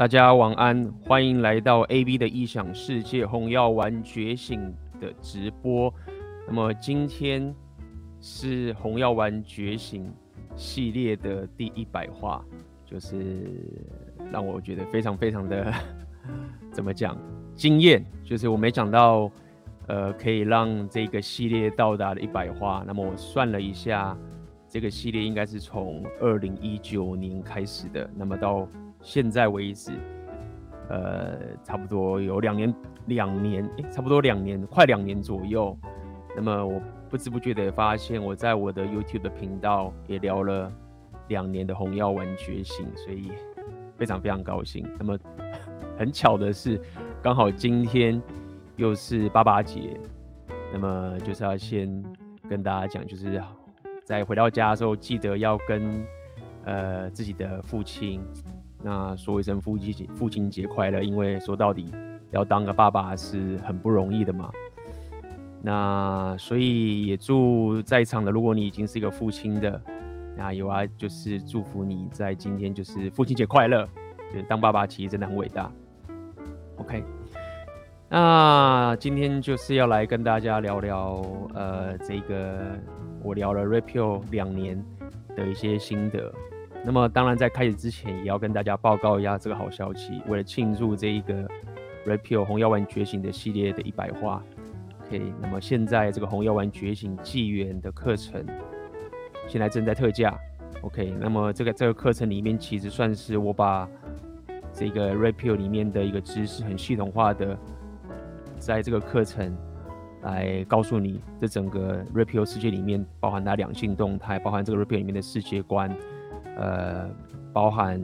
大家晚安，欢迎来到 AB 的异想世界红药丸觉醒的直播。那么今天是红药丸觉醒系列的第一百话，就是让我觉得非常非常的 怎么讲惊艳，就是我没想到，呃，可以让这个系列到达了一百话。那么我算了一下，这个系列应该是从二零一九年开始的，那么到。现在为止，呃，差不多有两年，两年，诶、差不多两年，快两年左右。那么我不知不觉的发现，我在我的 YouTube 的频道也聊了两年的红药丸觉醒，所以非常非常高兴。那么很巧的是，刚好今天又是爸爸节，那么就是要先跟大家讲，就是在回到家的时候，记得要跟呃自己的父亲。那说一声父亲节父亲节快乐，因为说到底要当个爸爸是很不容易的嘛。那所以也祝在场的，如果你已经是一个父亲的，那有啊，就是祝福你在今天就是父亲节快乐。就是当爸爸其实真的很伟大。OK，那今天就是要来跟大家聊聊，呃，这个我聊了 Red Pill 两年的一些心得。那么，当然，在开始之前，也要跟大家报告一下这个好消息。为了庆祝这一个 REPEL 红药丸觉醒的系列的一百话，OK，那么现在这个红药丸觉醒纪元的课程，现在正在特价，OK，那么这个这个课程里面，其实算是我把这个 REPEL 里面的一个知识很系统化的，在这个课程来告诉你，这整个 REPEL 世界里面包含它两性动态，包含这个 REPEL 里面的世界观。呃，包含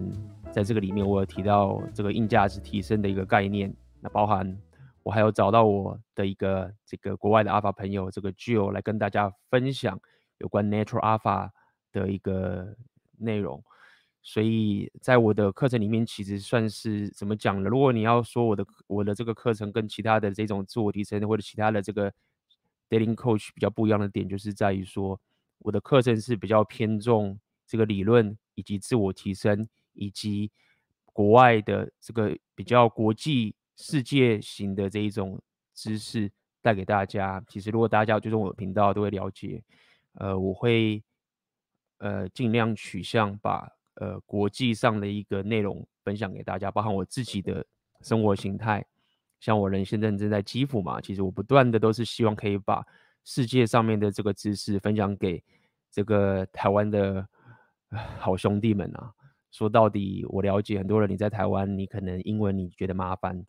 在这个里面，我有提到这个硬价值提升的一个概念。那包含我还有找到我的一个这个国外的 Alpha 朋友，这个 Jill 来跟大家分享有关 Natural Alpha 的一个内容。所以在我的课程里面，其实算是怎么讲呢？如果你要说我的我的这个课程跟其他的这种自我提升或者其他的这个 Dating Coach 比较不一样的点，就是在于说我的课程是比较偏重这个理论。以及自我提升，以及国外的这个比较国际世界型的这一种知识带给大家。其实，如果大家追踪我的频道，都会了解。呃，我会呃尽量取向把呃国际上的一个内容分享给大家，包含我自己的生活形态。像我人现在正在基辅嘛，其实我不断的都是希望可以把世界上面的这个知识分享给这个台湾的。好兄弟们啊，说到底，我了解很多人。你在台湾，你可能英文你觉得麻烦，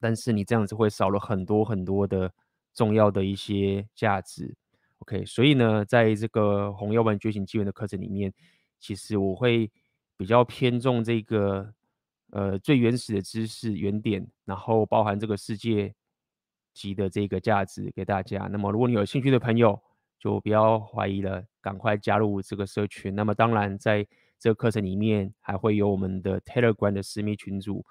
但是你这样子会少了很多很多的重要的一些价值。OK，所以呢，在这个红药丸觉醒纪元的课程里面，其实我会比较偏重这个呃最原始的知识原点，然后包含这个世界级的这个价值给大家。那么，如果你有兴趣的朋友，就不要怀疑了，赶快加入这个社群。那么当然，在这个课程里面还会有我们的 Telegram 的私密群组，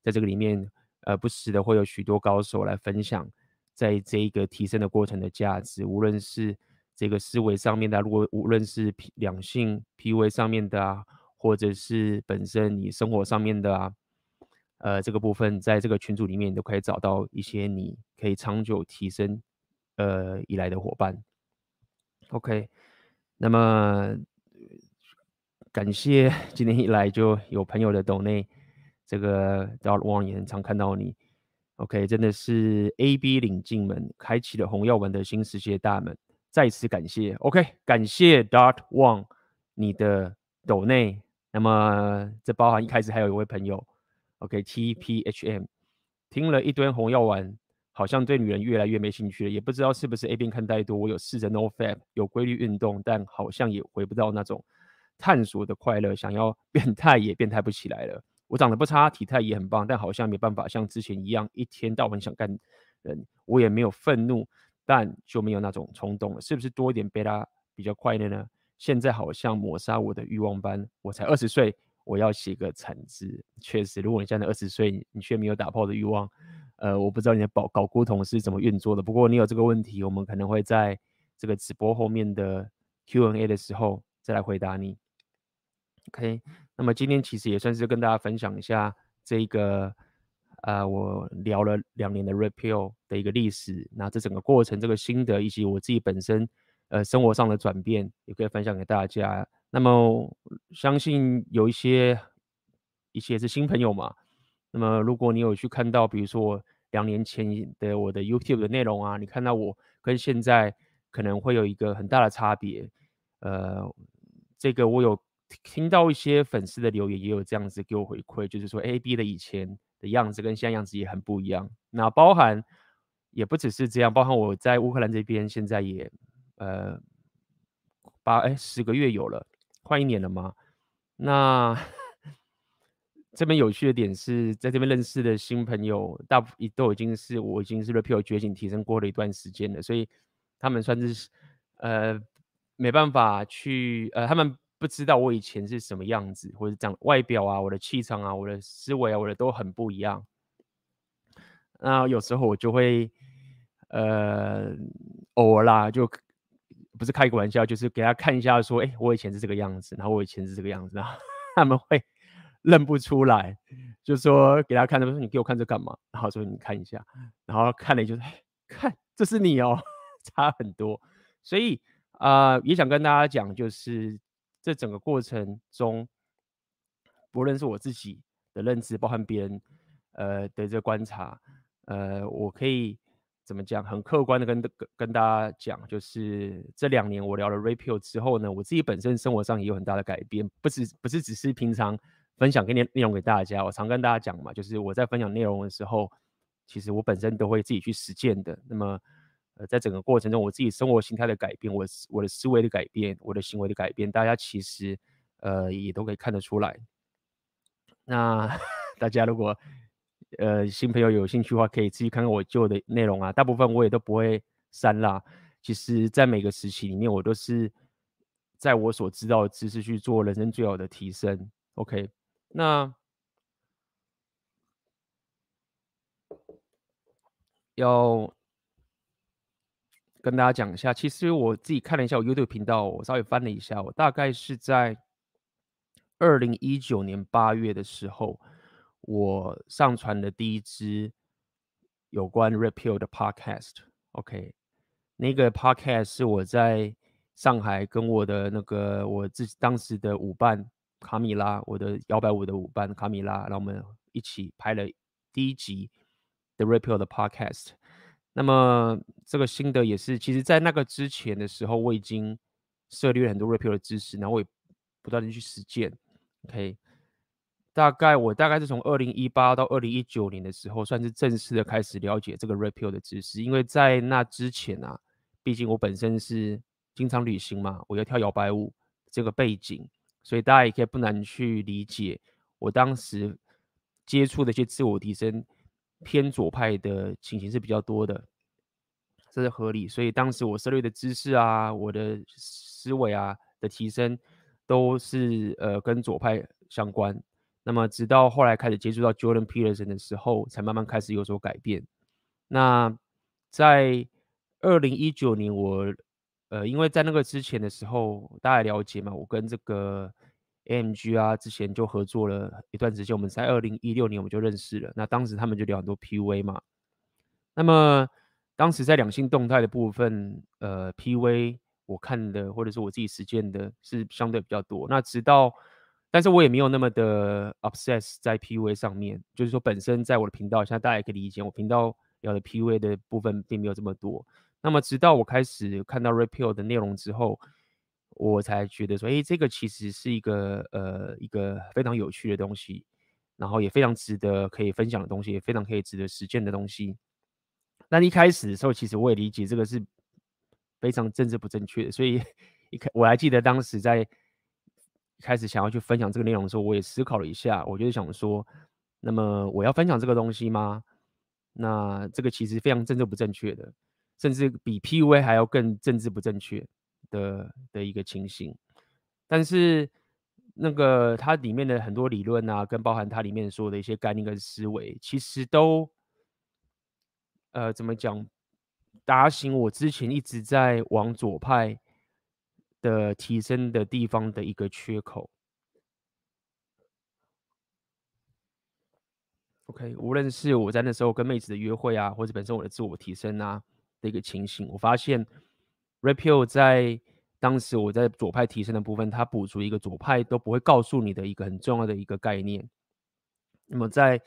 在这个里面，呃，不时的会有许多高手来分享，在这一个提升的过程的价值，无论是这个思维上面的，如果无论是两性 PUA 上面的啊，或者是本身你生活上面的啊，呃，这个部分在这个群组里面你都可以找到一些你可以长久提升呃以来的伙伴。OK，那么感谢今天一来就有朋友的抖内，这个 Dot One 也很常看到你。OK，真的是 AB 领进门，开启了红药丸的新世界大门，再次感谢。OK，感谢 Dot One 你的抖内。那么这包含一开始还有一位朋友，OK，TPHM 听了一堆红药丸。好像对女人越来越没兴趣了，也不知道是不是 A 片看太多。我有试着 No Fap，有规律运动，但好像也回不到那种探索的快乐。想要 变态也变态不起来了。我长得不差，体态也很棒，但好像没办法像之前一样一天到晚想干人。我也没有愤怒，但就没有那种冲动了。是不是多一点贝拉比较快乐呢？现在好像抹杀我的欲望般。我才二十岁，我要写个惨字。确实，如果你现在二十岁，你却没有打炮的欲望。呃，我不知道你的搞睾固酮是怎么运作的，不过你有这个问题，我们可能会在这个直播后面的 Q&A 的时候再来回答你。OK，那么今天其实也算是跟大家分享一下这个，呃，我聊了两年的 Red Pill 的一个历史，那这整个过程这个心得以及我自己本身呃生活上的转变，也可以分享给大家。那么相信有一些一些是新朋友嘛，那么如果你有去看到，比如说两年前的我的 YouTube 的内容啊，你看到我跟现在可能会有一个很大的差别，呃，这个我有。听到一些粉丝的留言，也有这样子给我回馈，就是说 AB 的以前的样子跟现在样子也很不一样。那包含也不只是这样，包含我在乌克兰这边现在也呃八哎十个月有了，快一年了吗？那这边有趣的点是在这边认识的新朋友，大部分都已经是我已经是 Repeal 觉醒提升过了一段时间了，所以他们算是呃没办法去呃他们。不知道我以前是什么样子，或者长外表啊，我的气场啊，我的思维啊，我的都很不一样。那有时候我就会，呃，偶尔啦，就不是开个玩笑，就是给他看一下，说，哎、我以前是这个样子，然后我以前是这个样子，然后 他们会认不出来，就说给他看，他说你给我看这干嘛？然后说你看一下，然后看了就是看，这是你哦，差很多。所以啊、也想跟大家讲，就是。这整个过程中，不论是我自己的认知，包含别人呃的这观察，呃，我可以怎么讲？很客观的跟跟跟大家讲，就是这两年我聊了 Red Pill 之后呢，我自己本身生活上也有很大的改变，不只不是只是平常分享给内内容给大家，我常跟大家讲嘛，就是我在分享内容的时候，其实我本身都会自己去实践的。那么。呃，在整个过程中，我自己生活心态的改变，我我的思维的改变，我的行为的改变，大家其实呃也都可以看得出来。那 大家如果呃新朋友有兴趣的话，可以自己看看我旧的内容啊，大部分我也都不会删啦。其实，在每个时期里面，我都是在我所知道的知识去做人生最好的提升。OK，那要。跟大家讲一下，其实我自己看了一下我 YouTube 频道，我稍微翻了一下，我大概是在二零一九年八月的时候，我上传的第一支有关 Repeal 的 Podcast。OK，那个 Podcast 是我在上海跟我的那个我自己当时的舞伴卡米拉，我的摇摆舞的舞伴卡米拉，然后我们一起拍了第一集的 Red Pill 的 Podcast。那么这个心得也是，其实，在那个之前的时候，我已经涉猎了很多 Red Pill 的知识，然后我也不断的去实践。OK，大概我大概是从二零一八到二零一九年的时候，算是正式的开始了解这个 Red Pill 的知识。因为在那之前啊，毕竟我本身是经常旅行嘛，我要跳摇摆舞这个背景，所以大家也可以不难去理解，我当时接触的一些自我提升。偏左派的情形是比较多的，这是合理。所以当时我涉猎的知识啊，我的思维啊的提升，都是呃跟左派相关。那么直到后来开始接触到 Jordan Peterson 的时候，才慢慢开始有所改变。那在二零一九年我，呃因为在那个之前的时候，大家了解嘛，我跟这个。AMG 啊，之前就合作了一段时间，我们在二零一六年我们就认识了。那当时他们就聊很多 PUA 嘛。那么当时在两性动态的部分，呃，PUA 我看的或者是我自己实践的是相对比较多。那直到，但是我也没有那么的 obsess 在 PUA 上面，就是说本身在我的频道，现在大家也可以理解，我频道聊的 PUA 的部分并没有这么多。那么直到我开始看到 repeal 的内容之后。我才觉得说，哎，这个其实是一个呃一个非常有趣的东西，然后也非常值得可以分享的东西，也非常可以值得实践的东西。那一开始的时候，其实我也理解这个是非常政治不正确的，所以 一开我还记得当时在开始想要去分享这个内容的时候，我也思考了一下，我就想说，那么我要分享这个东西吗？那这个其实非常政治不正确的，甚至比 PUA 还要更政治不正确。的的一个情形，但是那个它里面的很多理论啊，跟包含它里面说的一些概念跟思维，其实都呃怎么讲，打醒我之前一直在往左派的提升的地方的一个缺口。OK，无论是我在那时候跟妹子的约会啊，或者本身我的自我提升啊的一个情形，我发现 Red Pill 在当时我在左派提升的部分，它补足一个左派都不会告诉你的一个很重要的一个概念。那么在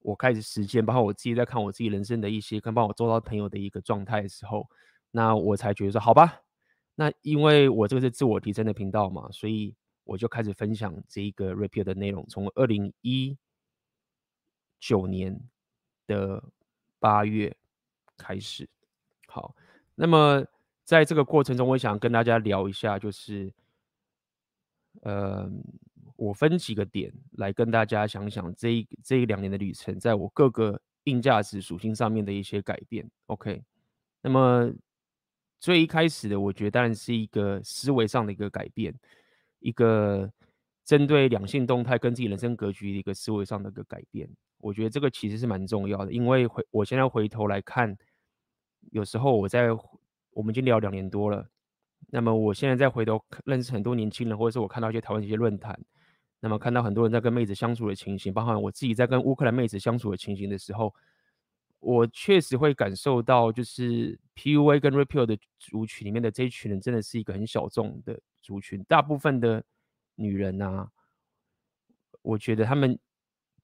我开始实践，包括我自己在看我自己人生的一些，跟帮我做到朋友的一个状态的时候，那我才觉得说，好吧，那因为我这个是自我提升的频道嘛，所以我就开始分享这一个 Red Pill 的内容。从二零一九年的八月开始，好，那么在这个过程中，我想跟大家聊一下，就是，呃。我分几个点来跟大家想想这一这一两年的旅程，在我各个硬价值属性上面的一些改变。OK，那么最一开始的，我觉得当然是一个思维上的一个改变，一个针对两性动态跟自己人生格局的一个思维上的一个改变。我觉得这个其实是蛮重要的，因为回我现在回头来看，有时候我在我们已经聊两年多了，那么我现在再回头认识很多年轻人，或者是我看到一些台湾一些论坛。那么看到很多人在跟妹子相处的情形，包括我自己在跟乌克兰妹子相处的情形的时候，我确实会感受到，就是 PUA 跟 Red Pill 的族群里面的这一群人，真的是一个很小众的族群。大部分的女人啊，我觉得他们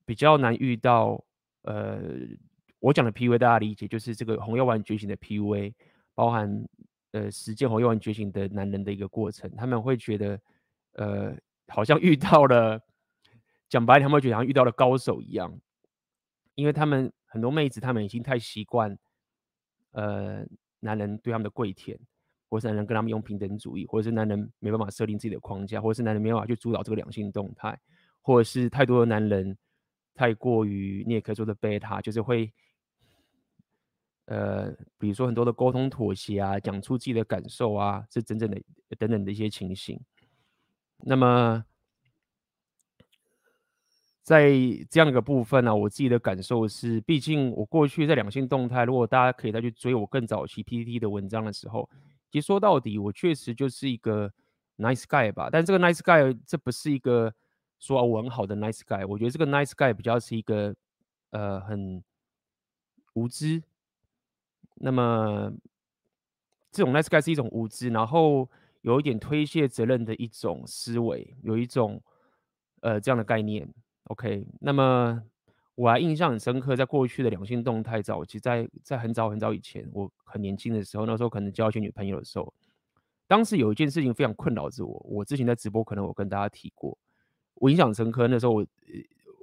比较难遇到。呃，我讲的 PUA 大家理解，就是这个红药丸觉醒的 PUA，包含呃实践红药丸觉醒的男人的一个过程，他们会觉得呃。好像遇到了，讲白了，他们觉得好像遇到了高手一样，因为他们很多妹子，他们已经太习惯，呃，男人对他们的跪舔，或是男人跟他们用平等主义，或者是男人没办法设定自己的框架，或者是男人没办法去主导这个两性动态，或者是太多的男人太过于，你也可以说的贝塔，就是会，呃，比如说很多的沟通妥协啊，讲出自己的感受啊，这整整的等等的一些情形。那么，在这样一个部分呢、我自己的感受是，毕竟我过去在两性动态，如果大家可以再去追我更早期 PTT 的文章的时候，其实说到底，我确实就是一个 nice guy 吧。但这个 nice guy 这不是一个说我很好的 nice guy，我觉得这个 nice guy 比较是一个呃很无知。那么这种 nice guy 是一种无知，然后。有一点推卸责任的一种思维，有一种呃这样的概念。OK，那么我还印象很深刻，在过去的两性动态早期，在在很早很早以前，我很年轻的时候，那时候可能交一些女朋友的时候，当时有一件事情非常困扰着我。我之前在直播可能我跟大家提过，我印象很深刻。那时候我呃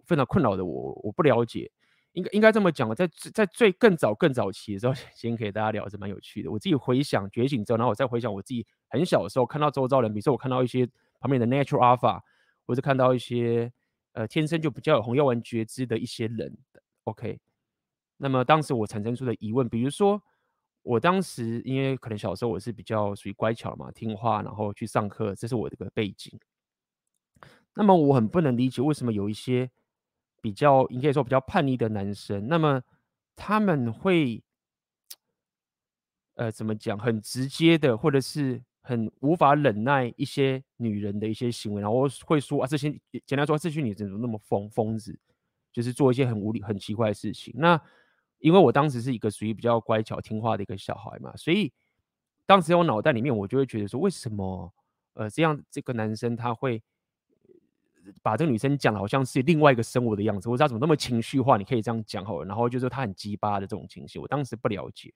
非常困扰的我，我不了解。应该应该这么讲，在在最更早更早期的时候，先给大家聊是蛮有趣的。我自己回想觉醒之后，然后我再回想我自己很小的时候看到周遭人，比如说我看到一些旁边的 Natural Alpha，或者看到一些呃天生就比较有红药丸觉知的一些人，OK。那么当时我产生出的疑问，比如说我当时因为可能小时候我是比较属于乖巧嘛，听话，然后去上课，这是我的一个背景。那么我很不能理解为什么有一些。比较，应该说比较叛逆的男生，那么他们会，呃，怎么讲？很直接的，或者是很无法忍耐一些女人的一些行为，然后会说啊，这些简单说，这些女人怎么那么疯疯子，就是做一些很无理、很奇怪的事情。那因为我当时是一个属于比较乖巧听话的一个小孩嘛，所以当时在我脑袋里面，我就会觉得说，为什么呃这样这个男生他会？把这个女生讲的好像是另外一个生物的样子，或者她怎么那么情绪化？你可以这样讲好了。然后就是她很鸡巴的这种情绪，我当时不了解。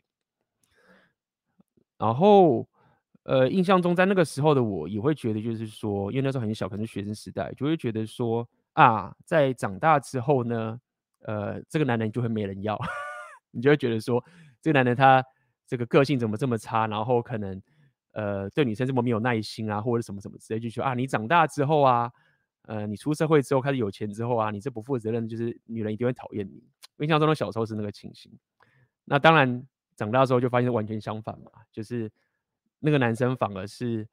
然后，呃，印象中在那个时候的我也会觉得，就是说，因为那时候很小，可能是学生时代，就会觉得说啊，在长大之后呢，呃，这个男人就会没人要，你就会觉得说，这个男人他这个个性怎么这么差？然后可能呃，对女生这么没有耐心啊，或者什么什么之类，就说啊，你长大之后啊。呃，你出社会之后开始有钱之后啊，你这不负责任，就是女人一定会讨厌你。印象中的小时候是那个情形，那当然长大之后就发现完全相反嘛，就是那个男生反而是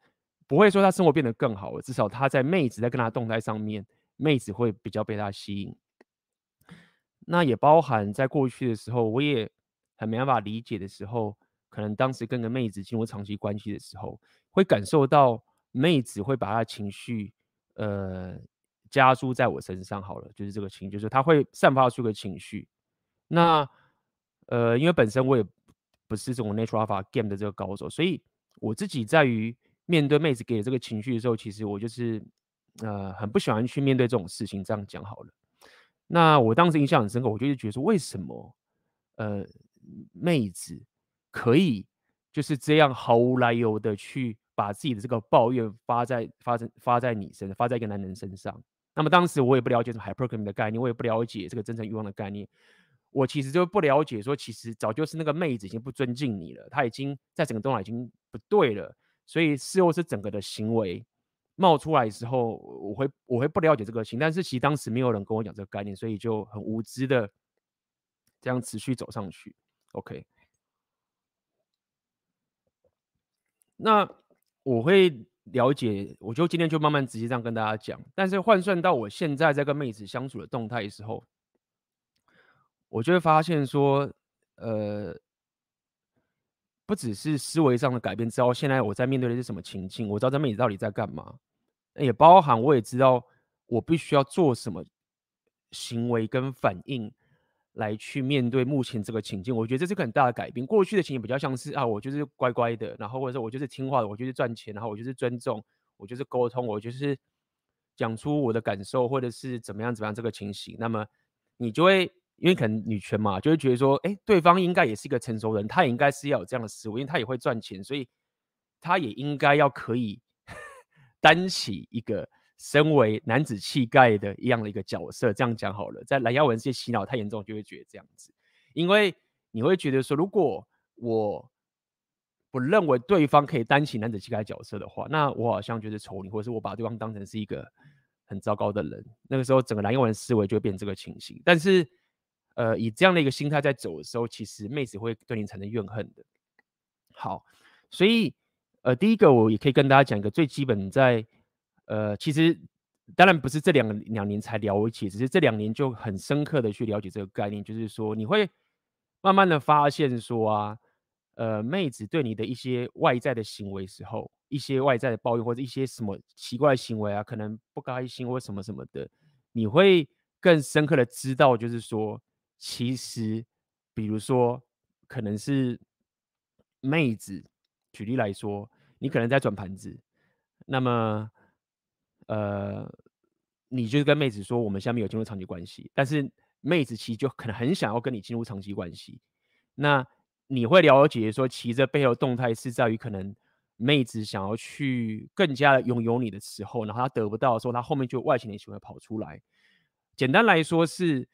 不会说他生活变得更好了，至少他在妹子在跟他动态上面，妹子会比较被他吸引。那也包含在过去的时候，我也很没办法理解的时候，可能当时跟个妹子进入长期关系的时候，会感受到妹子会把她情绪。呃，加诸在我身上好了，就是这个情，就是他会散发出个情绪。那呃，因为本身我也不是这种 natural Game 的这个高手，所以我自己在于面对妹子给的这个情绪的时候，其实我就是呃很不喜欢去面对这种事情。这样讲好了。那我当时印象很深刻，我就是觉得说，为什么呃妹子可以就是这样毫无来由的去把自己的这个抱怨发在发生发在你身上，发在一个男人身上？那么当时我也不了解什么 hypergamy 的概念，我也不了解这个真诚欲望的概念。我其实就不了解，说其实早就是那个妹子已经不尊敬你了，她已经在整个动态已经不对了，所以事后是整个的行为冒出来的时候，我会我会不了解这个情，但是其实当时没有人跟我讲这个概念，所以就很无知的这样持续走上去。OK，那我会了解，我就今天就慢慢直接这样跟大家讲，但是换算到我现在在跟妹子相处的动态的时候。我就会发现说，呃，不只是思维上的改变，知道现在我在面对的是什么情境，我知道这妹子到底在干嘛，也包含我也知道我必须要做什么行为跟反应来去面对目前这个情境。我觉得这是个很大的改变。过去的情景比较像是啊，我就是乖乖的，然后或者说我就是听话的，我就是赚钱，然后我就是尊重，我就是沟通，我就是讲出我的感受，或者是怎么样怎么样这个情形。那么你就会。因为可能女权嘛，就会觉得说，哎，对方应该也是一个成熟人，他也应该是要有这样的思维，因为他也会赚钱，所以他也应该要可以 担起一个身为男子气概的一样的一个角色。这样讲好了，在蓝耀文这些洗脑太严重，就会觉得这样子，因为你会觉得说，如果我不认为对方可以担起男子气概角色的话，那我好像就是仇你，或者是我把对方当成是一个很糟糕的人。那个时候，整个蓝耀文思维就会变成这个情形，但是。呃，以这样的一个心态在走的时候，其实妹子会对你产生怨恨的。好，所以呃，第一个我也可以跟大家讲一个最基本，在呃，其实当然不是这两两年才了解，只是这两年就很深刻的去了解这个概念，就是说你会慢慢的发现说啊，呃，妹子对你的一些外在的行为时候，一些外在的抱怨或者一些什么奇怪的行为啊，可能不开心或什么什么的，你会更深刻的知道，就是说。其实，比如说，可能是妹子，举例来说，你可能在转盘子，那么，呃，你就跟妹子说，我们下面有进入长期关系，但是妹子其实就可能很想要跟你进入长期关系。那你会了解说，其实这背后动态是在于，可能妹子想要去更加的拥有你的时候，然后她得不到的时候，她后面就外显的行为跑出来。简单来说是。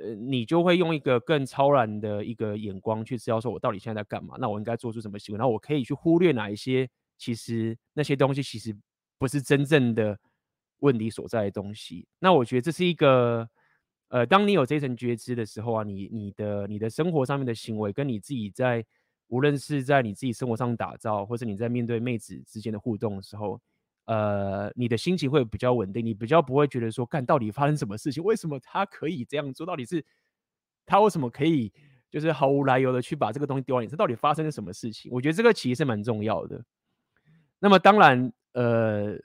呃，你就会用一个更超然的一个眼光去知道说，我到底现在在干嘛？那我应该做出什么行为？然后我可以去忽略哪一些？其实那些东西其实不是真正的问题所在的东西。那我觉得这是一个，呃，当你有这层觉知的时候啊，你你的你的生活上面的行为，跟你自己在无论是在你自己生活上打造，或者你在面对妹子之间的互动的时候。呃，你的心情会比较稳定，你比较不会觉得说，干到底发生什么事情？为什么他可以这样做？到底是他为什么可以就是毫无来由的去把这个东西丢到你？这到底发生了什么事情？我觉得这个其实是蛮重要的。那么当然，呃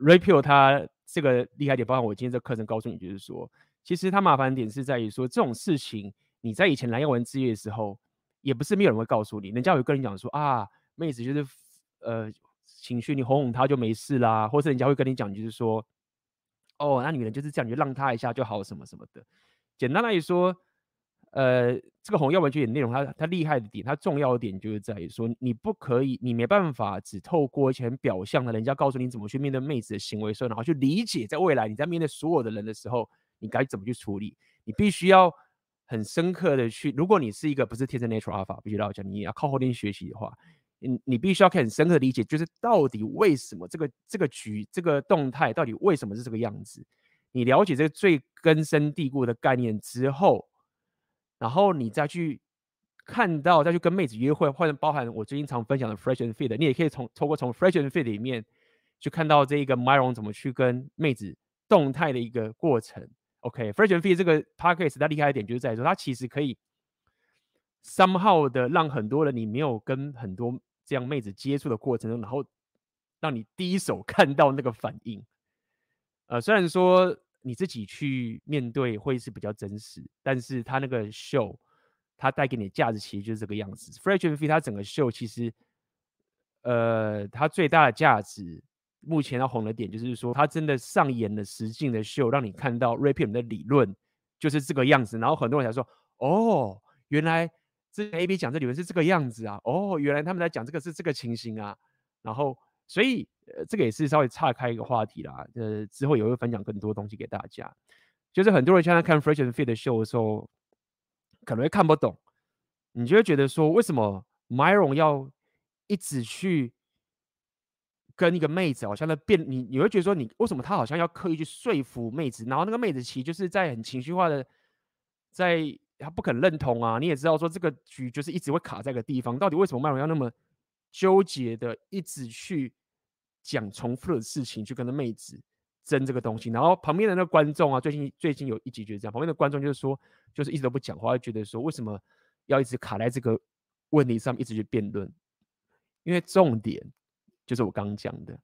，REPEL 他这个厉害点，包括我今天这课程告诉你，就是说，其实他麻烦点是在于说，这种事情你在以前来要文之夜的时候，也不是没有人会告诉你，人家有跟你讲说啊，妹子就是呃。情绪你哄哄她就没事啦，或是人家会跟你讲，就是说，哦，那女人就是这样，你就让她一下就好，什么什么的。简单来说，呃，这个红药丸诀的内容它，它厉害的点，它重要的点就是在于说，你不可以，你没办法只透过一些很表象的，人家告诉你怎么去面对妹子的行为所以，然后去理解，在未来你在面对所有的人的时候，你该怎么去处理。你必须要很深刻的去，如果你是一个不是天生 natural alpha，必须要讲，你要靠后天学习的话。你你必须要很深刻的理解，就是到底为什么这个这个局这个动态到底为什么是这个样子？你了解这个最根深蒂固的概念之后，然后你再去看到，再去跟妹子约会，或者包含我最近常分享的 Fresh and Fit，你也可以从透过从 Fresh and Fit 里面去看到这一个 Myron 怎么去跟妹子动态的一个过程。OK，Fresh and Fit 这个 Podcast 它厉害一点就是在于说，它其实可以 somehow 的让很多人你没有跟很多这样妹子接触的过程中，然后让你第一手 看到那个反应，呃，虽然说你自己去面对会是比较真实，但是他那个秀，他带给你的价值其实就是这个样子。Fresh and Fit 它整个秀其实，呃，它最大的价值，目前要红的点就是说，它真的上演了实境的秀，让你看到 RPM 的理论就是这个样子。然后很多人才说，哦，原来这 AB 讲这理论是这个样子啊，哦，原来他们在讲这个是这个情形啊。然后，所以。呃，这个也是稍微岔开一个话题啦。呃，之后也会分享更多东西给大家。就是很多人现在看 Fresh and Fit 的秀的时候，可能会看不懂，你就会觉得说，为什么 Myron 要一直去跟一个妹子好像在辩？你你会觉得说，你为什么他好像要刻意去说服妹子？然后那个妹子其实就是在很情绪化的，在他不肯认同啊。你也知道说，这个局就是一直会卡在个地方。到底为什么 Myron 要那么纠结的一直去？讲重复的事情，去跟那妹子争这个东西，然后旁边的那个观众啊，最近最近有一集就是这样，旁边的观众就是说，就是一直都不讲话，会觉得说，为什么要一直卡在这个问题上，一直去辩论？因为重点就是我刚刚讲的，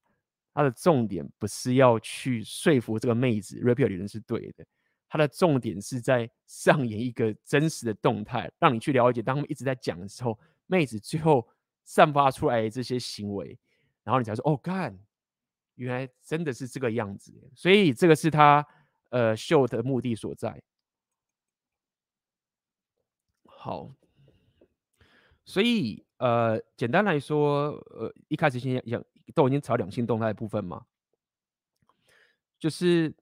他的重点不是要去说服这个妹子，RPL 理论是对的，他的重点是在上演一个真实的动态，让你去了解，当他们一直在讲的时候，妹子最后散发出来的这些行为。然后你才说哦，干，原来真的是这个样子，所以这个是他呃秀的目的所在。好，所以呃简单来说，呃一开始先讲都已经炒两性动态的部分嘛，就是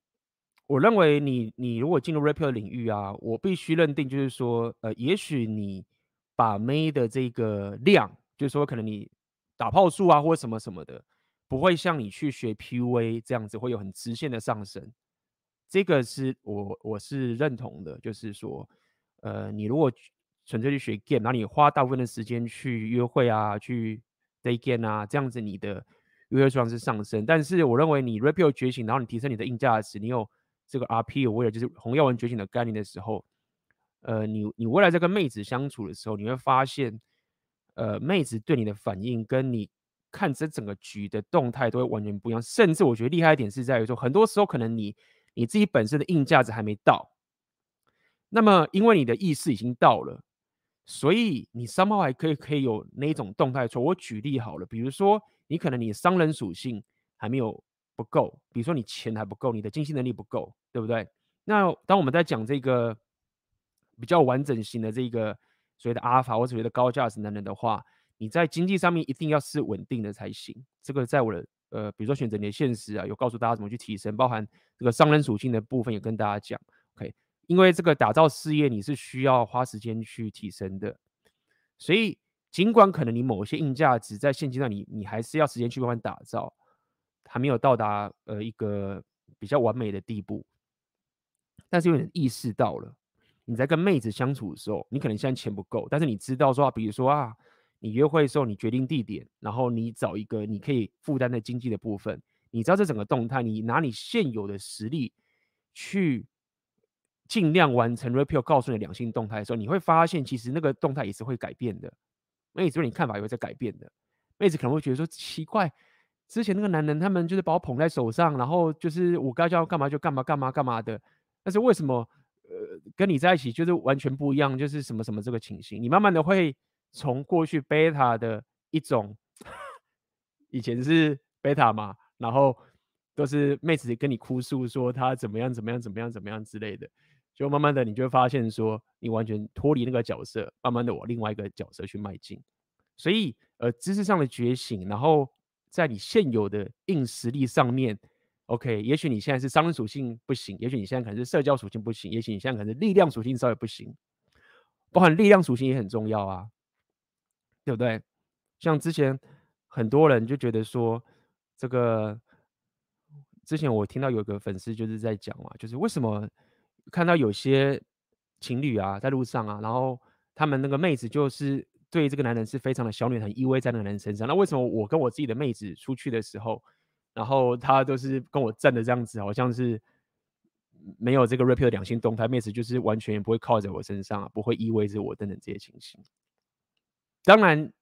我认为你你如果进入 RPL 领域啊，我必须认定就是说，呃也许你把 May 的这个量，就是说可能你。打炮数啊，或什么什么的，不会像你去学 PUA 这样子会有很直线的上升。这个是我我是认同的，就是说，呃，你如果纯粹去学 game，然后你花大部分的时间去约会啊，去 day game 啊，这样子你的约会数量是上升。但是我认为你 rapio 觉醒，然后你提升你的硬价值，你有这个 RP aware 就是红药丸觉醒的概念的时候，呃，你你未来在跟妹子相处的时候，你会发现。呃，妹子对你的反应跟你看这整个局的动态都会完全不一样，甚至我觉得厉害一点是在于说，很多时候可能你你自己本身的硬价值还没到，那么因为你的意识已经到了，所以你 somehow 还可以可以有那种动态。说我举例好了，比如说你可能你的商人属性还没有不够，比如说你钱还不够，你的经济能力不够，对不对？那当我们在讲这个比较完整型的这个。所谓的阿尔法或所谓的高价值男人的话，你在经济上面一定要是稳定的才行。这个在我的呃，比如说选择你的现实啊，有告诉大家怎么去提升，包含这个商人属性的部分也跟大家讲。OK，因为这个打造事业你是需要花时间去提升的，所以尽管可能你某些硬价值在现阶段你你还是要时间去慢慢打造，还没有到达呃一个比较完美的地步，但是有点意识到了。你在跟妹子相处的时候，你可能现在钱不够，但是你知道说，比如说啊，你约会的时候，你决定地点，然后你找一个你可以负担的经济的部分，你知道这整个动态，你拿你现有的实力去尽量完成 repeal 告诉你两性动态的时候，你会发现其实那个动态也是会改变的，妹子对你看法也会在改变的，妹子可能会觉得说奇怪，之前那个男人他们就是把我捧在手上，然后就是我该叫干嘛就干嘛干嘛干嘛的，但是为什么？呃，跟你在一起就是完全不一样，就是什么什么这个情形，你慢慢的会从过去贝塔的一种，以前是贝塔嘛，然后都是妹子跟你哭诉说她怎么样怎么样怎么样怎么样之类的，就慢慢的你就会发现说，你完全脱离那个角色，慢慢的往另外一个角色去迈进，所以呃，知识上的觉醒，然后在你现有的硬实力上面。OK，也许你现在是商人属性不行，也许你现在可能是社交属性不行，也许你现在可能是力量属性稍微不行，包含力量属性也很重要啊，对不对？像之前很多人就觉得说，这个之前我听到有个粉丝就是在讲嘛，就是为什么看到有些情侣啊在路上啊，然后他们那个妹子就是对这个男人是非常的小女，很依偎在那个男人身上，那为什么我跟我自己的妹子出去的时候？然后他都是跟我站的这样子，好像是没有这个 repeat 两性动态，妹子就是完全也不会靠在我身上，不会依偎着我等等这些情形。当然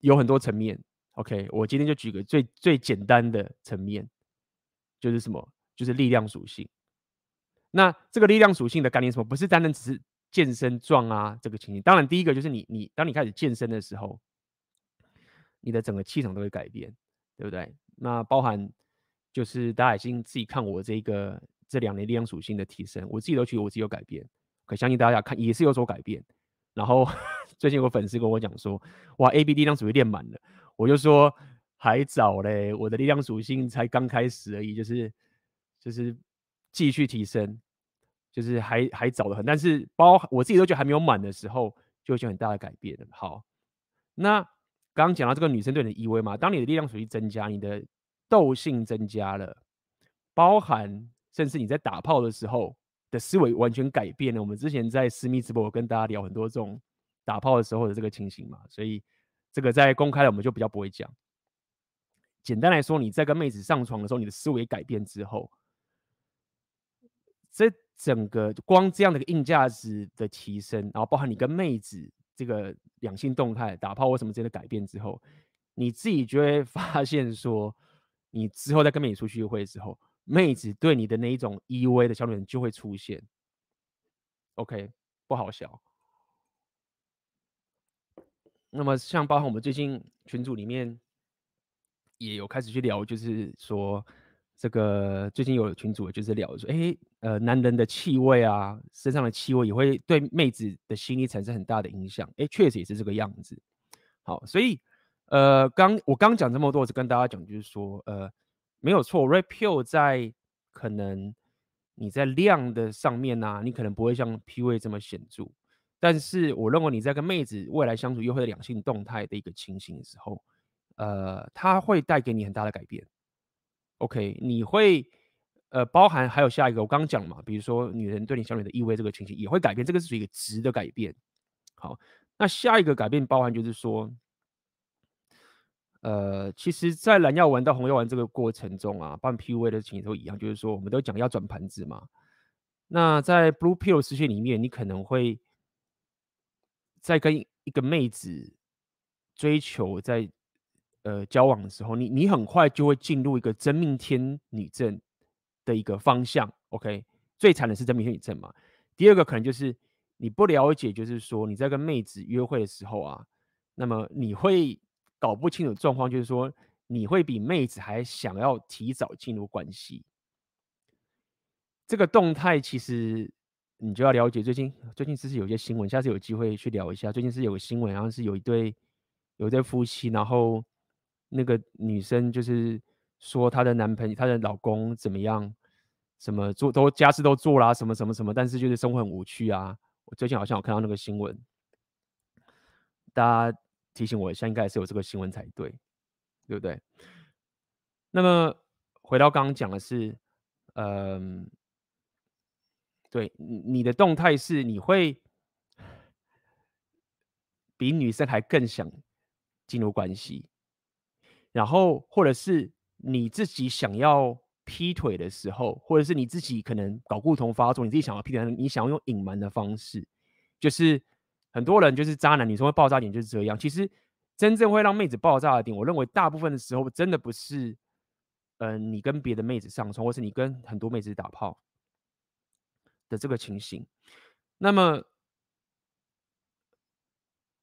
有很多层面，OK，我今天就举个最最简单的层面，就是什么？就是力量属性。那这个力量属性的概念什么？不是单单只是健身壮啊这个情形。当然，第一个就是你你当你开始健身的时候，你的整个气场都会改变，对不对？那包含就是大家已经自己看我这个这两年力量属性的提升，我自己都觉得我自己有改变，可相信大家看也是有所改变。然后 最近有个粉丝跟我讲说，哇，AB 力量属性练满了，我就说还早嘞，我的力量属性才刚开始而已，就是就是继续提升，就是还还早得很。但是包我自己都觉得还没有满的时候，就会有很大的改变了。好，那。刚刚讲到这个女生对你的依偎嘛，当你的力量属性增加，你的斗性增加了，包含甚至你在打炮的时候的思维完全改变了。我们之前在私密直播我跟大家聊很多这种打炮的时候的这个情形嘛，所以这个在公开了我们就比较不会讲。简单来说，你在跟妹子上床的时候，你的思维改变之后，这整个光这样的一个硬价值的提升，然后包含你跟妹子。这个两性动态、打炮或什么之类的改变之后，你自己就会 发现说，你之后再跟妹子出去约会的时候，妹子对你的那一种依偎的小女人就会出现。OK，不好笑。那么像包括我们最近群组里面也有开始去聊，就是说。这个最近有群组就是聊说，哎，呃，男人的气味啊，身上的气味也会对妹子的心理产生很大的影响。哎，确实也是这个样子。好，所以，呃，刚我刚讲这么多，我只跟大家讲，就是说，呃，没有错，Red Pill 在可能你在量的上面呢、啊，你可能不会像 P V 这么显著，但是我认为你在跟妹子未来相处又会两性动态的一个情形的时候，呃，它会带给你很大的改变。OK，你会呃包含还有下一个，我刚刚讲嘛，比如说女人对你小女的意味这个情形也会改变，这个是属于一个值的改变。好，那下一个改变包含就是说，呃，其实，在蓝药丸到红药丸这个过程中啊，办 PUA 的情形都一样，就是说我们都讲要转盘子嘛。那在 Blue Pill 世界里面，你可能会在跟一个妹子追求在。呃，交往的时候，你你很快就会进入一个真命天女症的一个方向。OK，最惨的是真命天女症嘛。第二个可能就是你不了解，就是说你在跟妹子约会的时候啊，那么你会搞不清楚状况，就是说你会比妹子还想要提早进入关系。这个动态其实你就要了解。最近最近其实有些新闻，下次有机会去聊一下。最近是有个新闻，好像是有一对有一对夫妻，然后。那个女生就是说她的男朋友、她的老公怎么样，什么做都家事都做啦，什么什么什么，但是就是生活很无趣啊。我最近好像有看到那个新闻，大家提醒我一下，应该是有这个新闻才对，对不对？那么回到刚刚讲的是，嗯，对，你的动态是你会比女生还更想进入关系。然后，或者是你自己想要劈腿的时候，或者是你自己可能搞不同发作，你自己想要劈腿，你想要用隐瞒的方式，就是很多人就是渣男，女生会爆炸点就是这样。其实真正会让妹子爆炸的点，我认为大部分的时候真的不是，嗯、你跟别的妹子上床，或是你跟很多妹子打炮的这个情形。那么，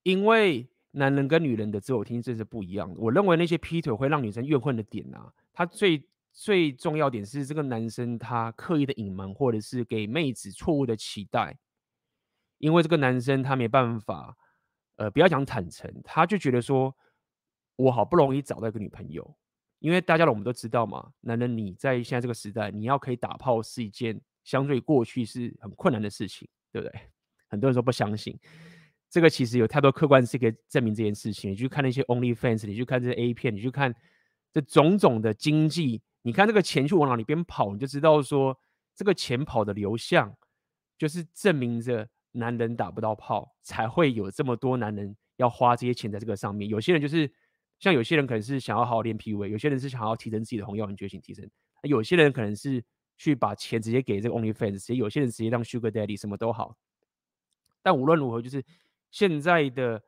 因为。男人跟女人的自我听这是不一样的。我认为那些劈腿会让女生怨恨的点啊，他最最重要点是这个男生他刻意的隐瞒，或者是给妹子错误的期待。因为这个男生他没办法，呃，不要讲坦诚，他就觉得说，我好不容易找到一个女朋友。因为大家我们都知道嘛，男人你在现在这个时代，你要可以打炮是一件相对过去是很困难的事情，对不对？很多人说不相信。这个其实有太多客观事实可以证明这件事情。你去看那些 OnlyFans，你去看这些 A 片，你去看这种种的经济，你看这个钱去往哪里边跑，你就知道说这个钱跑的流向，就是证明着男人打不到炮，才会有这么多男人要花这些钱在这个上面。有些人就是像有些人可能是想要好好练 PUA，有些人是想要提升自己的红药丸觉醒提升，有些人可能是去把钱直接给这个 OnlyFans，直接有些人直接当 Sugar Daddy，什么都好。但无论如何，就是。现在的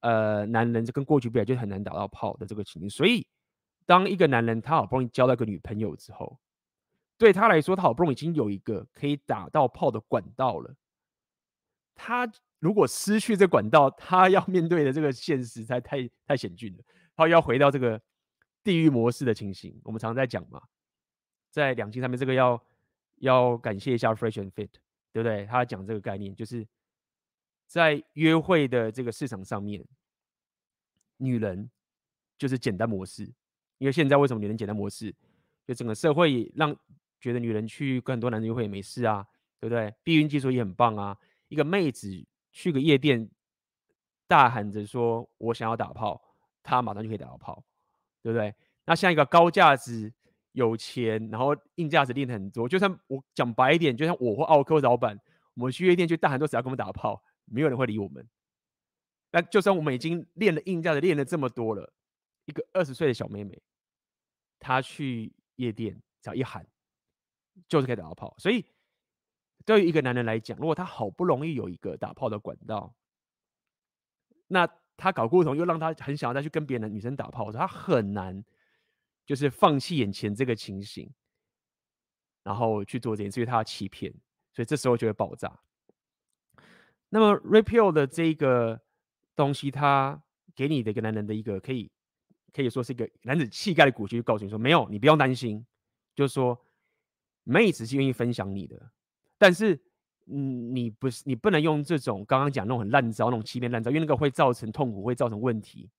呃男人就跟过去比，就很难打到炮的这个情形，所以当一个男人他好不容易交到一个女朋友之后，对他来说，他好不容易已经有一个可以打到炮的管道了。他如果失去这管道，他要面对的这个现实才太太险峻了。他要回到这个地狱模式的情形。我们常常在讲嘛，在两性上面，这个要要感谢一下 Fresh and Fit，对不对？他讲这个概念，就是在约会的这个市场上面，女人就是简单模式。因为现在为什么女人简单模式？就整个社会让觉得女人去跟很多男人约会也没事啊，对不对？避孕技术也很棒啊。一个妹子去个夜店，大喊着说“我想要打炮”，她马上就可以打到炮，对不对？那像一个高价值、有钱，然后硬价值练很多，就算我讲白一点，就像我或奥客老板，我们去夜店去大喊说只要跟我们打炮，没有人会理我们。那就算我们已经练了硬价值练了这么多了，一个二十岁的小妹妹，她去夜店只要一喊，就是可以打到炮，所以。对于一个男人来讲，如果他好不容易有一个打炮的管道，那他搞过头又让他很想要再去跟别的女生打炮，他很难就是放弃眼前这个情形，然后去做这件事，因为他要欺骗，所以这时候就会爆炸。那么 Red Pill 的这个东西，他给你的一个男人的一个可以可以说是一个男子气概的鼓励，就告诉你说：没有，你不用担心，就是说妹子是愿意分享你的。但是，嗯，你不是你不能用这种刚刚讲那种很烂招、那种欺骗烂招，因为那个会造成痛苦，会造成问题。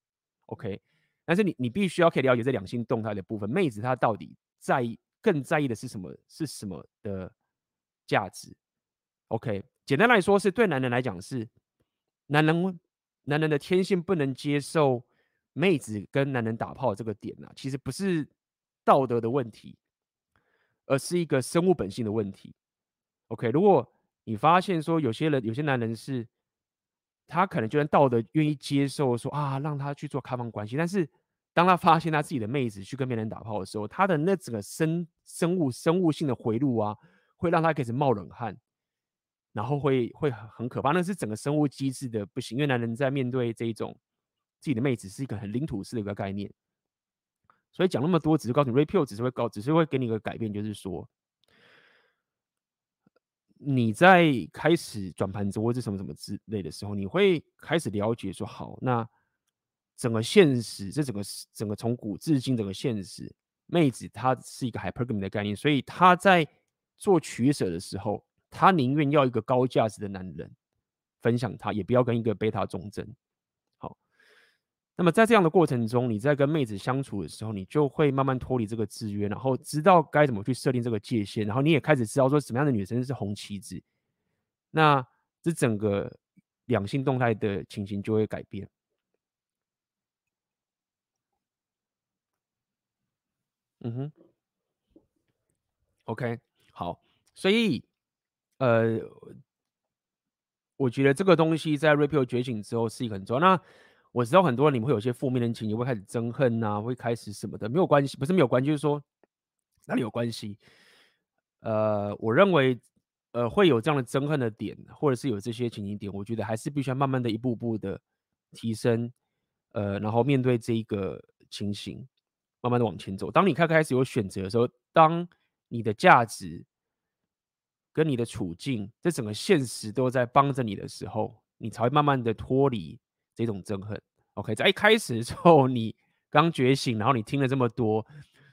OK，但是你你必须要可以了解这两性动态的部分，妹子她到底在意更在意的是什么？是什么的价值？OK，简单来说是对男人来讲是男人男人的天性不能接受妹子跟男人打炮这个点啊，其实不是道德的问题，而是一个生物本性的问题。OK，如果你发现说有些人、有些男人是，他可能就算道德愿意接受说啊，让他去做开放关系，但是当他发现他自己的妹子去跟别人打炮的时候，他的那整个生生物生物性的回路啊，会让他开始冒冷汗，然后会会很可怕。那是整个生物机制的不行，因为男人在面对这一种自己的妹子是一个很领土式的一个概念，所以讲那么多只是告诉你 Red Pill 只是会告，只是会给你一个改变，就是说。你在开始转盘子或者什么什么之类的时候，你会开始了解说，好，那整个现实，这整个整个从古至今整个现实，妹子她是一个 hypergamy 的概念，所以她在做取舍的时候，他宁愿要一个高价值的男人分享他，也不要跟一个贝塔忠贞。好那么在这样的过程中，你在跟妹子相处的时候，你就会慢慢脱离这个制约，然后知道该怎么去设定这个界限，然后你也开始知道说什么样的女生是红旗子，那这整个两性动态的情形就会改变。嗯哼，OK，好，所以呃，我觉得这个东西在 Red Pill 觉醒之后是一个很重要。那我知道很多人你们会有些负面的情绪，会开始憎恨呐、会开始什么的，没有关系，不是没有关系，就是说哪里有关系？呃，我认为，呃，会有这样的憎恨的点，或者是有这些情形点，我觉得还是必须要慢慢的一步步的提升，呃，然后面对这一个情形，慢慢的往前走。当你开开始有选择的时候，当你的价值跟你的处境，这整个现实都在帮着你的时候，你才会慢慢的脱离。这种憎恨，OK，在一开始的时候，你刚觉醒，然后你听了这么多，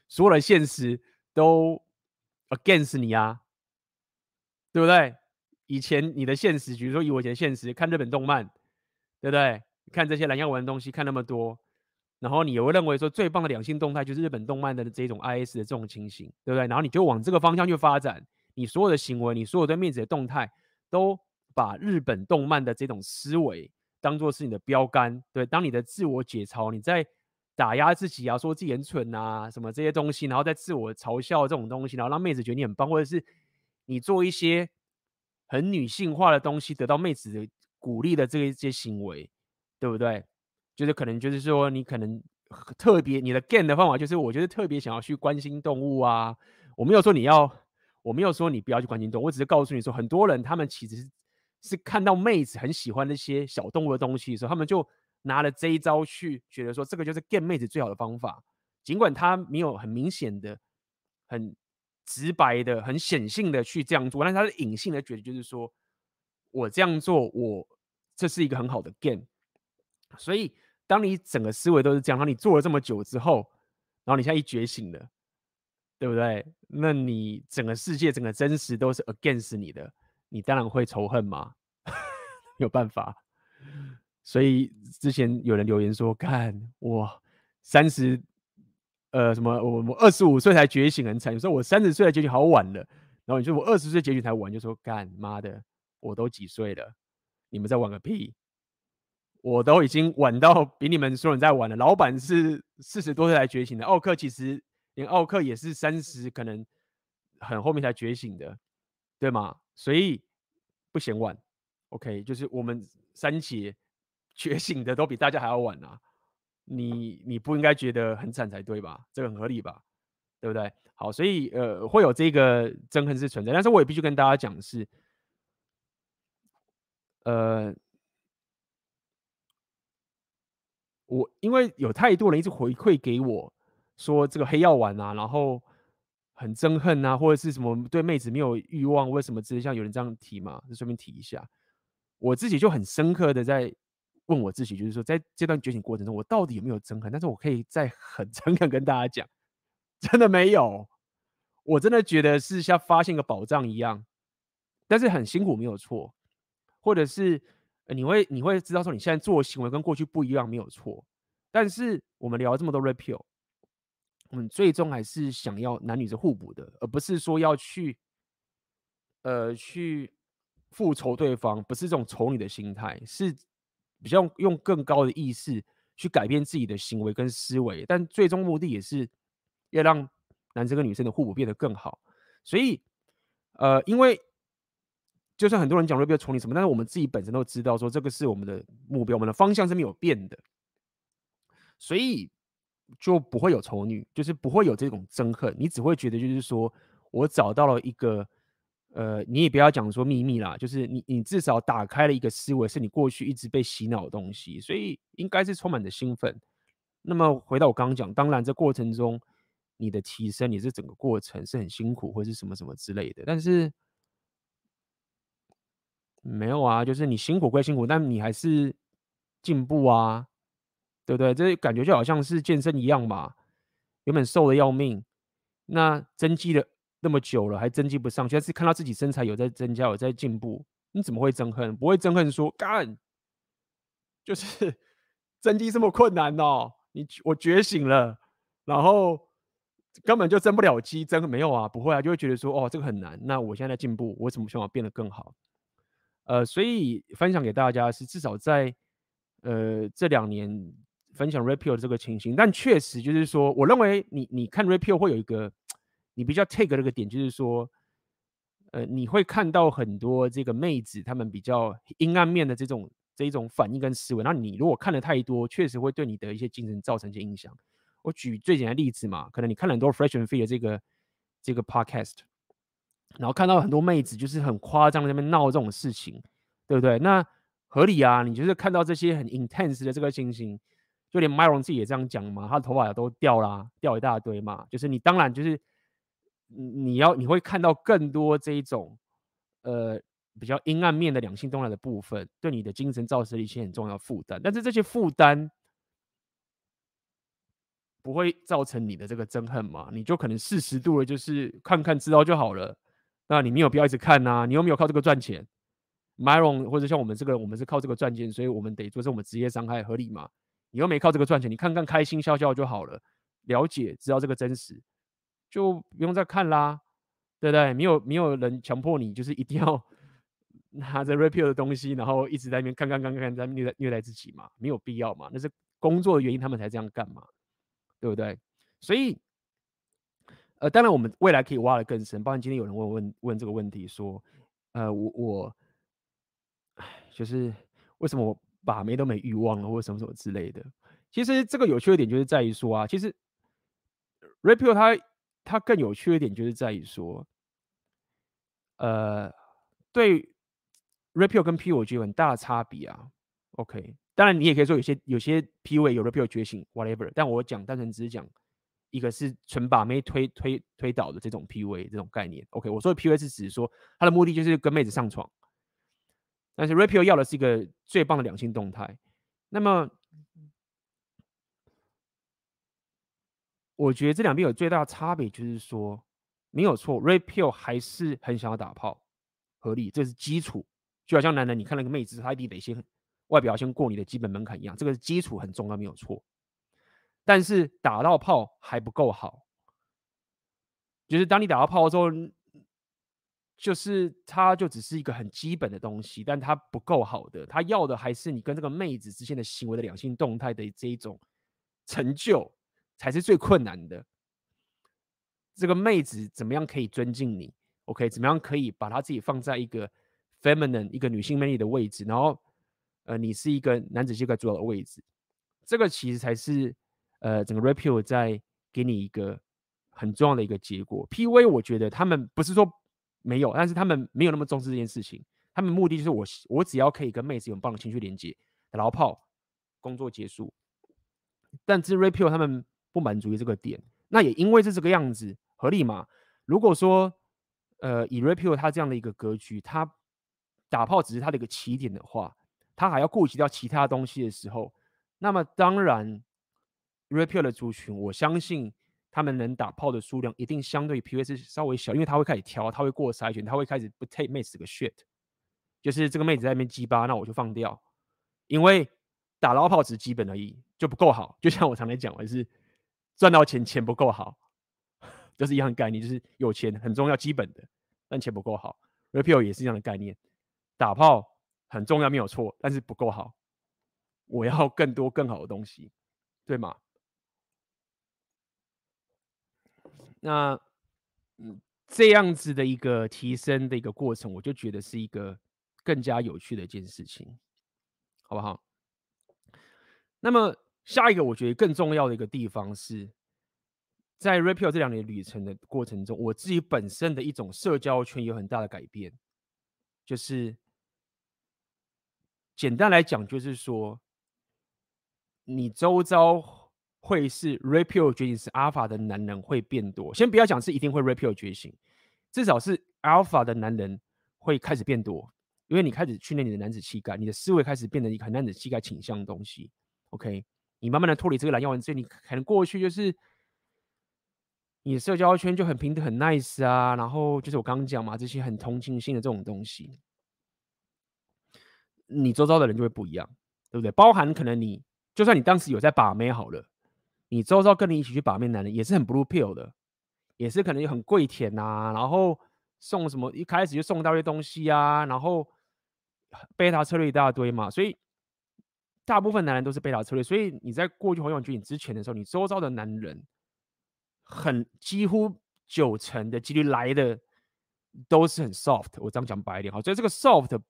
所有的现实都 against 你啊，对不对？以前你的现实，比如说以我以前的现实，看日本动漫，对不对？看这些蓝药丸的东西，看那么多，然后你也会认为说最棒的两性动态就是日本动漫的这种 IS 的这种情形，对不对？然后你就往这个方向去发展，你所有的行为，你所有对妹子的动态，都把日本动漫的这种思维。当做是你的标杆，对，当你的自我解嘲，你在打压自己啊，说自己很蠢啊，什么这些东西，然后在自我嘲笑这种东西，然后让妹子觉得你很棒，或者是你做一些很女性化的东西，得到妹子的鼓励的这一些行为，对不对？就是可能就是说你可能特别你的 gain 的方法，就是我觉得特别想要去关心动物啊。我没有说你要，我没有说你不要去关心动物，我只是告诉你说，很多人他们其实是。是看到妹子很喜欢那些小动物的东西的时候，他们就拿了这一招去觉得说，这个就是 get 妹子最好的方法。尽管他没有很明显的、很直白的、很显性的去这样做，但是他是隐性的觉得，就是说我这样做，我这是一个很好的 gain。所以，当你整个思维都是这样，然后你做了这么久之后，然后你现在一觉醒了，对不对？那你整个世界、整个真实都是 against 你的，你当然会仇恨嘛，有办法。所以之前有人留言说：“看我三十。”呃，什么？我我二十五岁才觉醒很惨。有时候我三十岁才觉醒好晚了。然后你说我二十岁觉醒才晚，就说干妈的，我都几岁了？你们在晚个屁！我都已经晚到比你们所有人在晚了。老板是四十多岁才觉醒的，奥克其实连奥克也是三十，可能很后面才觉醒的，对吗？所以不嫌晚。OK，就是我们三姐觉醒的都比大家还要晚啊。你你不应该觉得很惨才对吧？这个很合理吧？对不对？好，所以呃会有这个憎恨是存在，但是我也必须跟大家讲的是，呃，我因为有太多人一直回馈给我说这个黑药丸啊，然后很憎恨啊，或者是什么对妹子没有欲望，为什么之类，像有人这样提嘛，就顺便提一下，我自己就很深刻的在。问我自己，就是说，在这段觉醒过程中，我到底有没有憎恨？但是我可以再很 诚恳跟大家讲，真的没有。我真的觉得是像发现个宝藏一样，但是很辛苦，没有错。或者是你会你会知道说，你现在做行为跟过去不一样，没有错。但是我们聊这么多 repeal 我们最终还是想要男女是互补的，而不是说要去呃去复仇对方，不是这种仇你的心态，是。比较用更高的意识去改变自己的行为跟思维，但最终目的也是要让男生跟女生的互补变得更好。所以，呃，因为就算很多人讲 Red Pill 仇你什么，但是我们自己本身都知道说这个是我们的目标，我们的方向是没有变的，所以就不会有仇女，就是不会有这种憎恨，你只会觉得就是说我找到了一个。呃，你也不要讲说秘密啦，就是你你至少打开了一个思维，是你过去一直被洗脑的东西，所以应该是充满的兴奋。那么回到我刚刚讲，当然这过程中你的提升你是整个过程是很辛苦或是什么什么之类的，但是没有啊，就是你辛苦归辛苦，但你还是进步啊，对不对？这感觉就好像是健身一样嘛，原本瘦的要命，那增肌的。那么久了还增肌不上去，但是看到自己身材有在增加，有在进步，你怎么会憎恨？不会憎恨说干，就是 增肌这么困难哦。你我觉醒了，然后根本就增不了肌，增没有啊，不会啊，就会觉得说哦，这个很难。那我现在在进步，我怎么想法变得更好？呃，所以分享给大家是至少在呃这两年分享 Red Pill 的这个情形，但确实就是说，我认为你你看 Red Pill 会有一个。你比较 take 的这个点就是说，呃，你会看到很多这个妹子她们比较阴暗面的这种这一种反应跟思维。那你如果看的太多，确实会对你的一些精神造成一些影响。我举最简单例子嘛，可能你看了很多 Fresh and f e e 的这个这个 podcast，然后看到很多妹子就是很夸张在那边闹这种事情，对不对？那合理啊，你就是看到这些很 intense 的这个情形，就连 Myron 自己也这样讲嘛，他的头发都掉啦，掉一大堆嘛，就是你当然就是。你要你会看到更多这一种，呃，比较阴暗面的两性动态的部分，对你的精神造成一些很重要的负担。但是这些负担不会造成你的这个憎恨嘛？你就可能四十度了，就是看看知道就好了。那你没有必要一直看呐、你又没有靠这个赚钱。Myron 或者像我们这个，我们是靠这个赚钱，所以我们得做，这我们职业伤害合理嘛？你又没靠这个赚钱，你看看开心笑笑就好了，了解知道这个真实。就不用再看啦，对不对？没有没有人强迫你，就是一定要 拿着 Red Pill 的东西，然后一直在那边看看看看，在虐待虐待自己嘛，没有必要嘛。那是工作的原因，他们才这样干嘛，对不对？所以，呃，当然我们未来可以挖得更深。包括今天有人问问问这个问题，说，呃，我我，就是为什么我把妹都没欲望了，或者什么什么之类的。其实这个有趣的点就是在于说啊，其实 Red Pill 它。它更有趣的点，就是在于说，呃，对 Red Pill 跟 P 我觉得有很大的差别啊。OK，当然你也可以说有些有些 PUA 有 Red Pill 觉醒 whatever，但我讲单纯只是讲一个是纯把妹推推推倒的这种 PUA 这种概念。OK，我说的 PUA 是指说他的目的就是跟妹子上床，但是 Rapio 要的是一个最棒的两性动态。那么，我觉得这两边有最大的差别，就是说没有错，Rapio 还是很想要打炮，合理，这是基础。就好像男人，你看那个妹子，她一定得先外表先过你的基本门槛一样，这个是基础很重要，没有错。但是打到炮还不够好，就是当你打到炮之后，就是它就只是一个很基本的东西，但它不够好的，他要的还是你跟这个妹子之间的行为的两性动态的这一种成就，才是最困难的。这个妹子怎么样可以尊敬你？OK，怎么样可以把她自己放在一个 feminine 一个女性魅力的位置，然后呃，你是一个男子气概主导的位置，这个其实才是。呃，整个 Rapio 在给你一个很重要的一个结果。PV，我觉得他们不是说没有，但是他们没有那么重视这件事情。他们目的就是我，我只要可以跟妹子有很棒的情绪连接，然后炮，工作结束。但是 Rapio 他们不满足于这个点，那也因为是这个样子，合理嘛？如果说呃以 Rapio 他这样的一个格局，他打炮只是他的一个起点的话，他还要顾及到其他东西的时候，那么当然。Rapio 的族群，我相信他们能打炮的数量一定相对 PUA 是稍微小，因为他会开始挑，他会过筛选，他会开始不 take 妹子个 shit，就是这个妹子在那边鸡巴，那我就放掉，因为打捞炮只是基本而已，就不够好。就像我常来讲的是赚到钱钱不够好，就是一样的概念，就是有钱很重要，基本的，但钱不够好。Rapio 也是这样的概念，打炮很重要没有错，但是不够好，我要更多更好的东西，对吗？那，嗯，这样子的一个提升的一个过程，我就觉得是一个更加有趣的一件事情，好不好？那么下一个我觉得更重要的一个地方是，在 Rapio 这两年旅程的过程中，我自己本身的一种社交圈有很大的改变，就是简单来讲，就是说你周遭。会是 Rapio 觉醒是 Alpha 的男人会变多，先不要讲是一定会 Rapio 觉醒，至少是 Alpha 的男人会开始变多，因为你开始训练你的男子气概，你的思维开始变得一个很男子气概倾向的东西。OK，你慢慢的脱离这个蓝药丸之后，你可能过去就是你的社交圈就很平等很 nice 啊，然后就是我刚刚讲嘛，这些很同情心的这种东西，你周遭的人就会不一样，对不对？包含可能你就算你当时有在把妹好了。你周遭跟你一起去把妹男人也是很 blue pill 的，也是可能很跪舔呐、啊，然后送什么一开始就送一大堆东西啊，然后贝塔策略一大堆嘛，所以大部分男人都是贝塔策略。所以你在过去红药觉醒之前的时候，你周遭的男人很几乎九成的几率来的都是很 soft。我这样讲白一点哈，所以这个 soft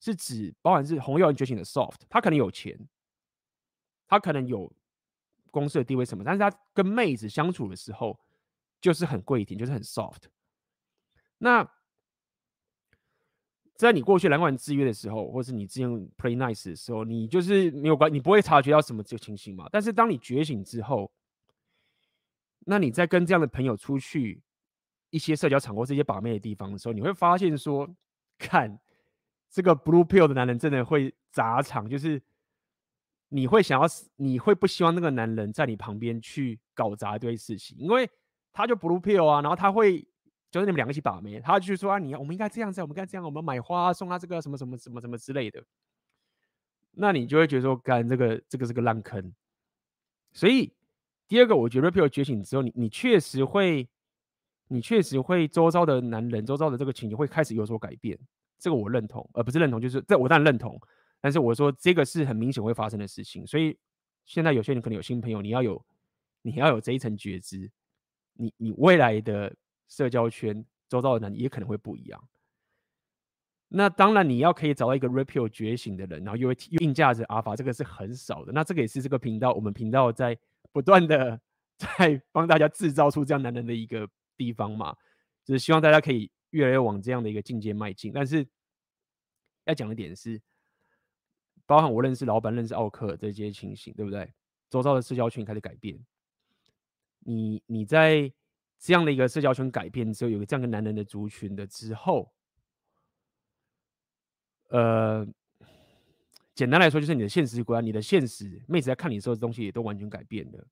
是指包含是红药觉醒的 soft，他可能有钱，他可能有。公司的地位什么？但是他跟妹子相处的时候，就是很跪舔，就是很 soft。那在你过去蓝管制约的时候，或是你之前 play nice 的时候，你就是没有关，你不会察觉到什么这个情形嘛？但是当你觉醒之后，那你在跟这样的朋友出去一些社交场合、这些把妹的地方的时候，你会发现说，看这个 blue pill 的男人真的会砸场，就是。你会想要，你会不希望那个男人在你旁边去搞砸一堆事情，因为他就 blue pill 啊，然后他会就是你们两个一起把妹，他就说啊，你我们应该这样子，我们应该这样，我们买花送他这个什么什么什么什么之类的，那你就会觉得说，干这个这个是个烂坑。所以第二个，我觉得 Rapio 觉醒之后，你你确实会，你确实会周遭的男人，周遭的这个情景会开始有所改变，这个我认同，而不是认同，就是这我当然认同。但是我说这个是很明显会发生的事情，所以现在有些人可能有新朋友，你要有你要有这一层觉知，你你未来的社交圈周遭的人也可能会不一样。那当然你要可以找到一个 Rapio 觉醒的人，然后又会硬价值 Alpha，这个是很少的。那这个也是这个频道我们频道在不断的在帮大家制造出这样男人的一个地方嘛，就是希望大家可以越来越往这样的一个境界迈进。但是要讲的点是。包含我认识老板、认识奥克这些情形，对不对？周遭的社交圈开始改变，你你在这样的一个社交圈改变之后，有个这样的男人的族群的之后，呃，简单来说就是你的现实观、你的现实妹子在看你的时候的东西也都完全改变了。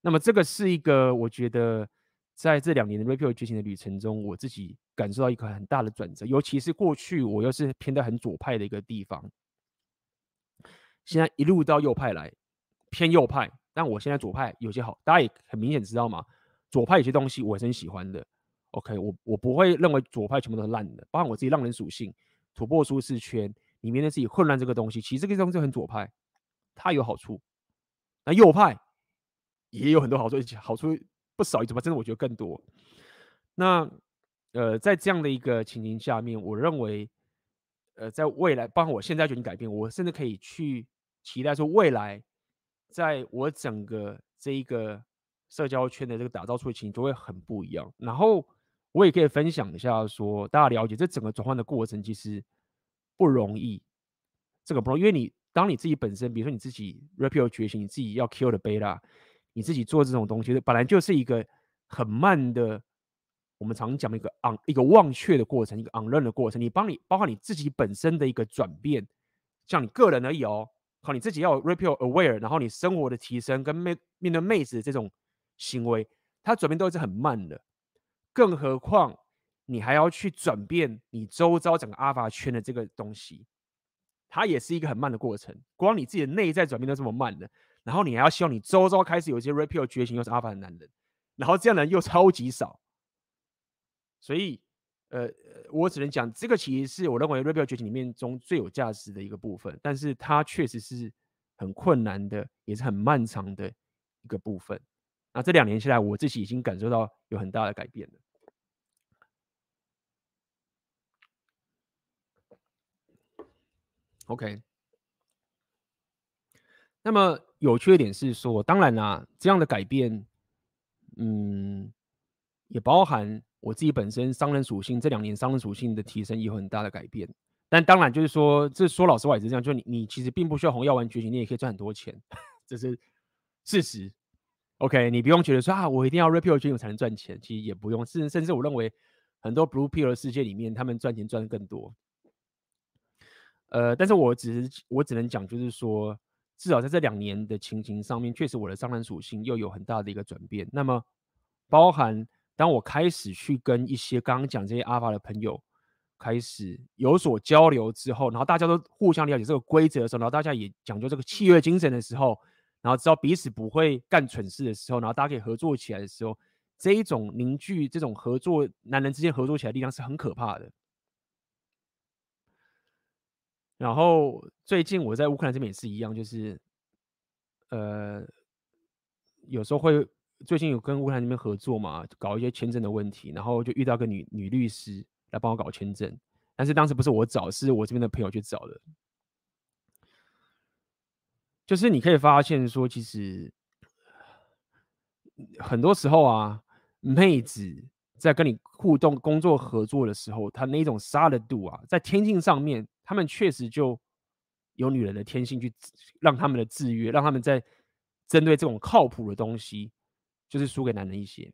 那么这个是一个我觉得在这两年的 Red Pill 觉醒的旅程中，我自己感受到一个很大的转折，尤其是过去我又是偏得很左派的一个地方，现在一路到右派来，偏右派。但我现在左派有些好，大家也很明显知道嘛。左派有些东西我是很喜欢的。OK，我我不会认为左派全部都是烂的，包含我自己浪人属性、突破舒适圈里面的自己混乱这个东西，其实这个东西很左派，它有好处。那右派也有很多好处，好处不少，怎么真的我觉得更多。那呃，在这样的一个情形下面，我认为呃，在未来，包括我现在决定改变，我甚至可以去期待说未来。在我整个这一个社交圈的这个打造出的情形都会很不一样。然后我也可以分享一下说，大家了解这整个转换的过程其实不容易。这个不容易，因为你当你自己本身，比如说你自己 reapio 觉醒，你自己要 kill the beta，你自己做这种东西，本来就是一个很慢的，我们常讲的一个 on 一个忘却的过程，一个 unlearn 的过程。你帮你包括你自己本身的一个转变，像你个人而已哦。靠你自己要 repeal aware，然后你生活的提升跟面面对妹子的这种行为，它转变都是很慢的。更何况你还要去转变你周遭整个阿法圈的这个东西，它也是一个很慢的过程。光你自己的内在转变都这么慢的，然后你还要希望你周遭开始有一些 repeal 觉醒又是阿法的男人，然后这样的人又超级少，所以。呃，我只能讲，这个其实是我认为 Red Pill 觉醒里面中最有价值的一个部分，但是它确实是很困难的，也是很漫长的一个部分。那这两年下来，我自己已经感受到有很大的改变了。OK，那么有趣的点是说，当然啦、啊，这样的改变，嗯，也包含。我自己本身商人属性这两年商人属性的提升也有很大的改变，但当然就是说，这说老实话也是这样，就你你其实并不需要红药丸觉醒，你也可以赚很多钱，这是事实。OK，你不用觉得说啊，我一定要 Red Pill 觉醒才能赚钱，其实也不用。甚甚至我认为很多 Blue Pill 的世界里面，他们赚钱赚的更多。呃，但是我只是我只能讲，就是说，至少在这两年的情形上面，确实我的商人属性又有很大的一个转变。那么包含。当我开始去跟一些刚刚讲这些阿法的朋友开始有所交流之后，然后大家都互相了解这个规则的时候，然后大家也讲究这个契约精神的时候，然后知道彼此不会干蠢事的时候，然后大家可以合作起来的时候，这一种凝聚、这种合作，男人之间合作起来力量是很可怕的。然后最近我在乌克兰这边也是一样，就是呃，有时候会。最近有跟乌克兰那边合作嘛，搞一些签证的问题，然后就遇到个女女律师来帮我搞签证，但是当时不是我找，是我这边的朋友去找的。就是你可以发现说，其实很多时候啊，妹子在跟你互动、工作、合作的时候，她那种杀的度啊，在天性上面，他们确实就有女人的天性，去让他们的制约，让他们在针对这种靠谱的东西。就是输给男人一些，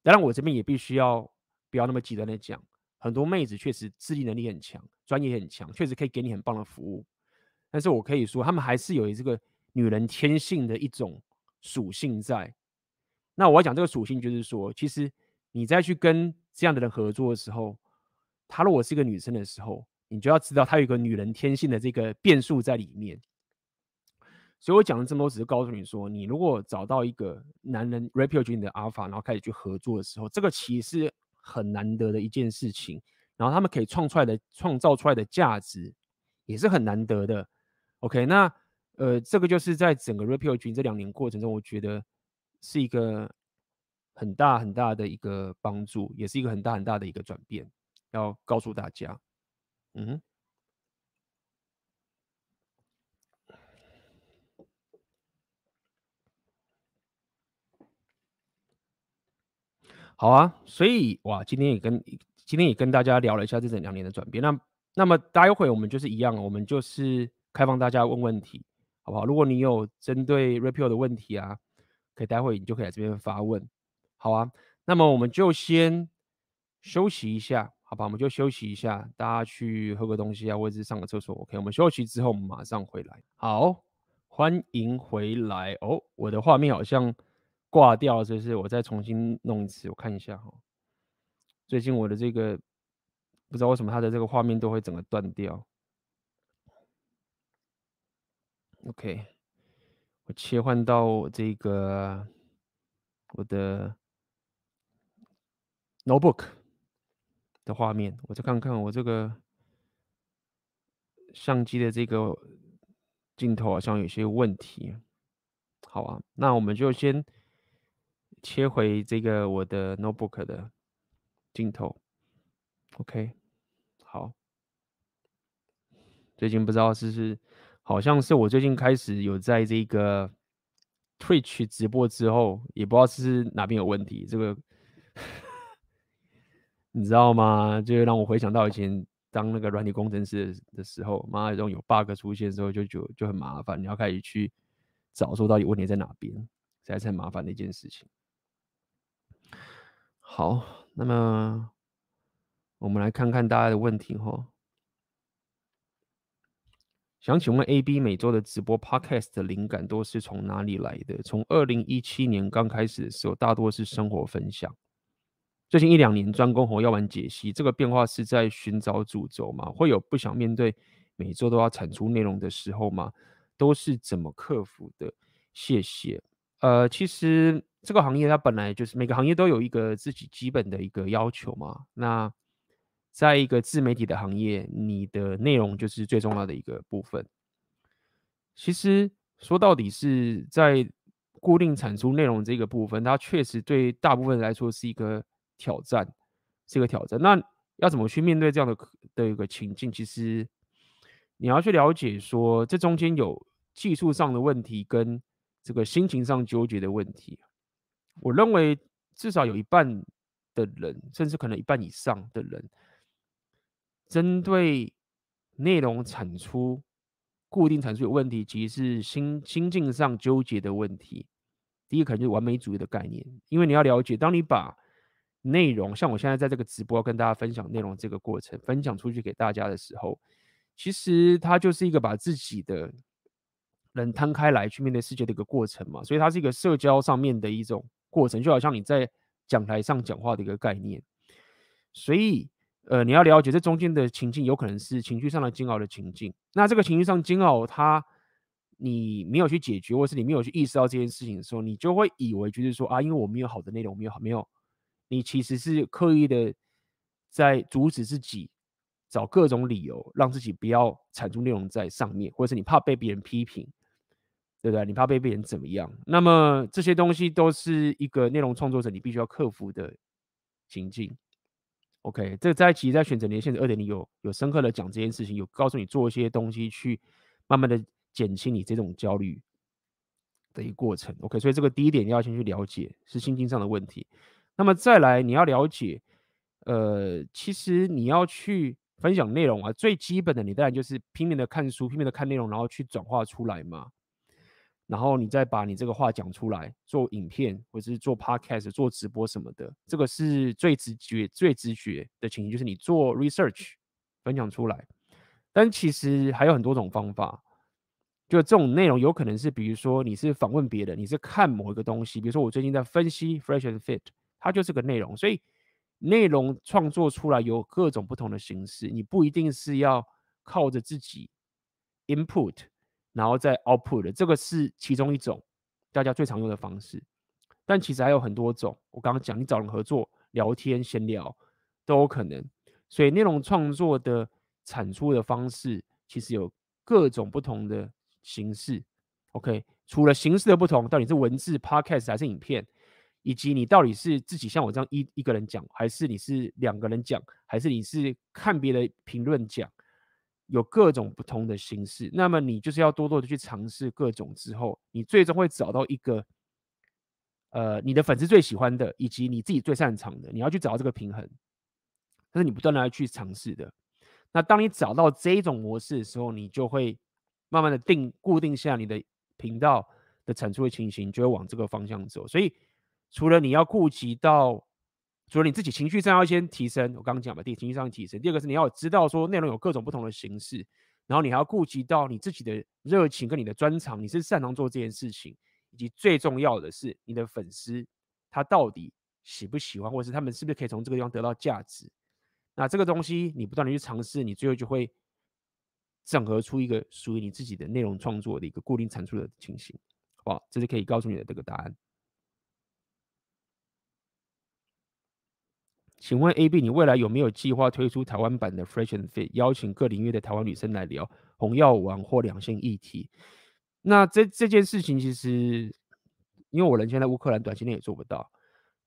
当然我这边也必须要不要那么极端的讲，很多妹子确实智力能力很强，专业很强，确实可以给你很棒的服务。但是我可以说，他们还是有这个女人天性的一种属性在。那我要讲这个属性，就是说，其实你在去跟这样的人合作的时候，她如果是一个女生的时候，你就要知道她有一个女人天性的这个变数在里面。所以我讲了这么多，只是告诉你说，你如果找到一个男人 Red Pill 觉醒的 Alpha，然后开始去合作的时候，这个其实很难得的一件事情。然后他们可以创出来的、创造出来的价值也是很难得的。OK，那呃，这个就是在整个 Red Pill 觉醒这两年过程中，我觉得是一个很大很大的一个帮助，也是一个很大很大的一个转变，要告诉大家，嗯。好啊，所以哇，今天也跟今天也跟大家聊了一下这整两年的转变。那那么待会我们就是一样，我们就是开放大家问问题，好不好？如果你有针对 Red Pill 的问题啊，可以待会你就可以来这边发问，好啊。那么我们就先休息一下，好吧？我们就休息一下，大家去喝个东西啊，或者是上个厕所。OK，我们休息之后，我们马上回来。好，欢迎回来哦。我的画面好像挂掉了，就是我再重新弄一次，我看一下哈。最近我的这个不知道为什么它的这个画面都会整个断掉。OK，我切换到这个我的 notebook 的画面，我再看看我这个相机的这个镜头好像有些问题。好啊，那我们就先切回这个我的 notebook 的镜头。OK，好，最近不知道是不是。好像是我最近开始有在这个 Twitch 直播之后，也不知道是哪边有问题。这个 你知道吗？就让我回想到以前当那个软体工程师的时候，妈这种有 bug 出现的时候就就就很麻烦，你要开始去找说到底问题在哪边，实在是很麻烦的一件事情。好，那么我们来看看大家的问题哈。想请问 AB 每周的直播 Podcast 的灵感都是从哪里来的？从二零一七年刚开始的时候，大多是生活分享。最近一两年专攻红药丸解析，这个变化是在寻找主轴吗？会有不想面对每周都要产出内容的时候吗？都是怎么克服的？谢谢。呃，其实这个行业它本来就是每个行业都有一个自己基本的一个要求嘛。那在一个自媒体的行业，你的内容就是最重要的一个部分。其实说到底是在固定产出内容这个部分，它确实对大部分人来说是一个挑战，是一个挑战。那要怎么去面对这样的的一个情境？其实你要去了解说，这中间有技术上的问题跟这个心情上纠结的问题。我认为至少有一半的人，甚至可能一半以上的人。针对内容产出、固定产出有问题，其实是心心境上纠结的问题。第一个可能就是完美主义的概念，因为你要了解，当你把内容像我现在在这个直播跟大家分享内容这个过程分享出去给大家的时候，其实它就是一个把自己的人摊开来去面对世界的一个过程嘛，所以它是一个社交上面的一种过程，就好像你在讲台上讲话的一个概念，所以。呃，你要了解这中间的情境，有可能是情绪上的煎熬的情境。那这个情绪上煎熬，它你没有去解决，或是你没有去意识到这件事情的时候，你就会以为就是说啊，因为我没有好的内容，没有好，没有。你其实是刻意的在阻止自己，找各种理由让自己不要产出内容在上面，或者是你怕被别人批评，对不对？你怕被别人怎么样？那么这些东西都是一个内容创作者你必须要克服的情境。OK，这在其实，在选择年限的二点零有有深刻的讲这件事情，有告诉你做一些东西去慢慢的减轻你这种焦虑的一个过程。OK，所以这个第一点你要先去了解是心境上的问题。那么再来你要了解，呃，其实你要去分享内容啊，最基本的你当然就是拼命的看书，拼命的看内容，然后去转化出来嘛。然后你再把你这个话讲出来，做影片或者是做 podcast、做直播什么的，这个是最直觉、最直觉的情形，就是你做 research 分享出来。但其实还有很多种方法，就这种内容有可能是，比如说你是访问别人，你是看某一个东西，比如说我最近在分析 Fresh and Fit，它就是个内容。所以内容创作出来有各种不同的形式，你不一定是要靠着自己 input。然后再 output 的，这个是其中一种大家最常用的方式，但其实还有很多种。我刚刚讲，你找人合作、聊天、闲聊都有可能。所以内容创作的产出的方式，其实有各种不同的形式。OK，除了形式的不同，到底是文字、Podcast 还是影片，以及你到底是自己像我这样一一个人讲，还是你是两个人讲，还是你是看别的评论讲。有各种不同的形式，那么你就是要多多的去尝试各种之后，你最终会找到一个，呃，你的粉丝最喜欢的，以及你自己最擅长的，你要去找到这个平衡，这是你不断的来去尝试的。那当你找到这一种模式的时候，你就会慢慢的定固定下你的频道，的产出的情形，就会往这个方向走。所以，除了你要顾及到，除了你自己情绪上要先提升，我刚刚讲嘛，第一情绪上提升，第二个是你要知道说内容有各种不同的形式，然后你还要顾及到你自己的热情跟你的专长，你是擅长做这件事情，以及最重要的是你的粉丝他到底喜不喜欢，或者是他们是不是可以从这个地方得到价值。那这个东西你不断的去尝试，你最后就会整合出一个属于你自己的内容创作的一个固定产出的情形，好不好？这是可以告诉你的这个答案。请问 AB，你未来有没有计划推出台湾版的 Fresh and Fit，邀请各领域的台湾女生来聊红药丸或两性议题？那这这件事情其实，因为我人现在乌克兰，短期内也做不到。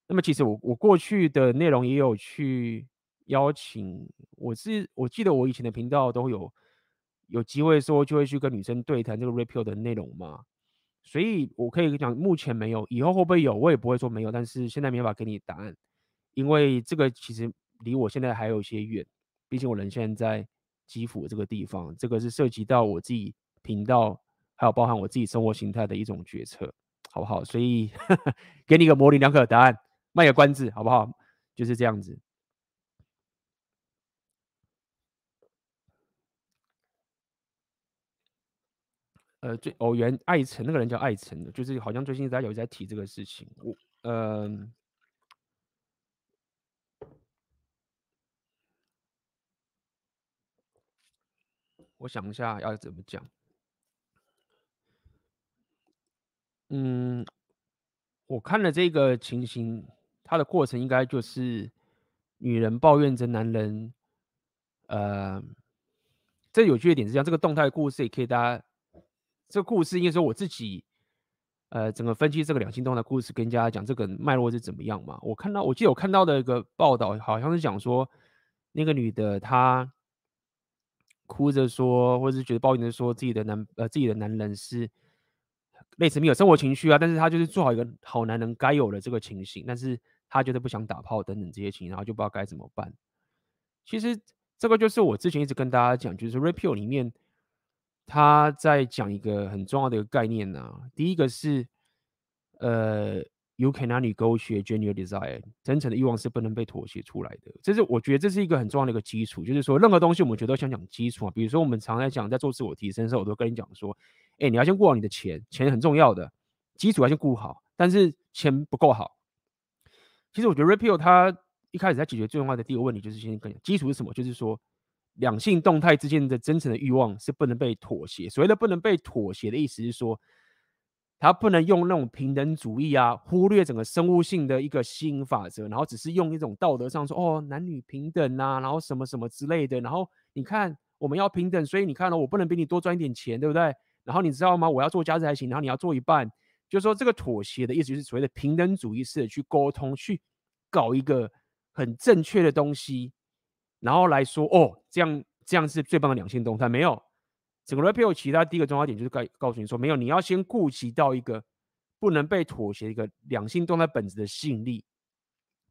那么其实我我过去的内容也有去。邀请我是，我记得我以前的频道都有有机会说，就会去跟女生对谈这个 Repeal 的内容嘛，所以我可以讲，目前没有，以后会不会有，我也不会说没有，但是现在没办法给你答案，因为这个其实离我现在还有一些远，毕竟我人现在在基辅这个地方，这个是涉及到我自己频道，还有包含我自己生活形态的一种决策，好不好？所以 给你一个模棱两可的答案，卖个关子，好不好？就是这样子。呃，最哦，原艾辰那个人叫艾辰的，就是好像最近大家有在提这个事情。我，嗯、我想一下要怎么讲。嗯，我看了这个情形，它的过程应该就是女人抱怨着男人。呃，这有趣的点是这样，这个动态故事也可以大家。这个故事应该说我自己，呃，整个分析这个两性动态故事，跟大家讲这个脉络是怎么样嘛？我看到，我记得我看到的一个报道，好像是讲说，那个女的她哭着说，或者是觉得抱怨着说，自己的男呃自己的男人是类似没有生活情绪啊，但是他就是做好一个好男人该有的这个情形，但是他觉得不想打炮等等这些情形，然后就不知道该怎么办。其实这个就是我之前一直跟大家讲，就是 Red Pill 里面。他在讲一个很重要的一个概念呢、第一个是，呃，You cannot negotiate genuine desire，真诚的欲望是不能被妥协出来的。这是我觉得这是一个很重要的一个基础，就是说任何东西我们觉得都想讲基础啊。比如说我们常在讲在做自我提升的时候，我都跟你讲说，哎，你要先顾好你的钱，钱很重要的，基础要先顾好，但是钱不够好。其实我觉得 Repeal 他一开始在解决最重要的第一个问题，就是先跟你讲基础是什么，就是说。两性动态之间的真诚的欲望是不能被妥协。所谓的不能被妥协的意思是说，他不能用那种平等主义啊，忽略整个生物性的一个吸引法则，然后只是用一种道德上说哦，男女平等啊，然后什么什么之类的。然后你看我们要平等，所以你看了、哦、我不能比你多赚一点钱，对不对？然后你知道吗？我要做家事还行，然后你要做一半，就是说这个妥协的意思就是所谓的平等主义式的去沟通，去搞一个很正确的东西。然后来说哦，这样这样是最棒的两性动态。没有，整个 Red Pill 其他第一个重要点就是告告诉你说，没有，你要先顾及到一个不能被妥协一个两性动态本质的吸引力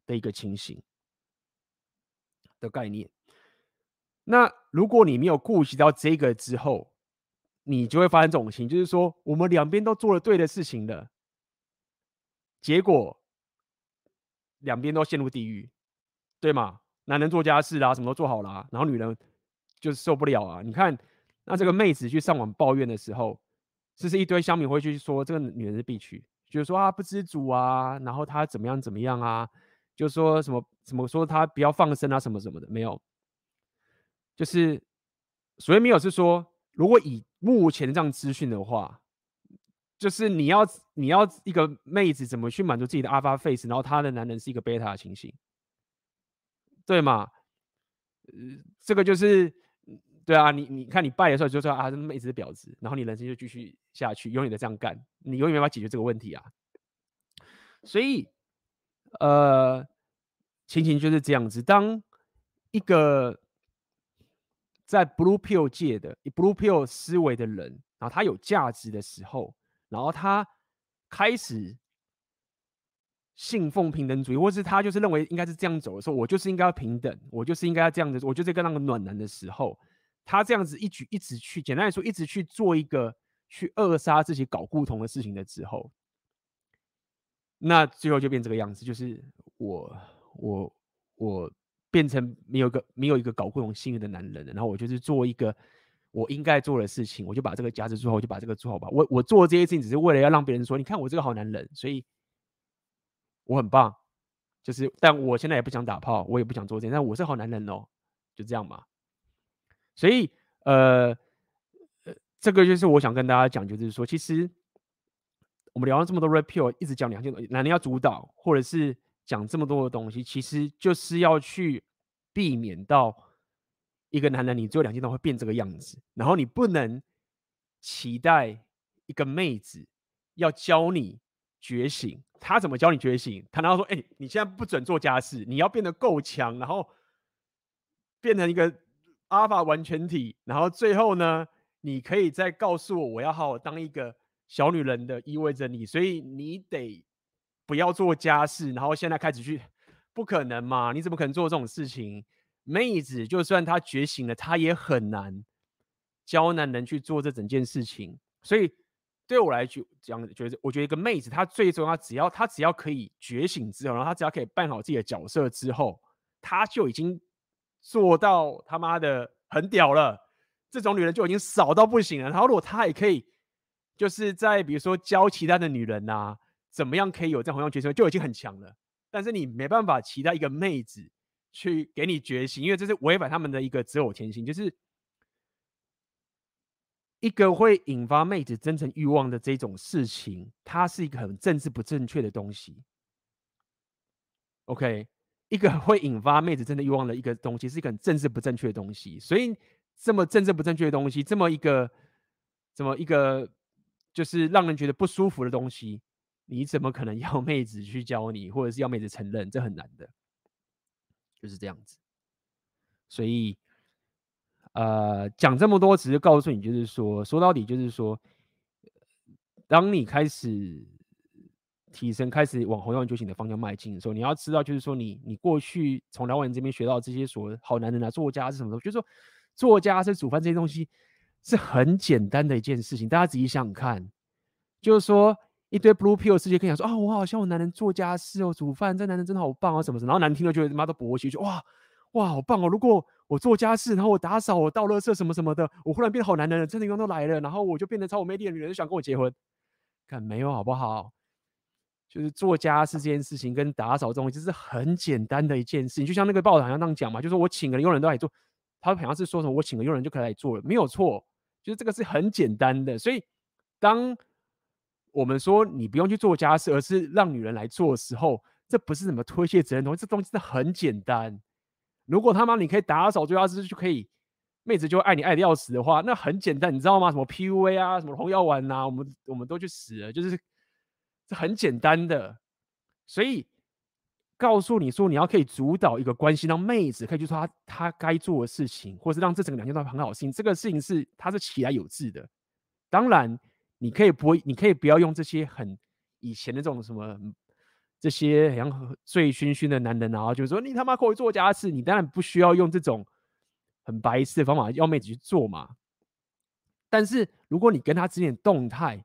的一个情形的概念。那如果你没有顾及到这个之后，你就会发生这种情，就是说我们两边都做了对的事情了，结果两边都陷入地狱，对吗？男人做家事啊，什么都做好了，然后女人就受不了啊！你看，那这个妹子去上网抱怨的时候，这是一堆乡民会去说这个女人是必娶，就是说啊不知足啊，然后她怎么样怎么样啊，就说什么什么说她不要放生啊什么什么的，没有，就是所谓没有是说，如果以目前这样资讯的话，就是你要你要一个妹子怎么去满足自己的 alpha face，然后她的男人是一个 beta 的情形。对嘛？呃，这个就是，对啊，你你看你败的时候就说啊，这妹子是婊子，然后你人生就继续下去，永远的这样干，你永远没法解决这个问题啊。所以，呃，情形就是这样子。当一个在 Blue Pill 界的以 Blue Pill 思维的人，然后他有价值的时候，然后他开始。信奉平等主义，或是他就是认为应该是这样走的时候，我就是应该要平等，我就是应该要这样子，我就是跟那个暖男的时候，他这样子一举一直去，简单来说，一直去做一个去扼杀自己搞不同的事情的时候，那最后就变这个样子，就是我我我变成没有一个没有一个搞不同幸运的男人，然后我就是做一个我应该做的事情，我就把这个夹子做好，我就把这个做好吧。我我做这些事情只是为了要让别人说，你看我这个好男人，所以我很棒。就是，但我现在也不想打炮，我也不想做这些，但我是好男人哦，就这样嘛。所以，呃。这个就是我想跟大家讲，就是说，其实我们聊了这么多 Red Pill，一直讲两件东西，男人要主导，或者是讲这么多的东西，其实就是要去避免到一个男人，你做两件都会变这个样子。然后你不能期待一个妹子要教你觉醒，她怎么教你觉醒？她然后说：“哎，你现在不准做家事，你要变得够强，然后变成一个阿法完全体，然后最后呢？”你可以再告诉我，我要好好当一个小女人的，意味着你，所以你得不要做家事，然后现在开始去，不可能嘛？你怎么可能做这种事情？妹子就算她觉醒了，她也很难教男人去做这整件事情。所以对我来讲，觉得我觉得一个妹子，她最重要，只要她只要可以觉醒之后，然后她只要可以扮好自己的角色之后，她就已经做到他妈的很屌了。这种女人就已经少到不行了。然后如果她也可以，就是在比如说教其他的女人呐、啊，怎么样可以有这样同样角色，就已经很强了。但是你没办法期待一个妹子去给你觉醒，因为这是违反他们的一个择偶天性，就是一个会引发妹子真诚欲望的这种事情，它是一个很政治不正确的东西。OK，一个会引发妹子真的欲望的一个东西，是一个很政治不正确的东西，所以。这么政治不正确的东西，这么一个，这么一个，就是让人觉得不舒服的东西，你怎么可能 要妹子去教你，或者是要妹子承认？这很难的，就是这样子。所以，呃，讲这么多，只是告诉你，就是说，说到底，就是说，当你开始提升，开始往红药丸觉醒的方向迈进的时候，你要知道，就是说你，你过去从疗丸这边学到这些所谓好男人啊、作家是什么时候，就是说。作家是、煮饭这些东西是很简单的一件事情，大家仔细想想看，就是说一堆 Blue Pill 世界跟你讲说啊，我好像我男人做家事哦，煮饭，这男人真的好棒啊，什么什么，然后男听了就会他妈都勃起，就哇哇好棒哦！如果我做家事，然后我打扫、我倒垃圾什么什么的，我忽然变好男人了，真的欲望都来了，然后我就变成超有魅力的女人，就想跟我结婚，看没有好不好？就是做家事这件事情跟打扫这种，就是很简单的一件事情，就像那个报道好像那样讲嘛，就是我请个佣人都来做。他好像是说什么，我请个佣人就可以来做了，没有错，就是这个是很简单的。所以，当我们说你不用去做家事，而是让女人来做的时候，这不是什么推卸责任东西，这东西真的很简单。如果他妈你可以打扫做家事就可以，妹子就爱你爱的要死的话，那很简单，你知道吗？什么 PUA 啊，什么红药丸啊，我们我们都去死了，就是这很简单的。所以。告诉你说，你要可以主导一个关系，让妹子可以去做她她该做的事情，或者是让这整个两件都很好心。这个事情是它是起来有致的。当然，你可以不，你可以不要用这些很以前的这种什么这些好像醉醺醺的男人，然后就是说你他妈可以做家事，你当然不需要用这种很白痴的方法要妹子去做嘛。但是如果你跟他之间动态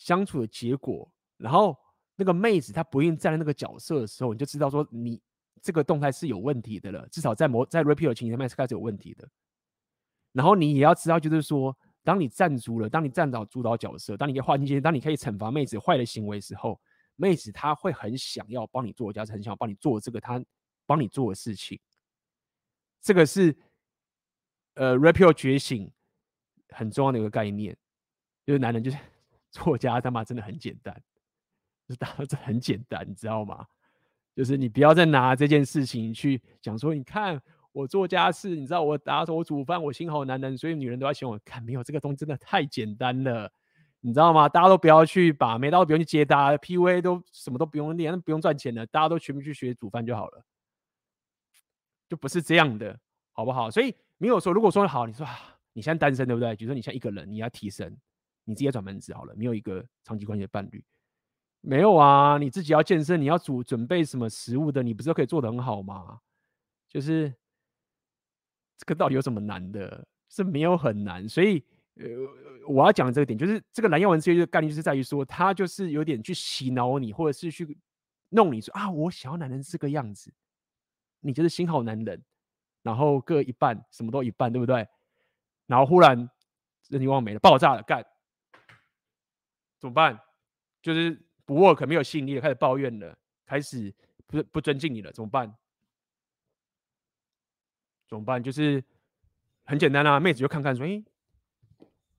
相处的结果，然后。那个妹子她不愿意站在那个角色的时候，你就知道说你这个动态是有问题的了。至少在某在 Red Pill 情形下面开始有问题的。然后你也要知道，就是说，当你站足了，当你站到主导角色，当你可以划清界限，当你可以惩罚妹子坏的行为的时候，妹子她会很想要帮你做家事，很想要帮你做这个她帮你做的事情。这个是呃 Red Pill 觉醒很重要的一个概念，就是男人就是做家他妈真的很简单。就是大家这很简单，你知道吗？就是你不要再拿这件事情去讲说，你看我做家事，你知道我打扫、我煮饭，我心好男人，所以女人都要喜欢我。看没有这个东西，真的太简单了，你知道吗？大家都不要去把妹，大家都不用去接搭，PUA 都什么都不用练，不用赚钱的，大家都全部去学煮饭就好了，就不是这样的，好不好？所以没有说，如果说好，你说你现在单身对不对？比如说你现在一个人，你要提升，你自己要转门子好了，没有一个长期关系的伴侣。没有啊，你自己要健身，你要煮准备什么食物的，你不是都可以做得很好吗？就是这个到底有什么难的？是没有很难，所以呃，我要讲的这个点，就是这个蓝药丸之夜的概念，就是在于说，他就是有点去洗脑你，或者是去弄你说啊，我想要男人这个样子，你就是心好男人，然后各一半，什么都一半，对不对？然后忽然人情忘没了，爆炸了，干，怎么办？就是不 work，没有吸引力了，开始抱怨了，开始不不尊敬你了，怎么办？怎么办？就是很简单啊，妹子就看看说，哎。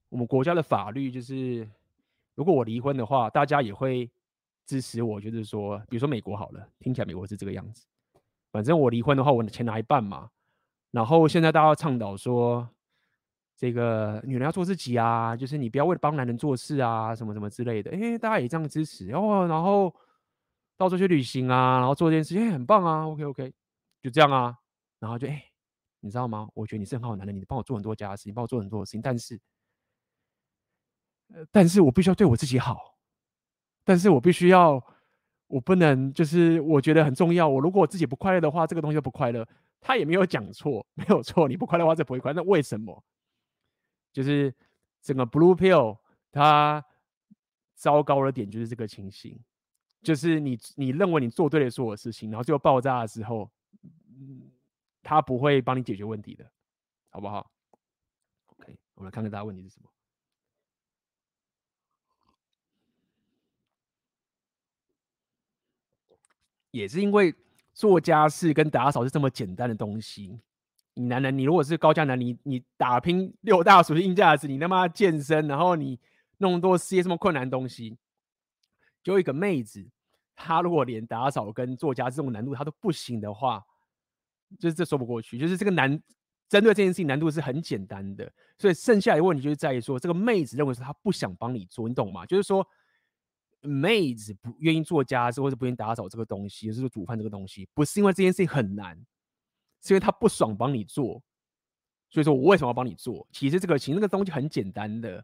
我们国家的法律就是，如果我离婚的话，大家也会支持我。就是说，比如说美国好了，听起来美国是这个样子。反正我离婚的话，我的钱拿一半嘛。然后现在大家倡导说，这个女人要做自己啊，就是你不要为了帮男人做事啊，什么什么之类的。哎，大家也这样支持哦。然后到处去旅行啊，然后做这件事情，很棒啊。OK OK，就这样啊。然后就哎，你知道吗？我觉得你是很好的男人，你帮我做很多家事，你帮我做很多事情，但是。但是我必须要对我自己好，但是我必须要，我不能就是我觉得很重要。我如果我自己不快乐的话，这个东西就不快乐。他也没有讲错，没有错。你不快乐的话，这不会快乐。那为什么？就是整个 Blue Pill 它糟糕的点就是这个情形，就是你你认为你做对了所有事情，然后最后爆炸的时候，他不会帮你解决问题的，好不好？OK，我们来看看大家问题是什么。也是因为做家事跟打扫是这么简单的东西，你男人，你如果是高价男，你你打拼六大属性硬价值，你他妈健身，然后你弄多事业这么困难的东西，就一个妹子，她如果连打扫跟做家这种难度她都不行的话，就是这说不过去。就是这个难针对这件事情难度是很简单的，所以剩下的问题就是在于说，这个妹子认为是她不想帮你做，你懂吗？就是说。妹子不愿意做家事，或者不愿意打扫这个东西，就是煮饭这个东西，不是因为这件事情很难，是因为他不爽帮你做。所以说我为什么要帮你做？其实这个其实那个东西很简单的。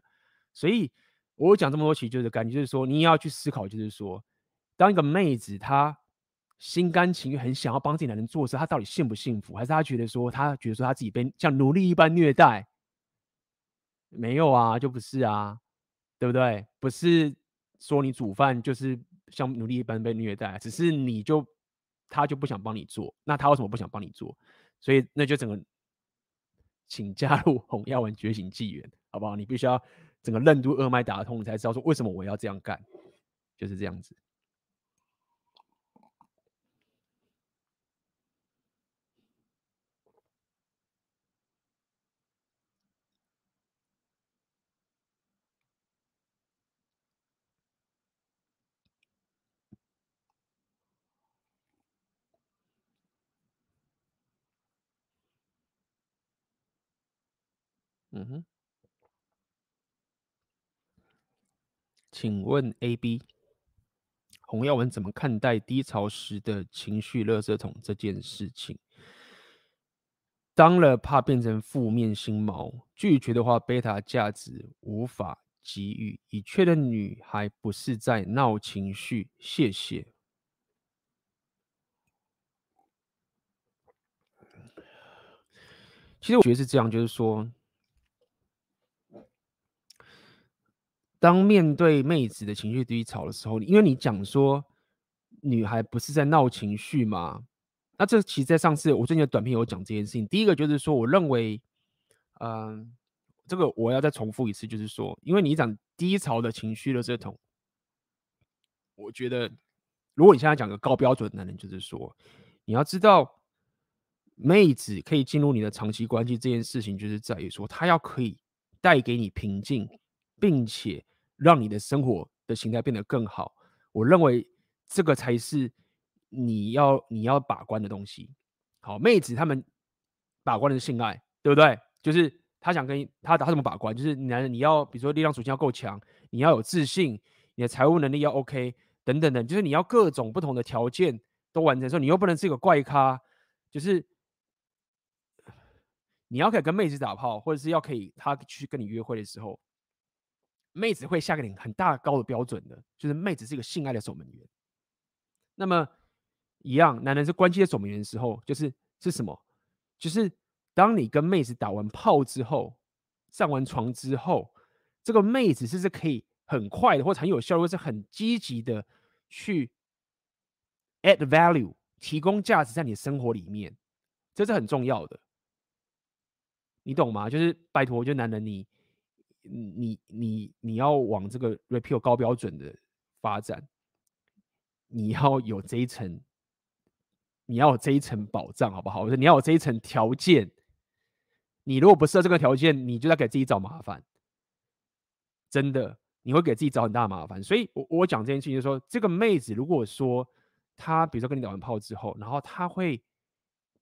所以我讲这么多，其实就是感觉就是说，你也要去思考，就是说，当一个妹子她心甘情愿很想要帮自己男人做事，她到底幸不幸福？还是她觉得说，她觉得说她自己被像奴隶一般虐待？没有啊，就不是啊，对不对？不是。说你煮饭就是像奴隶一般被虐待，只是你就他就不想帮你做，那他为什么不想帮你做？所以那就整个请加入红药丸觉醒纪元，好不好？你必须要整个任督二脉打通，你才知道说为什么我要这样干，就是这样子。嗯哼，请问 A、B 红耀文怎么看待低潮时的情绪垃圾桶这件事情？当了怕变成负面心锚，拒绝的话，贝塔价值无法给予，已确认女孩不是在闹情绪。谢谢。其实我觉得是这样，就是说。当面对妹子的情绪低潮的时候，因为你讲说女孩不是在闹情绪嘛，那这其实，在上次我最近的短片有讲这件事情。第一个就是说，我认为，嗯、这个我要再重复一次，就是说，因为你讲低潮的情绪的这种，我觉得，如果你现在讲个高标准的男人，就是说，你要知道，妹子可以进入你的长期关系这件事情，就是在于说，她要可以带给你平静。并且让你的生活的形态变得更好，我认为这个才是你要你要把关的东西。好，妹子他们把关的是性爱，对不对？就是他想跟他他怎么把关？就是男人你要比如说力量属性要够强，你要有自信，你的财务能力要 OK 等等等，就是你要各种不同的条件都完成的时候，你又不能是一个怪咖，就是你要可以跟妹子打炮，或者是要可以他去跟你约会的时候。妹子会下个你很大高的标准的，就是妹子是一个性爱的守门员。那么一样，男人是关系的守门员的时候，就是是什么？就是当你跟妹子打完炮之后，上完床之后，这个妹子是不是可以很快的，或者很有效率，或是很积极的去 add value，提供价值在你的生活里面，这是很重要的。你懂吗？就是拜托，就男人你，你你你要往这个 repeal 高标准的发展，你要有这一层，你要有这一层保障，好不好？我说你要有这一层条件。你如果不设这个条件，你就在给自己找麻烦。真的，你会给自己找很大麻烦。所以我，我我讲这件事情，就是说，这个妹子如果说她，比如说跟你打完炮之后，然后她会，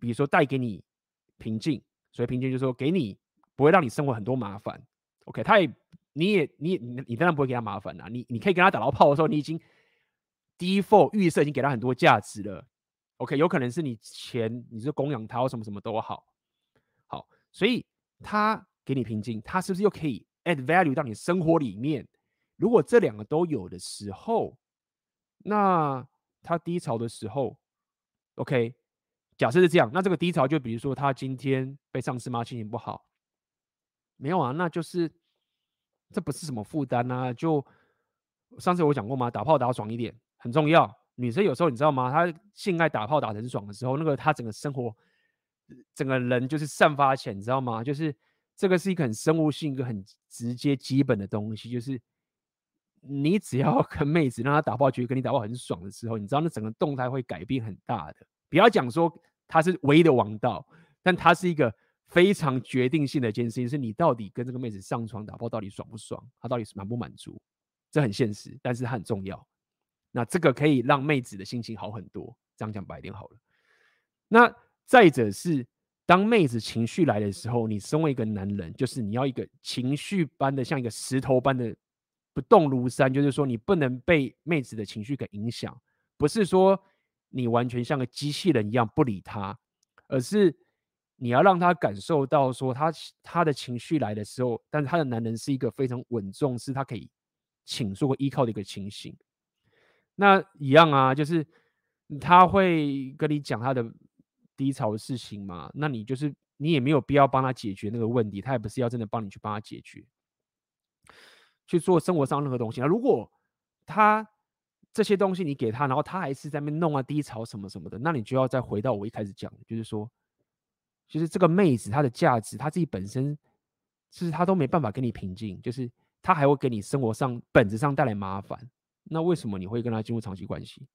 比如说带给你平静。所以平静就是说，给你不会让你生活很多麻烦，OK？他也，你也，你你你当然不会给他麻烦啦。你你可以跟他打到炮的时候，你已经 default 预设已经给他很多价值了，OK？有可能是你钱，你是供养他或什么什么都好，好，所以他给你平静，他是不是又可以 add value 到你生活里面？如果这两个都有的时候，那他低潮的时候，OK？假设是这样，那这个低潮就比如说他今天被上司骂，心情不好，没有啊，那就是这不是什么负担啊。就上次我讲过吗？打炮打爽一点很重要。女生有时候你知道吗？她性爱打炮打得很爽的时候，那个她整个生活整个人就是散发起来，你知道吗？就是这个是一个很生物性、一个很直接、基本的东西，就是你只要 跟妹子让她打炮，觉得跟你打炮很爽的时候，你知道那整个动态会改变很大的。不要讲说他是唯一的王道，但他是一个非常决定性的一件事情，是你到底跟这个妹子上床打炮到底爽不爽，她到底是满不满足，这很现实，但是它很重要。那这个可以让妹子的心情好很多，这样讲白点好了。那再者是，当妹子情绪来的时候，你身为一个男人，就是你要一个情绪般的，像一个石头般的不动如山，就是说你不能被妹子的情绪给影响，不是说。你完全像个机器人一样不理她，而是你要让他感受到说他他的情绪来的时候，但是他的男人是一个非常稳重，是他可以倾诉和依靠的一个情形。那一样啊，就是他会跟你讲他的低潮的事情嘛，那你就是你也没有必要帮他解决那个问题，他也不是要真的帮你去帮他解决，去做生活上任何东西。那如果他这些东西你给他，然后他还是在那边弄啊低潮什么什么的，那你就要再回到我一开始讲，就是说，就是这个妹子她的价值，她自己本身，是她都没办法给你平静，就是她还会给你生活上本质上带来麻烦。那为什么你会跟她进入长期关系？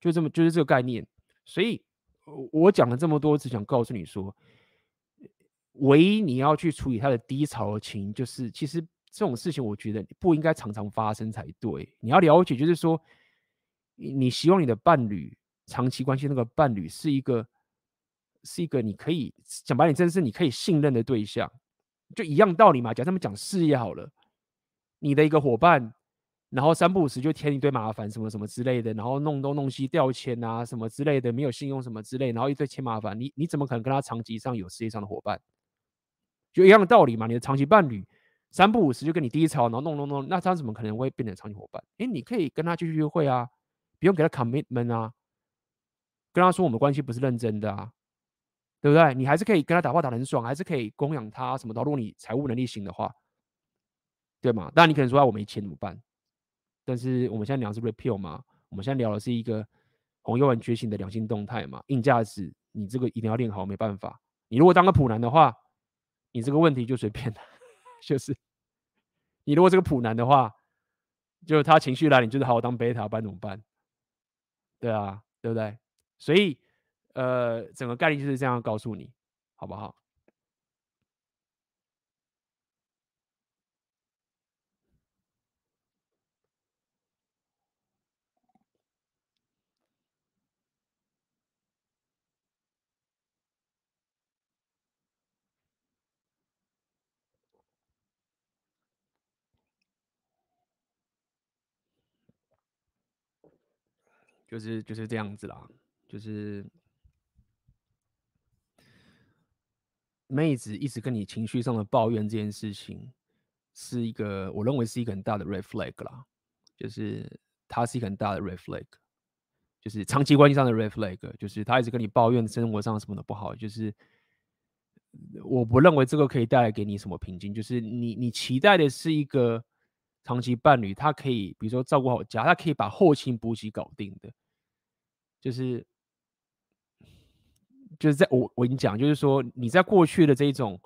就这么就是这个概念。所以我讲了这么多，只想告诉你说，唯一你要去处理她的低潮情，就是其实。这种事情，我觉得不应该常常发生才对。你要了解，就是说，你希望你的伴侣长期关系那个伴侣是一个，是一个你可以讲白点，真是你可以信任的对象，就一样道理嘛。假设他们讲事业好了，你的一个伙伴，然后三不五时就添一堆麻烦，什么什么之类的，然后弄东弄西掉钱啊，什么之类的，没有信用什么之类，然后一堆添麻烦，你你怎么可能跟他长期上有事业上的伙伴？就一样的道理嘛。你的长期伴侣。三不五时就跟你低潮，然后弄弄弄，那他怎么可能会变成长期伙伴？诶，你可以跟他继续约会啊，不用给他 commitment 啊，跟他说我们关系不是认真的啊，对不对？你还是可以跟他打炮打得很爽，还是可以供养他什么的。如果你财务能力行的话，对吗？当然你可能说啊，我没钱怎么办？但是我们现在聊的是 repeal 嘛，我们现在聊的是一个红药丸觉醒的良性动态嘛，硬价值你这个一定要练好，没办法。你如果当个普男的话，你这个问题就随便了。就是，你如果这个普男的话，就他情绪来，你就是好好当贝塔，不然怎么办？对啊，对不对？所以，呃，整个概念就是这样告诉你，好不好？就是就是这样子啦，就是妹子一直跟你情绪上的抱怨这件事情，是一个我认为是一个很大的 red flag 啦，就是它是一个很大的 red flag，就是长期关系上的 red flag，就是他一直跟你抱怨生活上什么的不好，就是我不认为这个可以带来给你什么平静，就是你你期待的是一个长期伴侣，他可以比如说照顾好家，他可以把后勤补给搞定的，就是就是在我我跟你讲，就是说你在过去的这种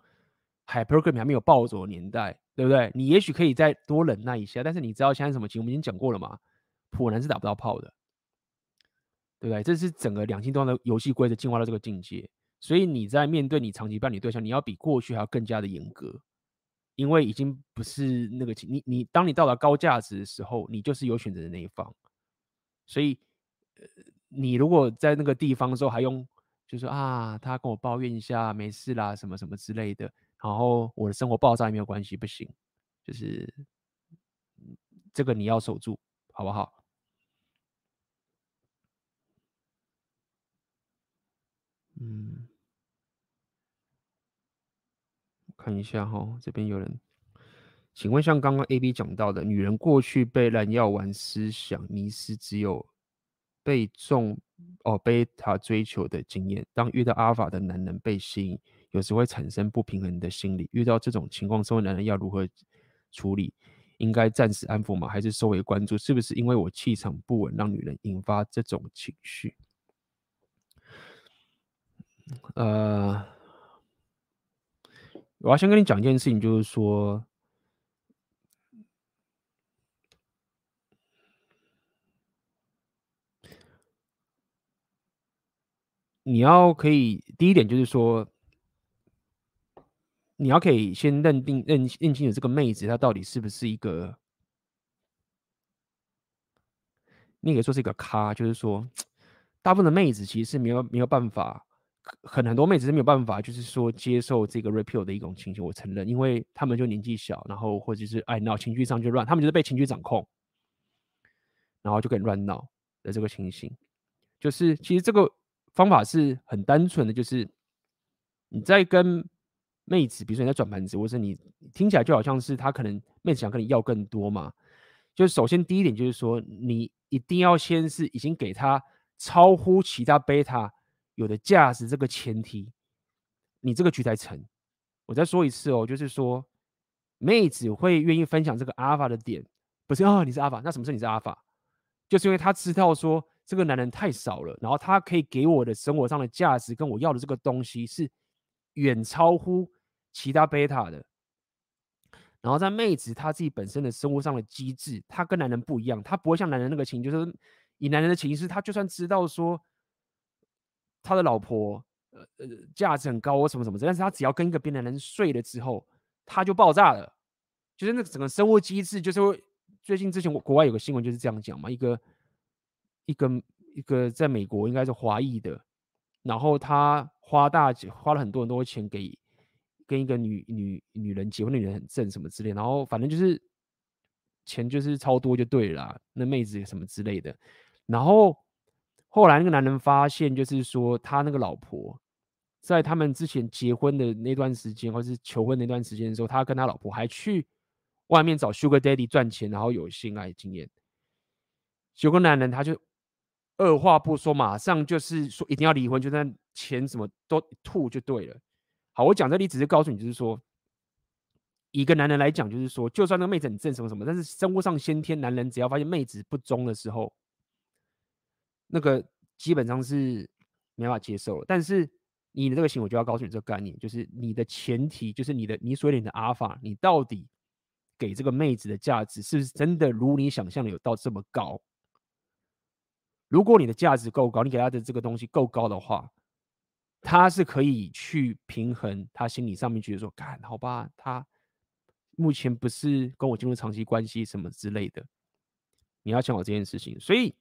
hypergamy 还没有暴走的年代，对不对？你也许可以再多忍耐一下，但是你知道现在什么情况？我们已经讲过了嘛，普男是打不到炮的。对不对？这是整个两性动的游戏规则进化到这个境界，所以你在面对你长期伴侣对象，你要比过去还要更加的严格，因为已经不是那个情。你你当你到达高价值的时候，你就是有选择的那一方。所以，呃，你如果在那个地方的时候还用，就是说啊，他跟我抱怨一下，没事啦，什么什么之类的，然后我的生活爆炸也没有关系，不行，就是这个你要守住，好不好？嗯，看一下哈，这边有人，请问像刚刚 A B 讲到的，女人过去被滥药丸思想迷失，只有被重哦贝塔追求的经验。当遇到阿尔法的男人被吸引，有时会产生不平衡的心理。遇到这种情况，身为男人要如何处理？应该暂时安抚吗？还是收回关注？是不是因为我气场不稳，让女人引发这种情绪？呃，我要先跟你讲一件事情，就是说，你要可以第一点就是说，你要可以先认定认认清楚这个妹子她到底是不是一个，你可以说是一个咖，就是说，大部分的妹子其实是没有没有办法。很很多妹子是没有办法，就是说接受这个 repeal 的一种情形，我承认，因为他们就年纪小，然后或者是爱闹，情绪上就乱，他们就是被情绪掌控，然后就可以乱闹的这个情形。就是其实这个方法是很单纯的，就是你在跟妹子，比如说你在转盘子，或者你听起来就好像是他可能妹子想跟你要更多嘛。就是首先第一点就是说，你一定要先是已经给他超乎其他贝塔。有的价值这个前提，你这个局才成。我再说一次哦，就是说，妹子会愿意分享这个阿尔法的点，不是哦，你是阿尔法，那什么是你是阿尔法？就是因为他知道说这个男人太少了，然后他可以给我的生活上的价值跟我要的这个东西是远超乎其他贝塔的。然后在妹子她自己本身的生活上的机制，她跟男人不一样，她不会像男人那个情，就是以男人的情绪，他就算知道说。他的老婆，呃呃，价值很高或什么什么，但是他只要跟一个别男人睡了之后，他就爆炸了，就是那个整个生物机制，就是最近之前国外有个新闻就是这样讲嘛，一个一个一个在美国应该是华裔的，然后他花大花了很多很多钱给跟一个女女女人结婚，的女人很正什么之类，然后反正就是钱就是超多就对了啦，那妹子什么之类的，然后。后来那个男人发现，就是说他那个老婆，在他们之前结婚的那段时间，或是求婚那段时间的时候，他跟他老婆还去外面找 Sugar Daddy 赚钱，然后有性爱经验。结果男人他就二话不说，马上就是说一定要离婚，就那钱什么都吐就对了。好，我讲这里只是告诉你，就是说一个男人来讲，就是说就算那个妹子很正什么什么，但是生活上先天男人只要发现妹子不忠的时候。那个基本上是没办法接受了，但是你的这个行为就要告诉你这个概念，就是你的前提就是你的你所领的阿尔法，你到底给这个妹子的价值是不是真的如你想象的有到这么高？如果你的价值够高，你给他的这个东西够高的话，他是可以去平衡他心理上面觉得说，干好吧，他目前不是跟我进入长期关系什么之类的，你要想好这件事情，所以。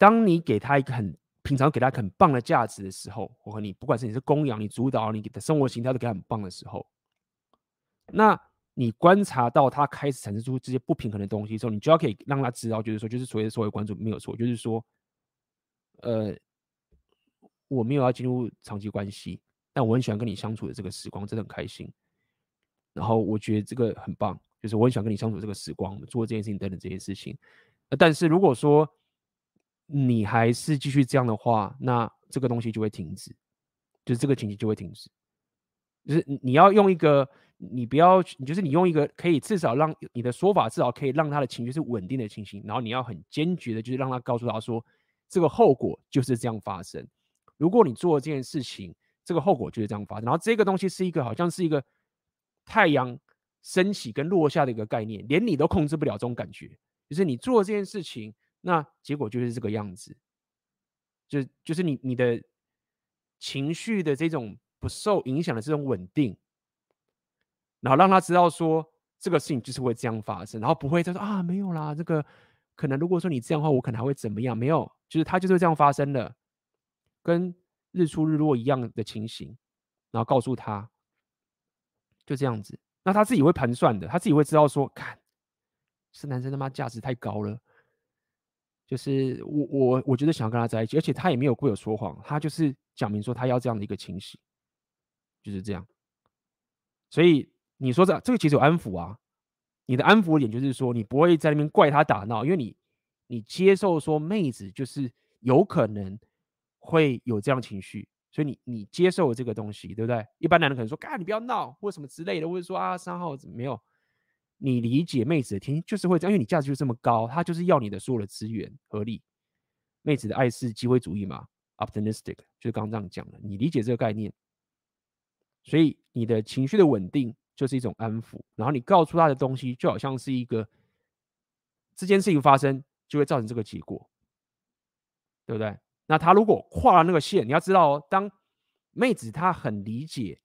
当你给他一个很平常给他很棒的价值的时候，我和你不管是你是供养、你主导、你给的生活形态都给他很棒的时候，那你观察到他开始产生出这些不平衡的东西的时候，你就要可以让他知道，就是说，就是所谓的社会关注没有错，就是说，呃，我没有要进入长期关系，但我很喜欢跟你相处的这个时光，真的很开心。然后我觉得这个很棒，就是我很喜欢跟你相处这个时光，做这件事情等等这些事情。但是如果说，你还是继续这样的话，那这个东西就会停止。就是这个情绪就会停止。就是你要用一个，你不要，你就是你用一个可以至少让你的说法至少可以让他的情绪是稳定的情形，然后你要很坚决的，就是让他告诉他说，这个后果就是这样发生。如果你做了这件事情，这个后果就是这样发生。然后这个东西是一个好像是一个太阳升起跟落下的一个概念，连你都控制不了这种感觉。就是你做这件事情，那结果就是这个样子。就就是你你的情绪的这种不受影响的这种稳定，然后让他知道说这个事情就是会这样发生，然后不会再说啊没有啦，这个可能如果说你这样的话，我可能还会怎么样？没有，就是他就是这样发生的。跟日出日落一样的情形，然后告诉他，就这样子。那他自己会盘算的，他自己会知道说，看，是男生他妈价值太高了，就是我我我觉得想要跟他在一起，而且他也没有故意说谎，他就是讲明说他要这样的一个情形，就是这样。所以你说这这个其实有安抚啊，你的安抚点就是说，你不会在那边怪他打闹，因为你你接受说妹子就是有可能。会有这样情绪，所以你你接受这个东西，对不对？一般男人可能说：“嘎，你不要闹，或什么之类的，或者说啊，三号怎么没有。”你理解妹子的天性就是会这样，因为你价值就这么高，她就是要你的所有的资源合理。妹子的爱是机会主义嘛，optimistic，就是刚刚这样讲的。你理解这个概念，所以你的情绪的稳定就是一种安抚，然后你告诉他的东西就好像是一个这件事情发生就会造成这个结果，对不对？那他如果跨了那个线，你要知道哦，当妹子她很理解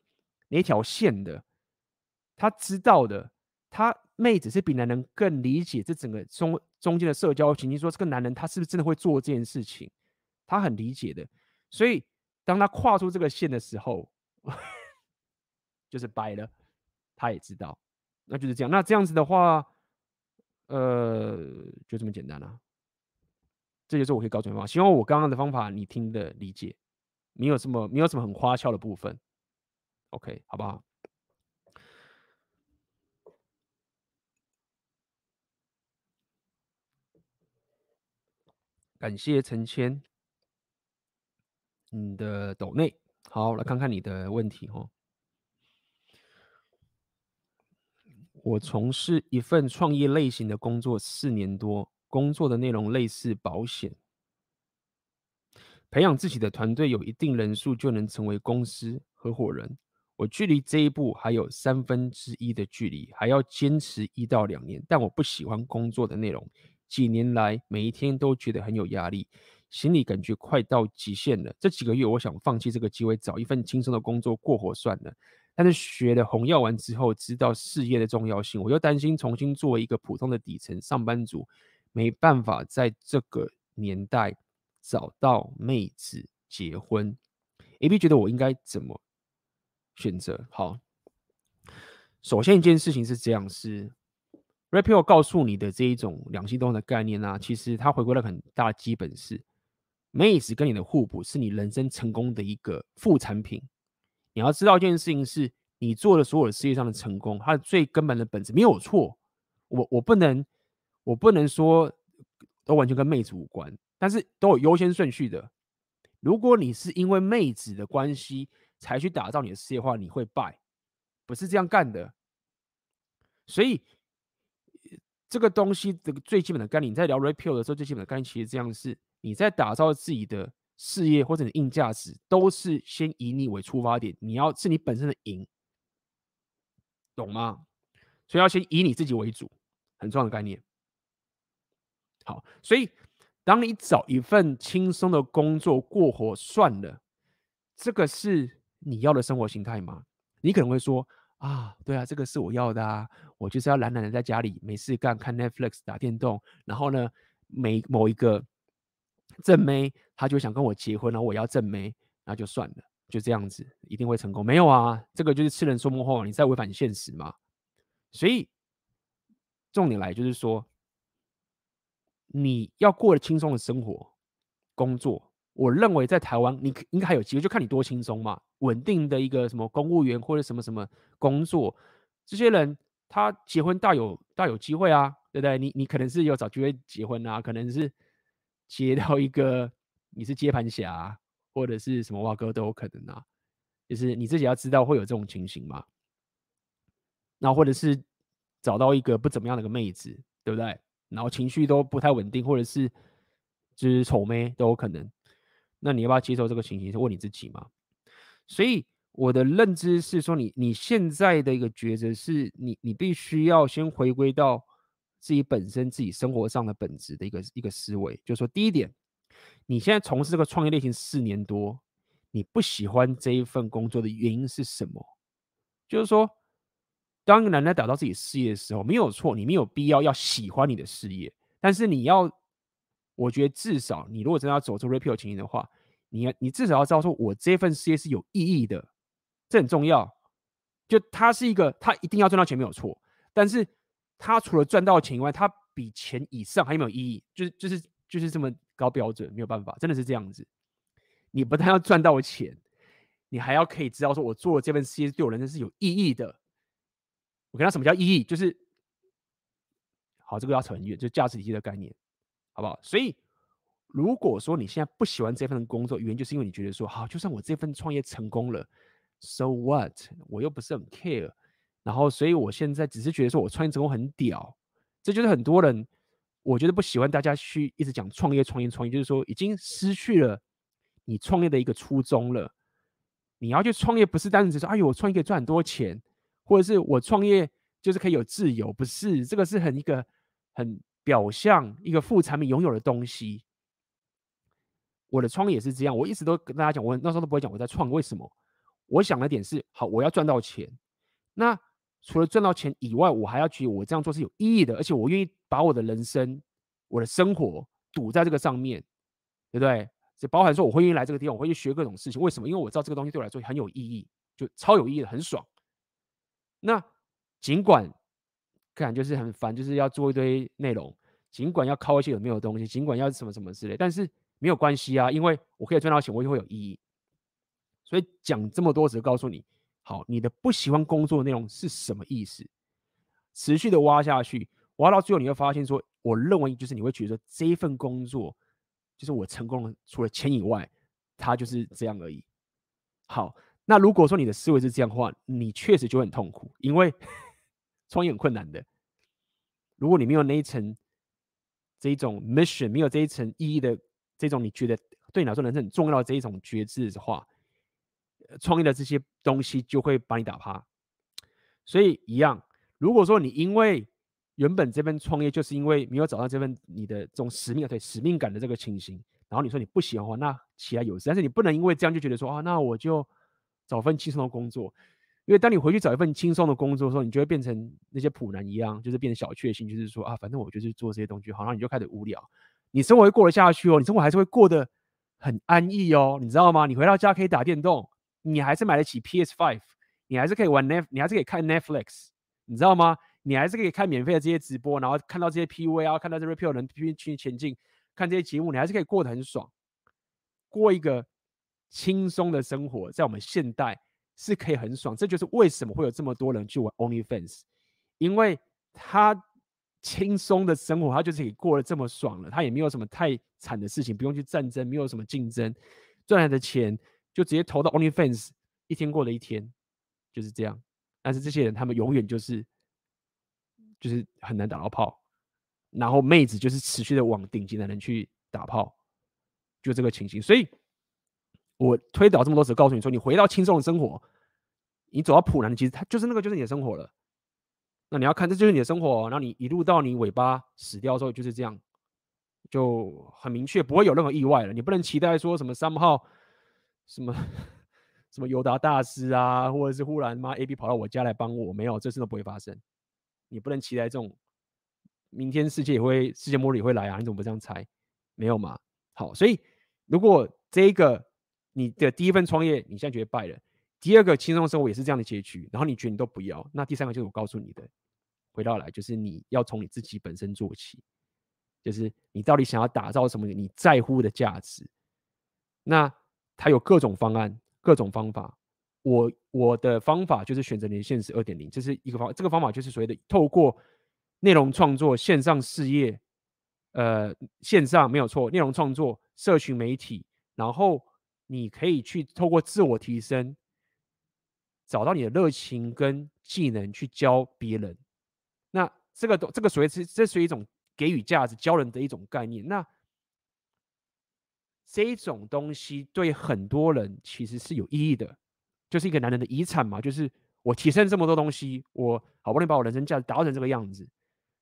那条线的，她知道的，她妹子是比男人更理解这整个中中间的社交情境，说这个男人他是不是真的会做这件事情，他很理解的。所以当他跨出这个线的时候，就是掰了，他也知道，那就是这样。那这样子的话，呃，就这么简单了啊。这就是我可以告诉你方法。希望我刚刚的方法你听的理解，没有什么没有什么很花俏的部分。OK，好不好？感谢陈谦，你的抖内。好，来看看你的问题哦。我从事一份创业类型的工作四年多。工作的内容类似保险，培养自己的团队有一定人数就能成为公司合伙人。我距离这一步还有三分之一的距离，还要坚持一到两年。但我不喜欢工作的内容，几年来每一天都觉得很有压力，心里感觉快到极限了。这几个月我想放弃这个机会，找一份轻松的工作过活算了。但是学了红药丸之后，知道事业的重要性，我又担心重新作为一个普通的底层上班族。没办法在这个年代找到妹子结婚，AB 觉得我应该怎么选择？好，首先一件事情是这样：是 Rapio 告诉你的这一种两性动的概念啊，其实它回归了很大基本是，妹子跟你的互补是你人生成功的一个副产品。你要知道一件事情是，你做的所有事业上的成功，它的最根本的本质没有错。我我不能。我不能说都完全跟妹子无关，但是都有优先顺序的。如果你是因为妹子的关系才去打造你的事业的话，你会败，不是这样干的。所以这个东西的最基本的概念，你在聊 Rapio 的时候，最基本的概念其实这样是：你在打造自己的事业或者你硬价值，都是先以你为出发点，你要是你本身的赢，懂吗？所以要先以你自己为主，很重要的概念。好，所以当你找一份轻松的工作过活算了，这个是你要的生活形态吗？你可能会说啊，对啊，这个是我要的啊，我就是要懒懒的在家里没事干，看 Netflix 打电动，然后呢，每某一个正妹他就想跟我结婚，然后我要正妹，那就算了，就这样子一定会成功？没有啊，这个就是痴人说梦话，你在违反现实嘛。所以重点来就是说。你要过得轻松的生活、工作，我认为在台湾你应该还有机会，就看你多轻松嘛。稳定的一个什么公务员或者什么什么工作，这些人他结婚大有大有机会啊，对不对？你你可能是有找机会结婚啊，可能是接到一个你是接盘侠，或者是什么挖哥都有可能啊。就是你自己要知道会有这种情形嘛。那或者是找到一个不怎么样的一个妹子，对不对？然后情绪都不太稳定，或者是就是丑妹都有可能。那你要不要接受这个情形？是问你自己嘛。所以我的认知是说你，你你现在的一个抉择是你，你必须要先回归到自己本身自己生活上的本质的一个一个思维。就是说，第一点，你现在从事这个创业类型四年多，你不喜欢这一份工作的原因是什么？就是说。当一个男人找到自己事业的时候，没有错，你没有必要要喜欢你的事业，但是你要，我觉得至少你如果真的要走出 r e p e a l 情形的话，你要你至少要知道说，我这份事业是有意义的，这很重要。就他是一个，他一定要赚到钱没有错，但是他除了赚到钱以外，他比钱以上还有没有意义？就是就是就是这么高标准，没有办法，真的是这样子。你不但要赚到钱，你还要可以知道说，我做了这份事业对我人生是有意义的。我跟他什么叫意义？就是好，这个要扯很远，就价值体系的概念，好不好？所以，如果说你现在不喜欢这份工作，原因就是因为你觉得说，好，就算我这份创业成功了，so what？我又不是很 care。然后，所以我现在只是觉得说我创业成功很屌，这就是很多人我觉得不喜欢大家去一直讲创业、创业、创业，就是说已经失去了你创业的一个初衷了。你要去创业，不是单纯只说，哎呦，我创业可以赚很多钱。或者是我创业就是可以有自由，不是这个是很一个很表象一个副产品拥有的东西。我的创业也是这样，我一直都跟大家讲，我那时候都不会讲我在创，为什么？我想的点是，好，我要赚到钱。那除了赚到钱以外，我还要觉得我这样做是有意义的，而且我愿意把我的人生、我的生活赌在这个上面，对不对？就包含说我会愿意来这个地方，我会去学各种事情。为什么？因为我知道这个东西对我来说很有意义，就超有意义的，很爽。那尽管看就是很烦，就是要做一堆内容，尽管要靠一些有没有东西，尽管要什么什么之类，但是没有关系啊，因为我可以赚到钱，我就会有意义。所以讲这么多，只是告诉你，好，你的不喜欢工作内容是什么意思？持续的挖下去，挖到最后你会发现说，我认为就是你会觉得说，这一份工作就是我成功了，除了钱以外，它就是这样而已。好。那如果说你的思维是这样的话，你确实就很痛苦，因为 创业很困难的。如果你没有那一层这一种 mission，没有这一层意义的这种你觉得对你来说人生很重要的这一种觉知的话，创业的这些东西就会把你打趴。所以一样，如果说你因为原本这份创业就是因为没有找到这份你的这种使命对使命感的这个情形，然后你说你不喜欢，那其来有事。但是你不能因为这样就觉得说啊，那我就。找份轻松的工作，因为当你回去找一份轻松的工作的时候，你就会变成那些普男一样，就是变成小确幸，就是说啊，反正我就是做这些东西，好，然后你就开始无聊，你生活会过得下去哦，你生活还是会过得很安逸哦，你知道吗？你回到家可以打电动，你还是买得起 PS5，你还是可以玩 Net，你还是可以看 Netflix，你知道吗？你还是可以看免费的这些直播，然后看到这些 PUA 啊，看到这些 Rapio 人拼去前进，看这些节目，你还是可以过得很爽，过一个。轻松的生活在我们现代是可以很爽，这就是为什么会有这么多人去玩 OnlyFans，因为他轻松的生活，他就是可以过得这么爽了，他也没有什么太惨的事情，不用去战争，没有什么竞争，赚来的钱就直接投到 OnlyFans，一天过了一天，就是这样。但是这些人他们永远就是就是很难打到炮，然后妹子就是持续的往顶级的人去打炮，就这个情形，所以。我推导这么多次，告诉你说，你回到轻松的生活，你走到普男，其实他就是那个，就是你的生活了。那你要看，这就是你的生活。然后你一路到你尾巴死掉之后，就是这样，就很明确，不会有任何意外了。你不能期待说什么三号，什么 什么尤达大师啊，或者是忽然妈 AB 跑到我家来帮我，没有，这事都不会发生。你不能期待这种明天世界也会世界末日也会来啊？你怎么不这样猜？没有嘛？好，所以如果这一个。你的第一份创业，你现在觉得败了；第二个轻松生活也是这样的结局，然后你觉得你都不要。那第三个就是我告诉你的，回到来就是你要从你自己本身做起，就是你到底想要打造什么你在乎的价值。那它有各种方案、各种方法。我我的方法就是选择你的现实二点零，这是一个方。这个方法就是所谓的透过内容创作、线上事业，呃，线上没有错，内容创作、社群媒体，然后。你可以去透过自我提升，找到你的热情跟技能去教别人。那这个这个所谓是这属于一种给予价值、教人的一种概念。那这种东西对很多人其实是有意义的，就是一个男人的遗产嘛。就是我提升这么多东西，我好不容易把我人生价值达成这个样子，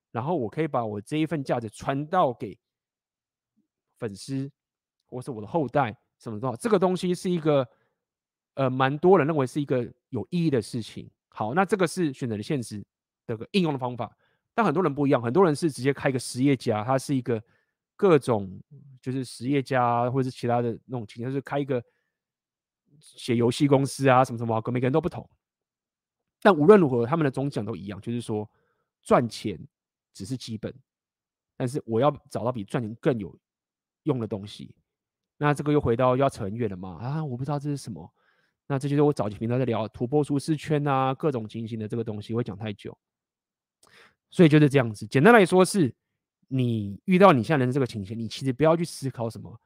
然后我可以把我这一份价值传到给粉丝或是我的后代，什么的，这个东西是一个呃，蛮多人认为是一个有意义的事情。好，那这个是选择的现实的个应用的方法，但很多人不一样，很多人是直接开一个实业家，他是一个。各种就是实业家或者是其他的那种情况，就是开一个写游戏公司啊，什么什么，跟每个人都不同。但无论如何，他们的总讲都一样，就是说赚钱只是基本，但是我要找到比赚钱更有用的东西。那这个又回到要扯很远了嘛？啊，我不知道这是什么。那这就是我早期频道在聊突破舒适圈啊，各种情形的这个东西，会讲太久。所以就是这样子，简单来说是。你遇到你现在的这个情形，你其实不要去思考什么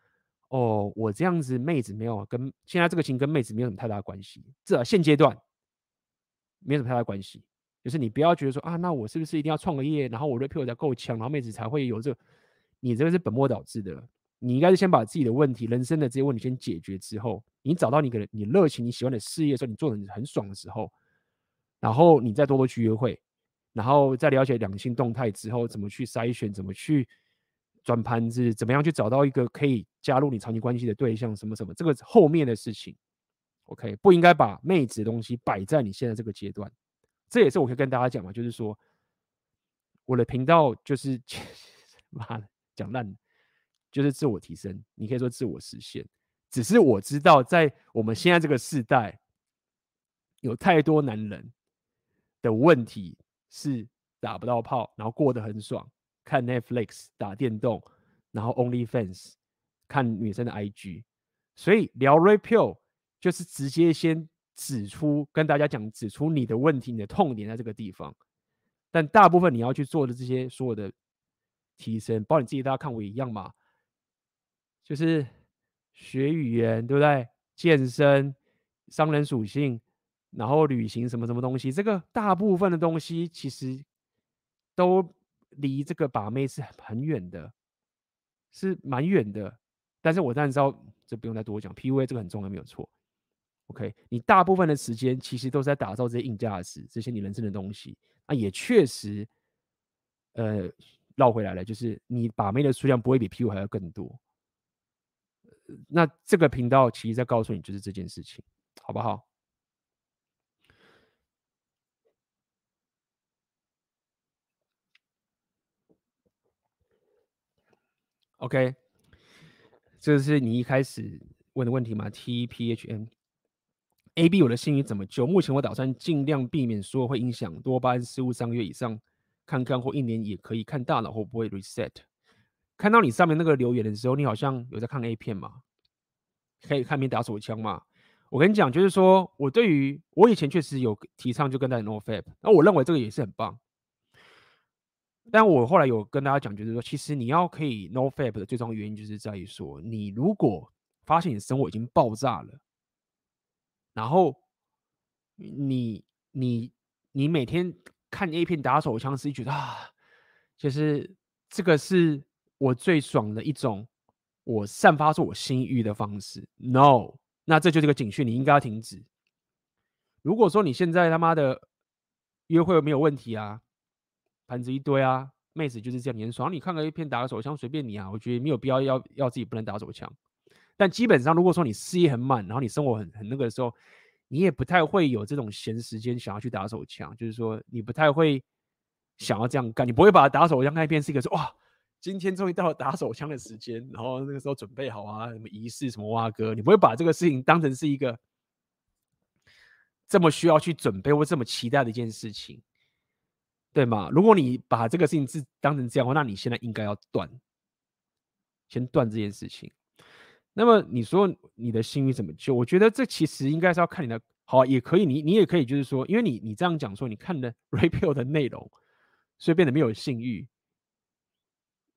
哦，我这样子妹子没有跟现在这个情跟妹子没有什么太大关系，至少现阶段没有什么太大关系。就是你不要觉得说啊，那我是不是一定要创个业，然后我的 rapio 才够强，然后妹子才会有这个？你这个是本末倒置的。你应该是先把自己的问题、人生的这些问题先解决之后，你找到你个人你热情、你喜欢的事业的时候，你做的很爽的时候，然后你再多多去约会。然后在了解两性动态之后，怎么去筛选，怎么去转盘子，怎么样去找到一个可以加入你长期关系的对象，什么什么，这个后面的事情，OK，不应该把妹子的东西摆在你现在这个阶段。这也是我可以跟大家讲嘛，就是说我的频道就是 妈的讲烂，就是自我提升，你可以说自我实现。只是我知道，在我们现在这个时代，有太多男人的问题。是打不到炮，然后过得很爽，看 Netflix 打电动，然后 OnlyFans 看女生的 IG，所以聊 Rapio 就是直接先指出，跟大家讲，指出你的问题，你的痛点在这个地方。但大部分你要去做的这些所有的提升，包括你自己，大家看我一样嘛，就是学语言，对不对？健身，商人属性。然后旅行什么什么东西，这个大部分的东西其实都离这个把妹是很远的，是蛮远的。但是我当然知道，这不用再多讲，PUA 这个很重要，没有错。OK，你大部分的时间其实都是在打造这些硬价值，这些你人生的东西。那也确实，呃，绕回来了，就是你把妹的数量不会比 PUA 还要更多。那这个频道其实在告诉你，就是这件事情，好不好？OK，这是你一开始问的问题吗？T P H M A B，我的幸运怎么救？目前我打算尽量避免说会影响多巴胺失误三个月以上，看看或一年也可以看大脑会不会 reset。看到你上面那个留言的时候，你好像有在看 A 片吗？可以看片打手枪吗？我跟你讲，就是说我对于我以前确实有提倡就跟大家 no fab，那我认为这个也是很棒。但我后来有跟大家讲，就是说，其实你要可以 no fab 的最重要原因，就是在于说，你如果发现你的生活已经爆炸了，然后你你你每天看 A 片打手枪，是觉得啊，就是这个是我最爽的一种，我散发出我性欲的方式。No，那这就是个警讯，你应该要停止。如果说你现在他妈的约会没有问题啊。盘子一堆啊，妹子就是这样，很爽。你看个 A 片打个手枪随便你啊，我觉得没有必要要要自己不能打手枪。但基本上，如果说你事业很满，然后你生活很很那个的时候，你也不太会有这种闲时间想要去打手枪。就是说，你不太会想要这样干，你不会把打手枪那一片是一个说哇，今天终于到了打手枪的时间，然后那个时候准备好啊，什么仪式什么哇哥，你不会把这个事情当成是一个这么需要去准备或这么期待的一件事情。对吗？如果你把这个事情是当成这样的话，那你现在应该要断，先断这件事情。那么你说你的性欲怎么救？我觉得这其实应该是要看你的，好、也可以，你你也可以就是说，因为你你这样讲说，你看的 Rapio 的内容，所以变得没有性欲。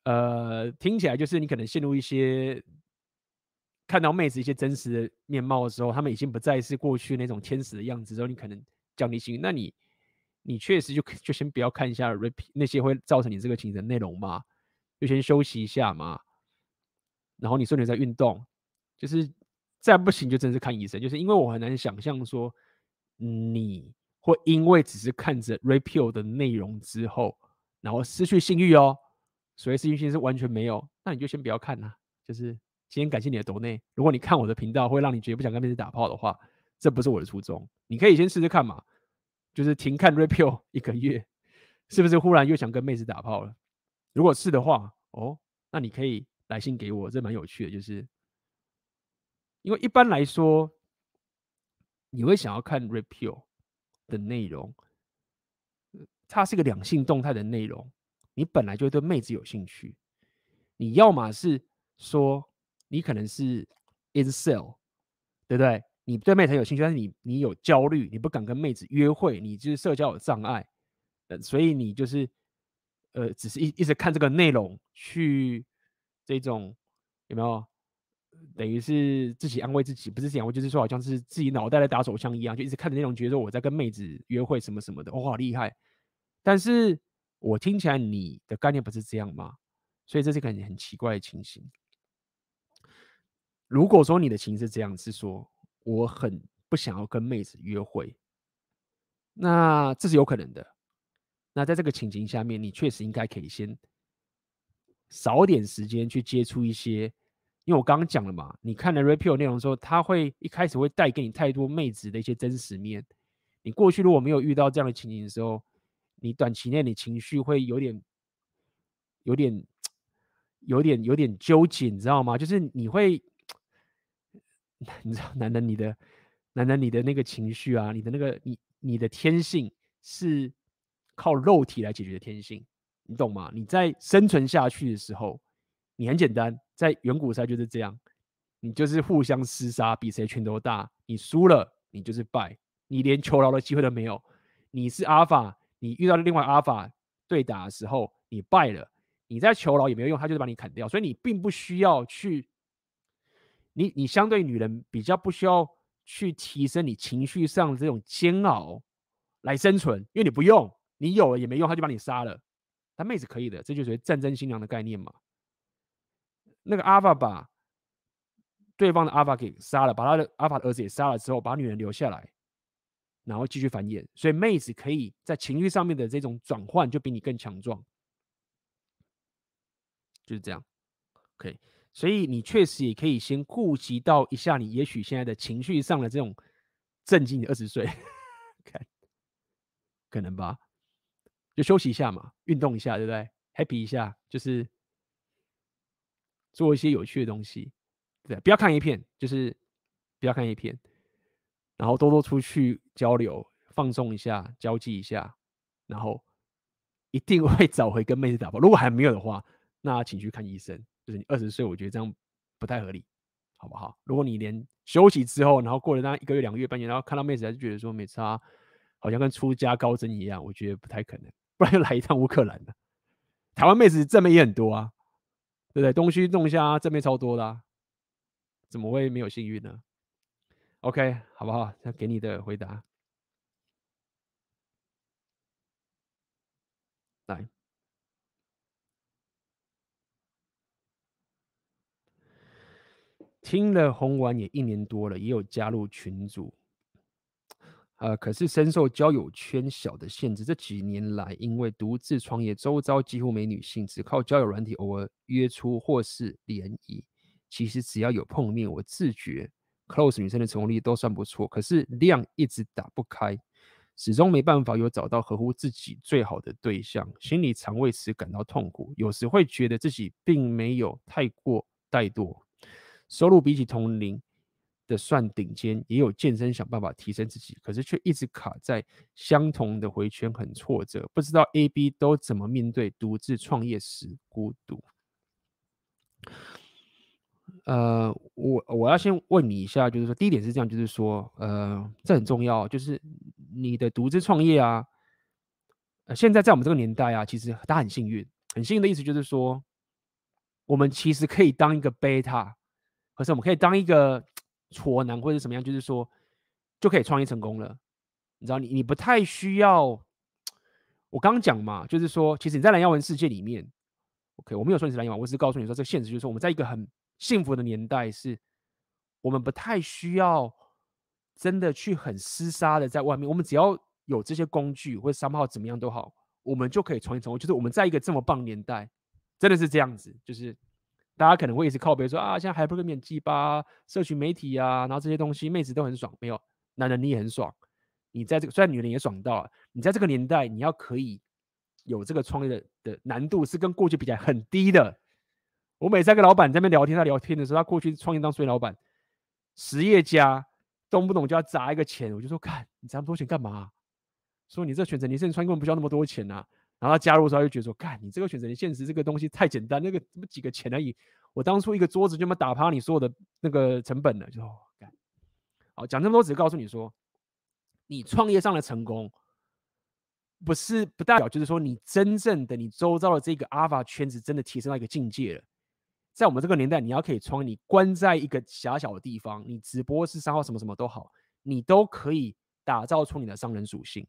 呃，听起来就是你可能陷入一些看到妹子一些真实的面貌的时候，他们已经不再是过去那种天使的样子之后，你可能降低信誉，那你你确实就就先不要看一下 repeat 那些会造成你这个情绪的内容嘛，就先休息一下嘛。然后你说你在运动，就是再不行就真是看医生，就是因为我很难想象说你会因为只是看着 repeal 的内容之后，然后失去性欲哦，所以失去性是完全没有，那你就先不要看啦。就是今天感谢你的抖内，如果你看我的频道会让你觉得不想跟别人打炮的话，这不是我的初衷。你可以先试试看嘛，就是停看 repeal 一个月，是不是忽然又想跟妹子打炮了？如果是的话，哦，那你可以。来信给我，这蛮有趣的，就是因为一般来说，你会想要看 repeal 的内容，它是个两性动态的内容，你本来就对妹子有兴趣，你要么是说你可能是 incel，对不对？你对妹子有兴趣，但是你你有焦虑，你不敢跟妹子约会，你就是社交有障碍，呃，所以你就是呃，只是一一直看这个内容去。这种有没有等于是自己安慰自己？不是这样，我就是说，好像是自己脑袋在打手枪一样，就一直看着那种，觉得我在跟妹子约会什么什么的，哇，好厉害！但是我听起来你的概念不是这样吗？所以这是一个很很奇怪的情形。如果说你的情是这样，是说我很不想要跟妹子约会，那这是有可能的。那在这个情形下面，你确实应该可以先。少点时间去接触一些，因为我刚刚讲了嘛，你看了 repeal 内容的时候，他会一开始会带给你太多妹子的一些真实面。你过去如果没有遇到这样的情形的时候，你短期内你情绪会有点、有点、有点、有点纠结，你知道吗？就是你会，你知道，男人你的、男人你的那个情绪啊，你的那个你、你的天性是靠肉体来解决的天性。你懂吗？你在生存下去的时候，你很简单，在远古赛就是这样，你就是互相厮杀，比谁拳头大。你输了，你就是败，你连求饶的机会都没有。你是阿法，你遇到另外阿法对打的时候，你败了，你在求饶也没有用，他就是把你砍掉。所以你并不需要去，你你相对女人比较不需要去提升你情绪上的这种煎熬来生存，因为你不用，你有了也没用，他就把你杀了。但妹子可以的，这就是战争新娘的概念嘛。那个阿法把对方的阿法给杀了，把他的阿法的儿子也杀了之后，把女人留下来，然后继续繁衍。所以妹子可以在情绪上面的这种转换就比你更强壮，就是这样。OK，所以你确实也可以先顾及到一下你也许现在的情绪上的这种震惊。你二十岁，看，可能吧。就休息一下嘛，运动一下，对不对？Happy 一下，就是做一些有趣的东西，对，不要看 A 片，就是不要看 A 片，然后多多出去交流，放松一下，交际一下，然后一定会找回跟妹子打炮。如果还没有的话，那请去看医生。就是你二十岁，我觉得这样不太合理，好不好？如果你连休息之后，然后过了那一个月、两个月、半年，然后看到妹子还是觉得说没差，好像跟出家高僧一样，我觉得不太可能。不然就来一趟乌克兰的，台湾妹子正妹也很多啊，对不对？东西弄一下，正妹超多的啊，怎么会没有幸运呢？OK，好不好？那给你的回答，来，听了红丸也一年多了，也有加入群组。呃，可是深受交友圈小的限制。这几年来，因为独自创业，周遭几乎没女性，只靠交友软体偶尔约出或是联谊。其实只要有碰面，我自觉 close 女生的成功率都算不错。可是量一直打不开，始终没办法有找到合乎自己最好的对象，心里常为此感到痛苦。有时会觉得自己并没有太过怠惰，收入比起同龄。的算顶尖，也有健身想办法提升自己，可是却一直卡在相同的回圈，很挫折。不知道 A、B 都怎么面对独自创业时孤独。呃，我我要先问你一下，就是说，第一点是这样，就是说，呃，这很重要，就是你的独自创业啊，呃，现在在我们这个年代啊，其实他很幸运，很幸运的意思就是说，我们其实可以当一个贝塔。可是我们可以当一个挫男或者什么样，就是说就可以创业成功了。你知道你，你不太需要。我刚讲嘛，就是说，其实你在蓝耀文世界里面，OK，我没有说你是蓝耀文，我只是告诉你说，这个现实就是说，我们在一个很幸福的年代，是我们不太需要真的去很厮杀的在外面，我们只要有这些工具或者商号怎么样都好，我们就可以创业成功。就是我们在一个这么棒年代，真的是这样子，就是。大家可能会一直靠北说啊，现在还不是免鸡巴社群媒体啊，然后这些东西妹子都很爽，没有男人你也很爽。你在这个虽然女人也爽到了，你在这个年代你要可以有这个创业的的难度是跟过去比起来很低的。我每次跟老板在那边聊天，他聊天的时候，他过去创业当衰老板，实业家动不动就要砸一个钱，我就说看你砸那么多钱干嘛？说你这选择，你现在创业根本不需要那么多钱啊。然后他加入的时候，他就觉得说：“干，你这个选择，你现实这个东西太简单，那个怎么几个钱而已？我当初一个桌子就能打趴你所有的那个成本了。”就干。好，讲这么多，只是告诉你说，你创业上的成功，不是不代表就是说你真正的你周遭的这个阿尔法圈子真的提升到一个境界了。在我们这个年代，你要可以创，你关在一个狭小的地方，你直播是商号什么什么都好，你都可以打造出你的商人属性。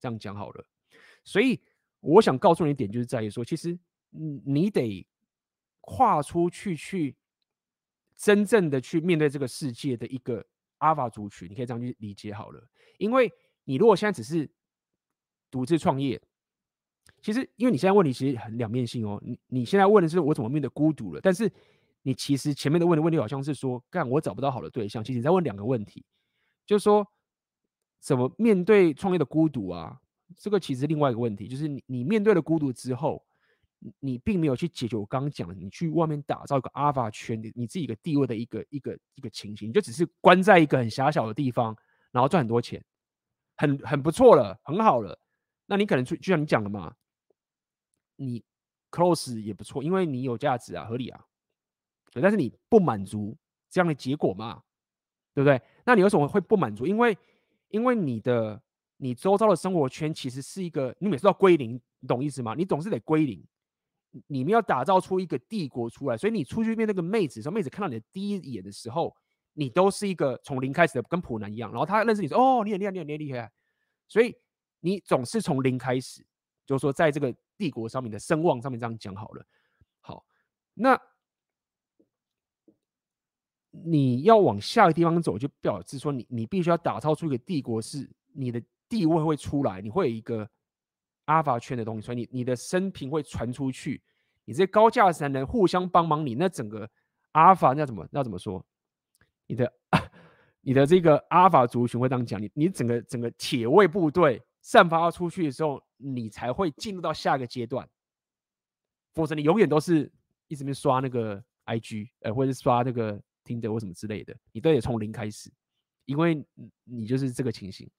这样讲好了，所以。我想告诉你一点，就是在于说，其实你得跨出去，去真正的去面对这个世界的一个阿法族群，你可以这样去理解好了。因为你如果现在只是独自创业，其实因为你现在问题其实很两面性哦。你你现在问的是我怎么面对孤独了，但是你其实前面的问的问题好像是说，干我找不到好的对象。其实你在问两个问题，就是说怎么面对创业的孤独啊？这个其实另外一个问题，就是你你面对了孤独之后，你并没有去解决我刚刚讲的，你去外面打造一个阿法圈的你自己一个地位的一个一个一个情形，你就只是关在一个很狭小的地方，然后赚很多钱，很很不错了，很好了。那你可能就就像你讲的嘛，你 close 也不错，因为你有价值啊，合理啊。对，但是你不满足这样的结果嘛，对不对？那你为什么会不满足？因为因为你的。你周遭的生活圈其实是一个，你每次要归零，你懂意思吗？你总是得归零，你们要打造出一个帝国出来，所以你出去面那个妹子，说妹子看到你的第一眼的时候，你都是一个从零开始的，跟普男一样。然后他认识你说，哦，你很厉害，你很厉害，所以你总是从零开始，就是说在这个帝国上面的声望上面这样讲好了。好，那你要往下个地方走，就表示说你你必须要打造出一个帝国，是你的。地位会出来，你会有一个阿尔法圈的东西，所以你你的生平会传出去，你这些高价值男人互相帮忙，你那整个阿尔法那怎么那怎么说？你的 你的这个阿尔法族群会这样讲，你你整个整个铁卫部队散发出去的时候，你才会进入到下一个阶段，否则你永远都是一直没刷那个 IG，呃，或者是刷那个听着或什么之类的，你都得从零开始，因为你就是这个情形。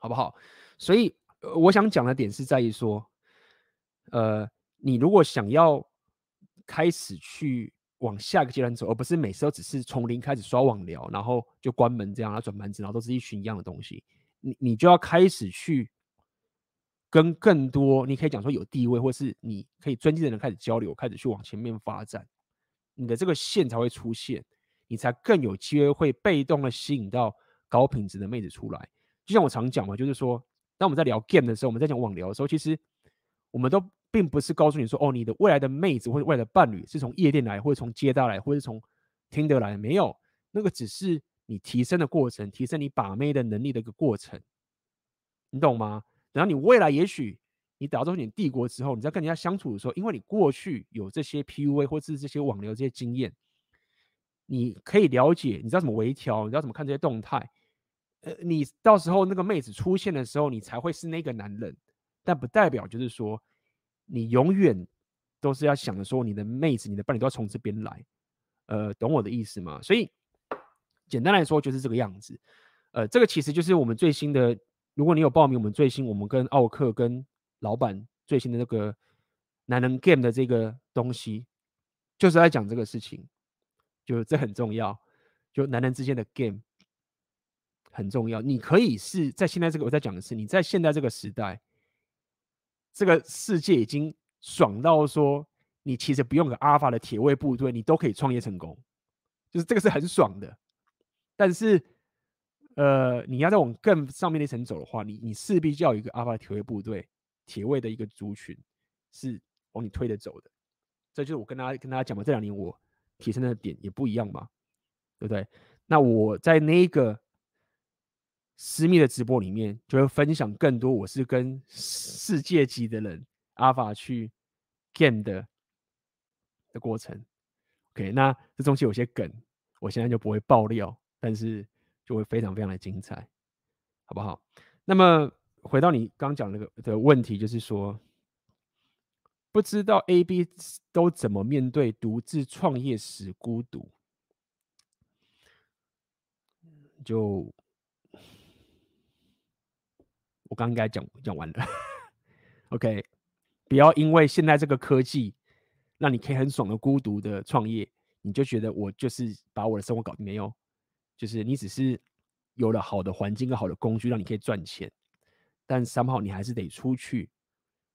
好不好？所以，我想讲的点是在于说，呃，你如果想要开始去往下一个阶段走，而不是每次都只是从零开始刷网聊，然后就关门这样，然后转盘子，然后都是一群一样的东西，你你就要开始去跟更多你可以讲说有地位或是你可以尊敬的人开始交流，开始去往前面发展，你的这个线才会出现，你才更有机会会被动的吸引到高品质的妹子出来。就像我常讲嘛，就是说，当我们在聊 game 的时候，我们在讲网聊的时候，其实我们都并不是告诉你说，哦，你的未来的妹子或者未来的伴侣是从夜店来，或者从街道来，或者从听得来，没有，那个只是你提升的过程，提升你把妹的能力的一个过程，你懂吗？然后你未来也许你打造你帝国之后，你在跟人家相处的时候，因为你过去有这些 PUA 或是这些网聊这些经验，你可以了解，你知道怎么微调，你知道怎么看这些动态。呃，你到时候那个妹子出现的时候，你才会是那个男人，但不代表就是说，你永远都是要想着说，你的妹子、你的伴侣都要从这边来，呃，懂我的意思吗？所以简单来说就是这个样子，呃，这个其实就是我们最新的，如果你有报名我们最新，我们跟奥克跟老板最新的那个男人 game 的这个东西，就是在讲这个事情，就这很重要，就男人之间的 game。很重要，你可以是在现在这个，我在讲的是你在现在这个时代，这个世界已经爽到说，你其实不用个阿尔法的铁卫部队，你都可以创业成功。就是这个是很爽的。但是，呃，你要再往更上面那层走的话，你你势必就要有一个阿尔法铁卫部队、铁卫的一个族群是往你推着走的。这就是我跟大家跟大家讲嘛，这两年我提升的点也不一样嘛，对不对？那我在那个私密的直播里面，就会分享更多我是跟世界级的人阿法去 game 的的过程。OK，那这东西有些梗，我现在就不会爆料，但是就会非常非常的精彩，好不好？那么回到你刚讲那个的问题，就是说，不知道 AB 都怎么面对独自创业时孤独。就我刚刚讲讲完了，OK，不要因为现在这个科技让你可以很爽的孤独的创业，你就觉得我就是把我的生活搞定没有？就是你只是有了好的环境跟好的工具让你可以赚钱，但三号你还是得出去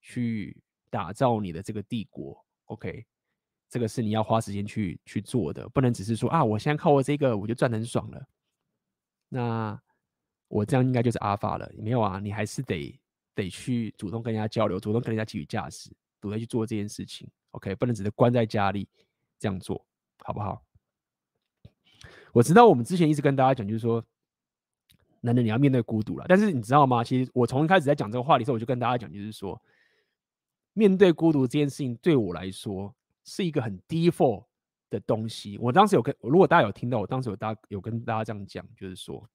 去打造你的这个帝国，OK，这个是你要花时间去去做的，不能只是说啊，我现在靠我这个我就赚得很爽了。那我这样应该就是 Alpha 了，没有啊？你还是得得去主动跟人家交流，主动跟人家给予价值，主动去做这件事情。OK，不能只是关在家里这样做，好不好？我知道我们之前一直跟大家讲，就是说，男人你要面对孤独了。但是你知道吗？其实我从一开始在讲这个话题的时候，我就跟大家讲，就是说，面对孤独这件事情对我来说是一个很 default。的东西，我当时有跟，如果大家有听到，我当时有大有跟大家这样讲，就是说，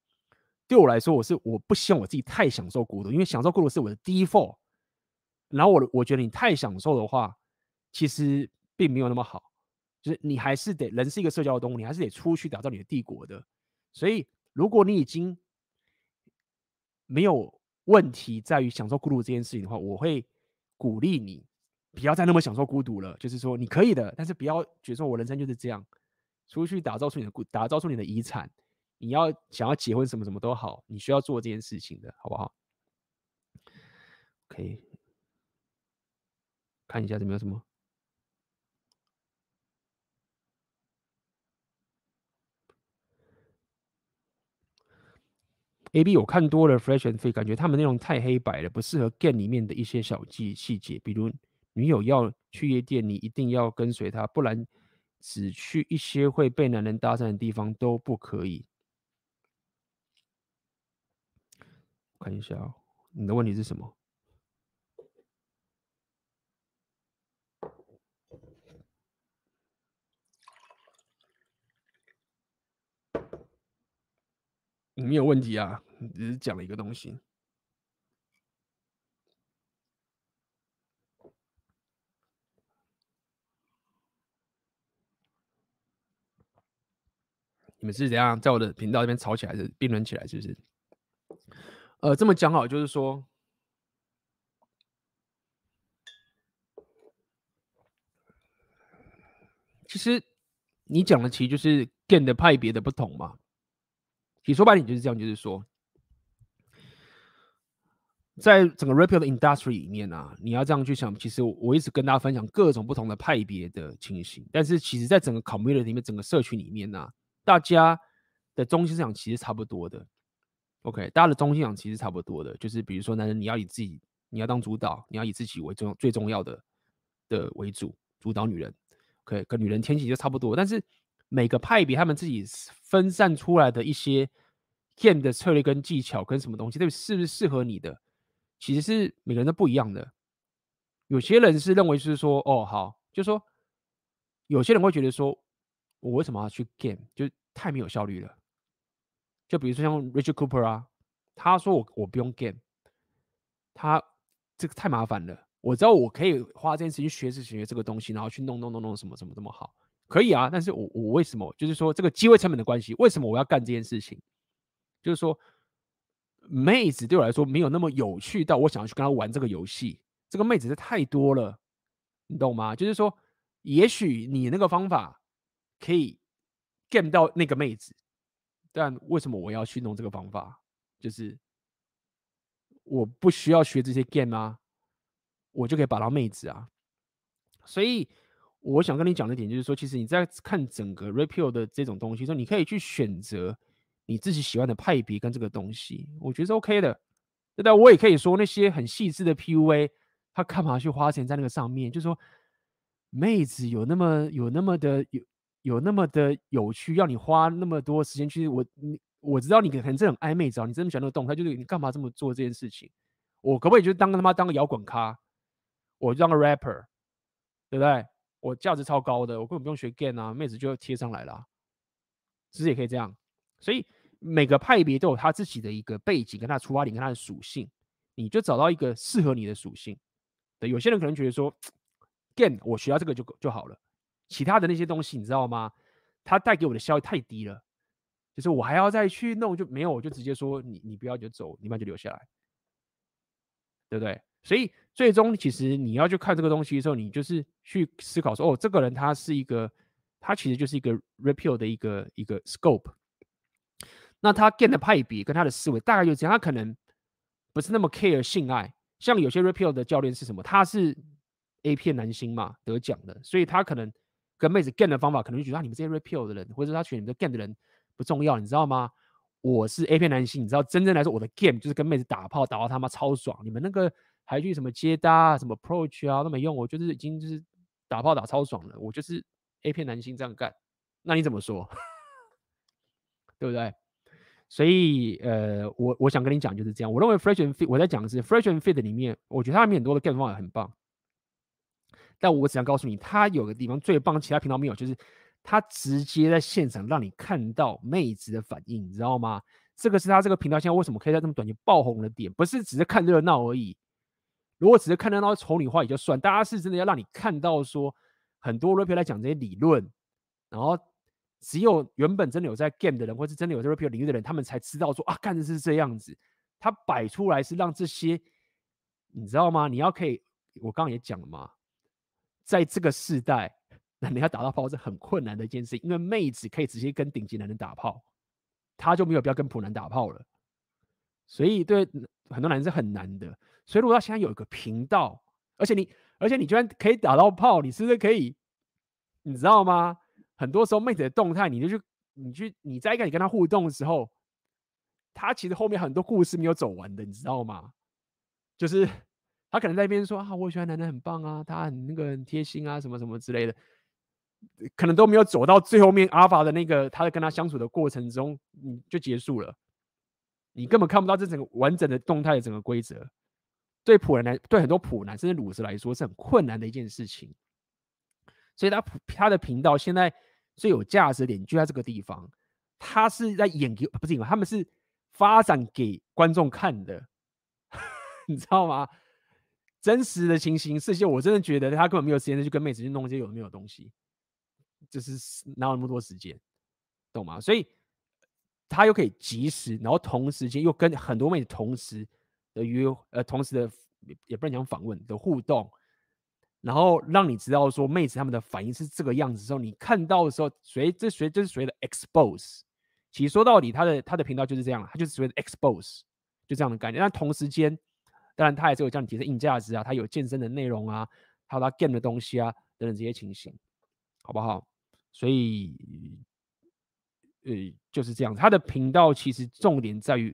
对我来说，我是我不希望我自己太享受孤独，因为享受孤独是我的 default。然后我我觉得你太享受的话，其实并没有那么好，就是你还是得人是一个社交的动物，你还是得出去打造你的帝国的。所以，如果你已经没有问题在于享受孤独这件事情的话，我会鼓励你。不要再那么享受孤独了，就是说你可以的，但是不要觉得说我人生就是这样，出去打造出你的孤，打造出你的遗产。你要想要结婚什么什么都好，你需要做这件事情的，好不好？OK，看一下有没有什么。AB 我看多了，Fresh and Fit，感觉他们内容太黑白了，不适合 Game 里面的一些小细细节，比如。女友要去夜店，你一定要跟随她，不然只去一些会被男人搭讪的地方都不可以。看一下哦，你的问题是什么？你没有问题啊，只是讲了一个东西。你们是怎样在我的频道这边吵起来，是辩论起来，是不是？呃，这么讲好，就是说，其实你讲的其实就是 game 的派别的不同嘛。其实说白点就是这样，就是说，在整个 rapper 的 industry 里面啊，你要这样去想，其实我一直跟大家分享各种不同的派别的情形，但是其实在整个 community 里面，整个社群里面呢、啊。大家的中心思想其实差不多的，OK，大家的中心想其实差不多的，就是比如说，男人你要以自己，你要当主导，你要以自己为重最重要的的为主，主导女人，OK，跟女人天性就差不多。但是每个派别他们自己分散出来的一些 game 的策略跟技巧跟什么东西，对，是不是适合你的，其实是每个人都不一样的。有些人是认为是说，哦，好，就说有些人会觉得说。我为什么要去 game？就太没有效率了。就比如说像 Richard Cooper 啊，他说我我不用 game，他这个太麻烦了。我知道我可以花这件事情学习学这个东西，然后去弄弄弄弄什么什么这么好，可以啊。但是我我为什么？就是说这个机会成本的关系，为什么我要干这件事情？就是说妹子对我来说没有那么有趣到我想要去跟她玩这个游戏。这个妹子是太多了，你懂吗？就是说，也许你那个方法。可以 game 到那个妹子，但为什么我要去弄这个方法？就是我不需要学这些 game 啊，我就可以把到妹子啊。所以，我想跟你讲的点就是说，其实你在看整个 Rapio 的这种东西说，你可以去选择你自己喜欢的派别跟这个东西，我觉得是 OK 的。对的，我也可以说那些很细致的 PUA，他干嘛去花钱在那个上面？就是说，妹子有那么有那么的有有那么的有趣，要你花那么多时间去我你我知道你可能这种暧昧，知道你真的喜欢那个动态，就是你干嘛这么做这件事情？我可不可以就当他妈当个摇滚咖？我就当个 rapper，对不对？我价值超高的，我根本不用学 g a n 啊，妹子就贴上来了，其实也可以这样。所以每个派别都有他自己的一个背景，跟他出发点，跟他的属性，你就找到一个适合你的属性。对，有些人可能觉得说 g a n 我学到这个就就好了，其他的那些东西你知道吗？它带给我的效益太低了，就是我还要再去弄，就没有，我就直接说你你不要就走，你们就留下来，对不对？所以最终，其实你要去看这个东西的时候，你就是去思考说，哦，这个人他是一个，他其实就是一个 repeal 的一个一个 scope。那他 game 的派别跟他的思维大概就这样，他可能不是那么 care 性爱，像有些 repeal 的教练是什么？他是 A 片男星嘛，得奖的，所以他可能跟妹子 game 的方法，可能就觉得，你们这些 repeal 的人，或者他选你们 game 的人不重要，你知道吗？我是 A 片男星，你知道，真正来说，我的 game 就是跟妹子打炮，打到他妈超爽，你们那个。还去什么接搭啊，什么 approach 啊都没用，我就是已经就是打炮打超爽了，我就是 A 片男星这样干，那你怎么说？对不对？所以呃，我我想跟你讲就是这样，我认为 Fresh and Fit 我在讲的是 Fresh and Fit 里面，我觉得它里面很多的 game 方法很棒，但我只想告诉你，它有个地方最棒，其他频道没有，就是它直接在现场让你看到妹子的反应，你知道吗？这个是他这个频道现在为什么可以在这么短期爆红的点，不是只是看热闹而已。如果只是看得到丑女话也就算，大家是真的要让你看到说很多 rapper 来讲这些理论，然后只有原本真的有在 game 的人，或是真的有在 rapper 领域的人，他们才知道说啊，干的是这样子。他摆出来是让这些，你知道吗？你要可以，我刚刚也讲了嘛，在这个世代，那你要打到炮是很困难的一件事，因为妹子可以直接跟顶级男人打炮，他就没有必要跟普男打炮了。所以对很多男人是很难的。所以，如果他现在有一个频道，而且你，而且你居然可以打到炮，你是不是可以？你知道吗？很多时候妹子的动态，你就去，你去，你在一个你跟他互动的时候，他其实后面很多故事没有走完的，你知道吗？就是他可能在那边说啊，我喜欢男人很棒啊，他很那个很贴心啊，什么什么之类的，可能都没有走到最后面阿法的那个他在跟他相处的过程中，你就结束了，你根本看不到这整个完整的动态的整个规则。对普人来，对很多普男甚至鲁蛇来说是很困难的一件事情，所以他他的频道现在最有价值点就在这个地方，他是在演给不是演，他们是发展给观众看的，你知道吗？真实的情形这些，我真的觉得他根本没有时间去跟妹子去弄这些有没有东西，就是哪有那么多时间，懂吗？所以他又可以及时，然后同时间又跟很多妹子同时。的约呃，同时的也不能讲访问的互动，然后让你知道说妹子他们的反应是这个样子之后，你看到的时候，谁这谁这是谁的 expose。其实说到底，他的他的频道就是这样，他就是所谓的 expose，就这样的概念。但同时间，当然他也是有这样提升硬价值啊，他有健身的内容啊，还有他 game 的东西啊等等这些情形，好不好？所以呃就是这样，他的频道其实重点在于。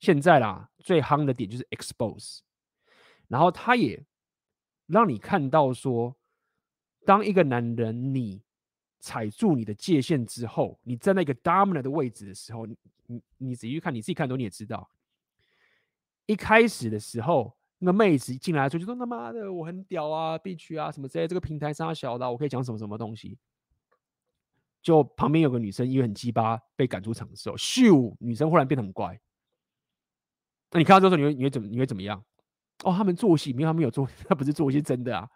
现在啦，最夯的点就是 expose，然后他也让你看到说，当一个男人你踩住你的界限之后，你在那个 dominant 的位置的时候，你你你仔细看，你自己看都你也知道，一开始的时候，那个妹子进来的时候就说他妈的我很屌啊，必须啊什么之类，这个平台上小的，我可以讲什么什么东西。就旁边有个女生因为很鸡巴被赶出场的时候，咻，女生忽然变得很乖。那你看到之后，你会你会怎么你会怎么样？哦，他们做戏，没有他们有做，他不是做戏真的啊。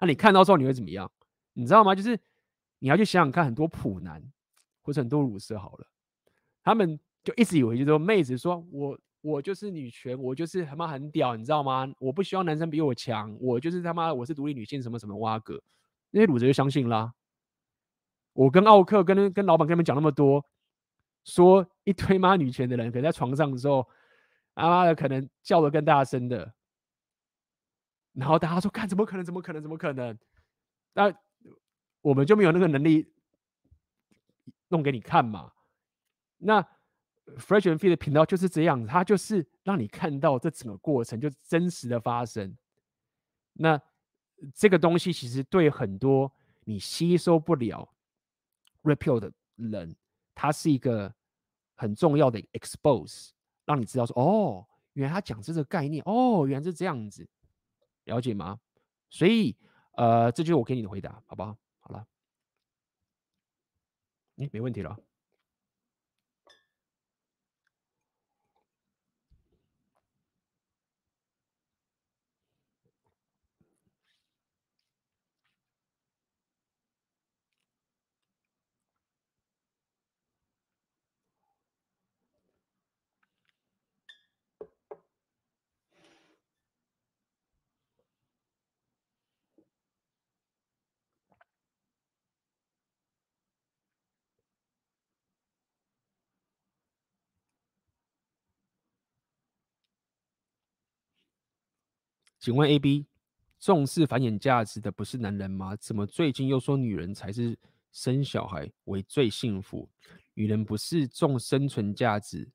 那你看到之后你会怎么样？你知道吗？就是你要去想想看，很多普男或者很多鲁蛇好了，他们就一直以为就是说妹子说我我就是女权，我就是他妈很屌，你知道吗？我不希望男生比我强，我就是他妈我是独立女性，什么什么挖哥，那些鲁蛇就相信啦。我跟奥克跟跟老板跟他们讲那么多，说一堆妈女权的人，可能在床上的时候。他妈的，可能叫的更大声的，然后大家说：“看，怎么可能？怎么可能？怎么可能？”那我们就没有那个能力弄给你看嘛。那 Fresh and Fit 的频道就是这样，它就是让你看到这整个过程就真实的发生。那这个东西其实对很多你吸收不了 repeal 的人，它是一个很重要的 expose，让你知道说，哦，原来他讲这个概念，哦，原来是这样子，了解吗？所以，呃，这就是我给你的回答，好不好？好了，哎，没问题了。请问 AB 重视繁衍价值的不是男人吗？怎么最近又说女人才是生小孩为最幸福？女人不是重生存价值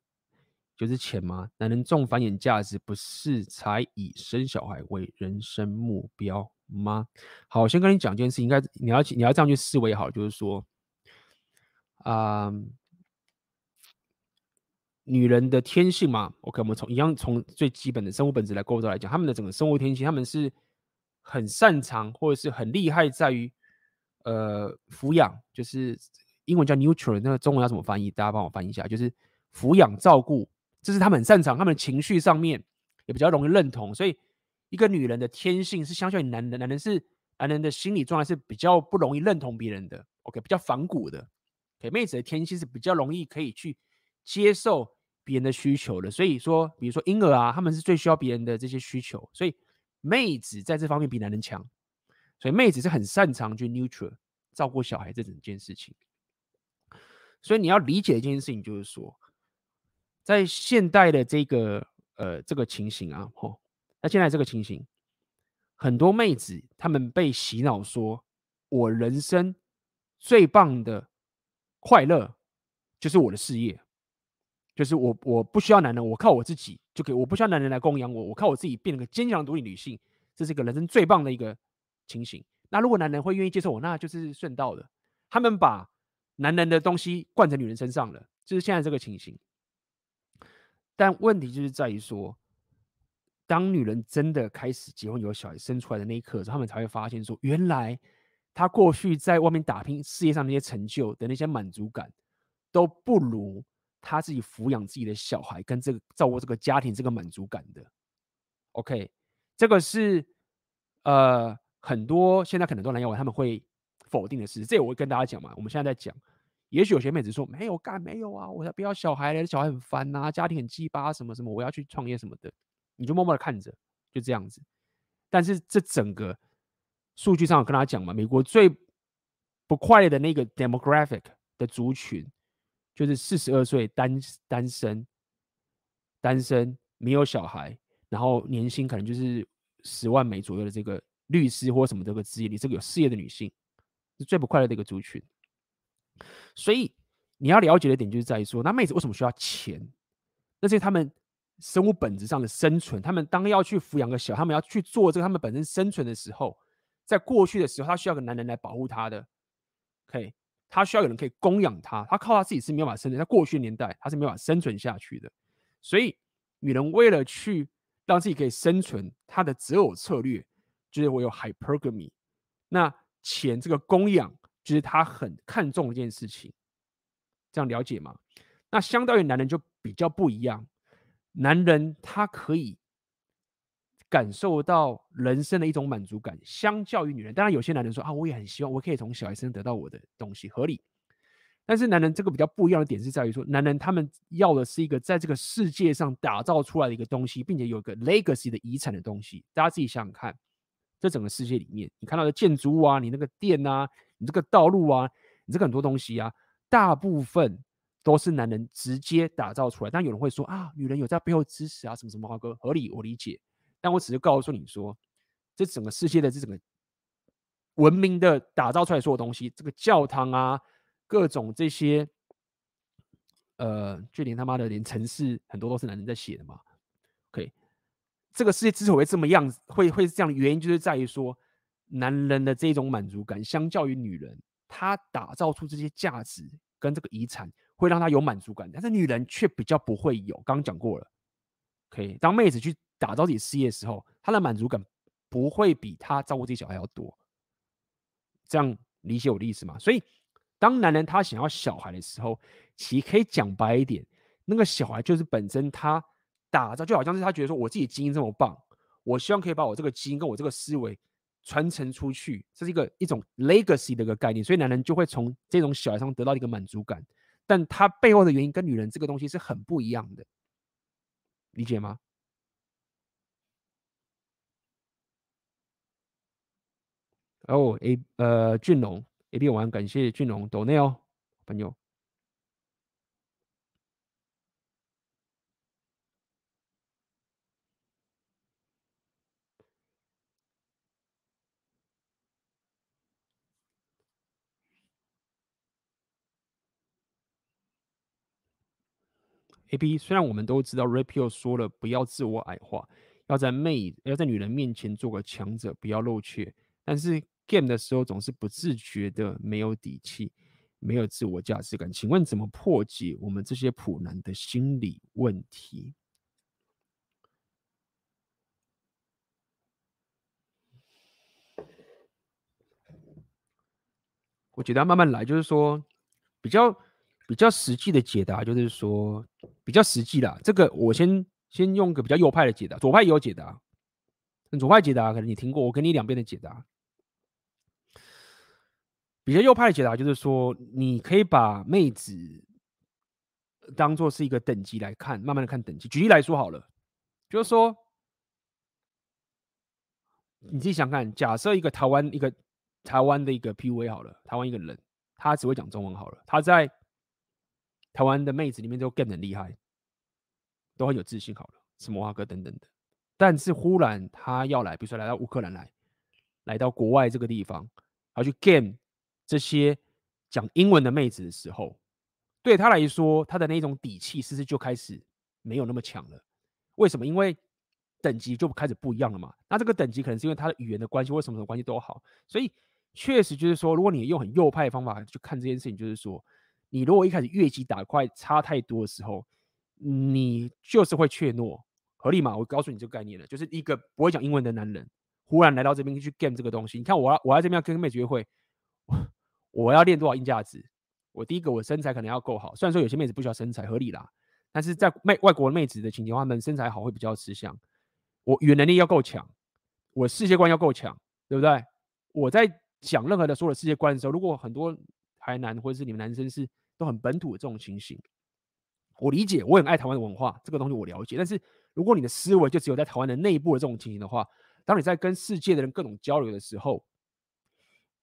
就是钱吗？男人重繁衍价值不是才以生小孩为人生目标吗？好，我先跟你讲件事，应该你要你要这样去思维好，就是说，啊、女人的天性嘛，OK，我们从一样从最基本的生物本质来构造来讲，他们的整个生物天性，他们是很擅长或者是很厉害在于呃抚养，就是英文叫 nuture，那个中文要怎么翻译？大家帮我翻译一下，就是抚养照顾，这是他们很擅长，他们情绪上面也比较容易认同，所以一个女人的天性是相较于男人，男人是男人的心理状态是比较不容易认同别人的，OK，比较反骨的，OK，妹子的天性是比较容易可以去接受。别人的需求的，所以说，比如说婴儿啊，他们是最需要别人的这些需求，所以妹子在这方面比男人强，所以妹子是很擅长去 nuture 照顾小孩这整件事情。所以你要理解一件事情，就是说，在现代的这个呃这个情形啊，吼，那现在这个情形，很多妹子她们被洗脑说，我人生最棒的快乐就是我的事业。就是我，我不需要男人，我靠我自己就可以。我不需要男人来供养我，我靠我自己变成个坚强独立女性，这是一个人生最棒的一个情形。那如果男人会愿意接受我，那就是顺道的。他们把男人的东西灌在女人身上了，就是现在这个情形。但问题就是在于说，当女人真的开始结婚有小孩生出来的那一刻，他们才会发现说，原来他过去在外面打拼事业上那些成就的那些满足感，都不如。他自己抚养自己的小孩，跟这个照顾这个家庭这个满足感的，OK，这个是呃很多现在可能都男友他们会否定的事，这我会跟大家讲嘛。我们现在在讲，也许有些妹子说没有干没有啊，我才不要小孩嘞，小孩很烦呐、啊，家庭很鸡巴什么什么，我要去创业什么的，你就默默的看着，就这样子。但是这整个数据上我跟大家讲嘛，美国最不快乐的那个 demographic 的族群。就是四十二岁单单身，单身没有小孩，然后年薪可能就是十万美左右的这个律师或什么这个职业你，这个有事业的女性是最不快乐的一个族群。所以你要了解的点就是在于说，那妹子为什么需要钱？那是他们生物本质上的生存。他们当要去抚养个小，他们要去做这个他们本身生存的时候，在过去的时候，他需要个男人来保护他的。OK。他需要有人可以供养他，他靠他自己是没有办法生存，在过去年代他是没有办法生存下去的。所以，女人为了去让自己可以生存，她的择偶策略就是我有 hypergamy。那钱这个供养，就是她很看重一件事情。这样了解吗？那相对于男人就比较不一样，男人他可以。感受到人生的一种满足感，相较于女人，当然有些男人说啊，我也很希望我可以从小孩身上得到我的东西，合理。但是男人这个比较不一样的点是在于说，男人他们要的是一个在这个世界上打造出来的一个东西，并且有一个 legacy 的遗产的东西。大家自己想想看，这整个世界里面，你看到的建筑物啊，你那个店啊，你这个道路啊，你这个很多东西啊，大部分都是男人直接打造出来。但有人会说啊，女人有在背后支持啊，什么什么华哥，合理，我理解。但我只是告诉你说，这整个世界的这整个文明的打造出来所有东西，这个教堂啊，各种这些，呃，就连他妈的连城市很多都是男人在写的嘛。OK，这个世界之所以这么样子，会会是这样的原因，就是在于说，男人的这种满足感，相较于女人，他打造出这些价值跟这个遗产，会让他有满足感，但是女人却比较不会有。刚刚讲过了，OK，当妹子去打造自己事业的时候，他的满足感不会比他照顾自己小孩要多。这样理解我的意思吗？所以，当男人他想要小孩的时候，其实可以讲白一点，那个小孩就是本身他打造，就好像是他觉得说，我自己基因这么棒，我希望可以把我这个基因跟我这个思维传承出去，这是一个一种 legacy 的一个概念。所以，男人就会从这种小孩上得到一个满足感，但他背后的原因跟女人这个东西是很不一样的，理解吗？哦，A 呃，俊龙，A B 玩，感谢俊龙抖内哦，朋友。A B，虽然我们都知道 Rapio 说了不要自我矮化，要在妹要在女人面前做个强者，不要露怯，但是。Game 的时候总是不自觉的没有底气，没有自我价值感。请问怎么破解我们这些普男的心理问题？我觉得要慢慢来，就是说比较比较实际的解答，就是说比较实际啦。这个我先先用个比较右派的解答，左派也有解答。左派解答可能你听过，我给你两边的解答。比较右派的解答就是说，你可以把妹子当做是一个等级来看，慢慢的看等级。举例来说好了，就是说，你自己想看，假设一个台湾一个台湾的一个 PUA 好了，台湾一个人，他只会讲中文好了，他在台湾的妹子里面都 game 很厉害，都很有自信好了，什么华哥等等的。但是忽然他要来，比如说来到乌克兰来，来到国外这个地方，然后去 game。这些讲英文的妹子的时候，对他来说，他的那种底气是不是就开始没有那么强了？为什么？因为等级就开始不一样了嘛。那这个等级可能是因为他的语言的关系，或什么什么关系都好。所以确实就是说，如果你用很右派的方法去看这件事情，就是说，你如果一开始越级打怪差太多的时候，你就是会怯懦，合理吗？我告诉你这个概念了，就是一个不会讲英文的男人，忽然来到这边去 game 这个东西。你看我，我在这边要跟妹子约会。我要练多少硬价值？我第一个，我身材可能要够好。虽然说有些妹子不需要身材，合理啦。但是在妹外国妹子的情况下，她们身材好会比较吃香。我语言能力要够强，我世界观要够强，对不对？我在讲任何的所有的世界观的时候，如果很多台南或者是你们男生是都很本土的这种情形，我理解，我很爱台湾的文化，这个东西我了解。但是如果你的思维就只有在台湾的内部的这种情形的话，当你在跟世界的人各种交流的时候，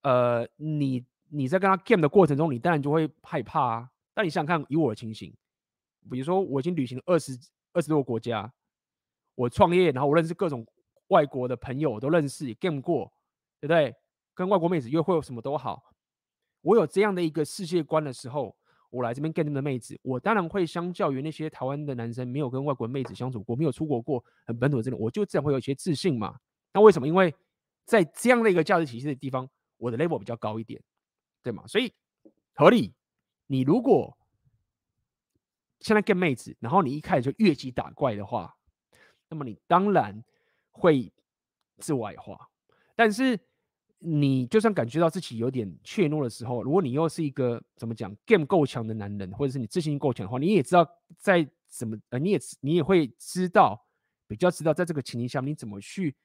呃，你。你在跟他 game 的过程中，你当然就会害怕啊。但你想想看，以我的情形，比如说我已经旅行二十二十多个国家，我创业，然后我认识各种外国的朋友，我都认识 game 过，对不对？跟外国妹子约会什么都好，我有这样的一个世界观的时候，我来这边 game 的妹子，我当然会相较于那些台湾的男生没有跟外国妹子相处过，没有出国过，很本土的这种，我就自然会有一些自信嘛。那为什么？因为在这样的一个价值体系的地方，我的 level 比较高一点。对吗？所以合理。你如果现在跟妹子，然后你一开始就越级打怪的话，那么你当然会自我矮化。但是你就算感觉到自己有点怯懦的时候，如果你又是一个怎么讲 game 够强的男人，或者是你自信够强的话，你也知道在怎么呃，你也你也会知道比较知道在这个情境下你怎么去。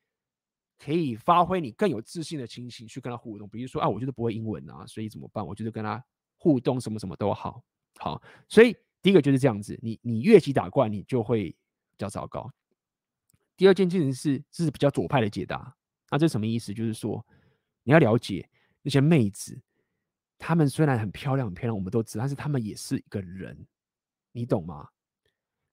可以发挥你更有自信的情形去跟他互动，比如说啊，我就是不会英文啊，所以怎么办？我就是跟他互动，什么什么都好，好。所以第一个就是这样子，你你越级打怪，你就会比较糟糕。第二件事情是，这是比较左派的解答。那这什么意思？就是说你要了解那些妹子，她们虽然很漂亮很漂亮，我们都知道，但是她们也是一个人，你懂吗？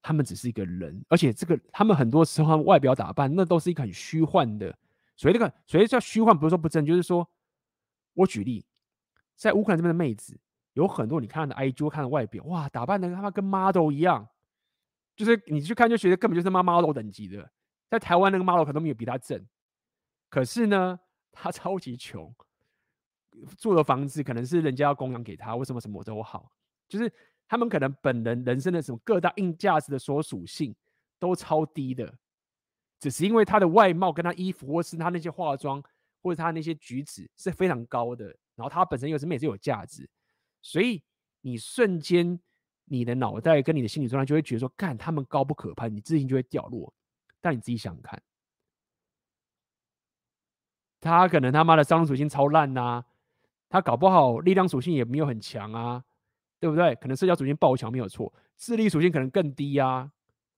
她们只是一个人，而且这个她们很多时候外表打扮，那都是一个很虚幻的。所以那个，所以叫虚幻，不是说不真，就是说我举例，在乌克兰这边的妹子，有很多你看的 IG，看的外表，哇，打扮的他妈跟 model 一样，就是你去看就觉得根本就是妈 model 等级的。在台湾那个 model 可能没有比她正，可是呢，她 超级穷，住的房子可能是人家要供养给她，为什么什么都好，就是他们可能本人人生的什么各大硬价值的所属性都超低的，只是因为他的外貌跟他衣服或是他那些化妆。或者他那些举止是非常高的，然后他本身又是也是有价值，所以你瞬间你的脑袋跟你的心理状态就会觉得说，干他们高不可攀，你自信就会掉落。但你自己想想看，他可能他妈的商属性超烂呐、啊，他搞不好力量属性也没有很强啊，对不对？可能社交属性爆强没有错，智力属性可能更低啊，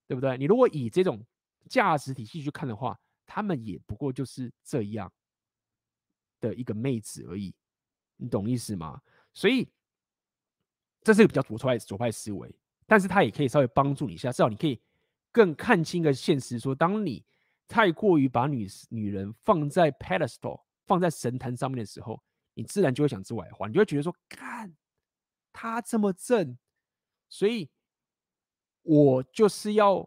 对不对？你如果以这种价值体系去看的话，他们也不过就是这样。的一个妹子而已，你懂意思吗？所以这是个比较左派左派思维，但是他也可以稍微帮助你一下，至少你可以更看清一个现实：说，当你太过于把女女人放在 pedestal 放在神坛上面的时候，你自然就会想自我矮化，你就会觉得说，看她这么正，所以我就是要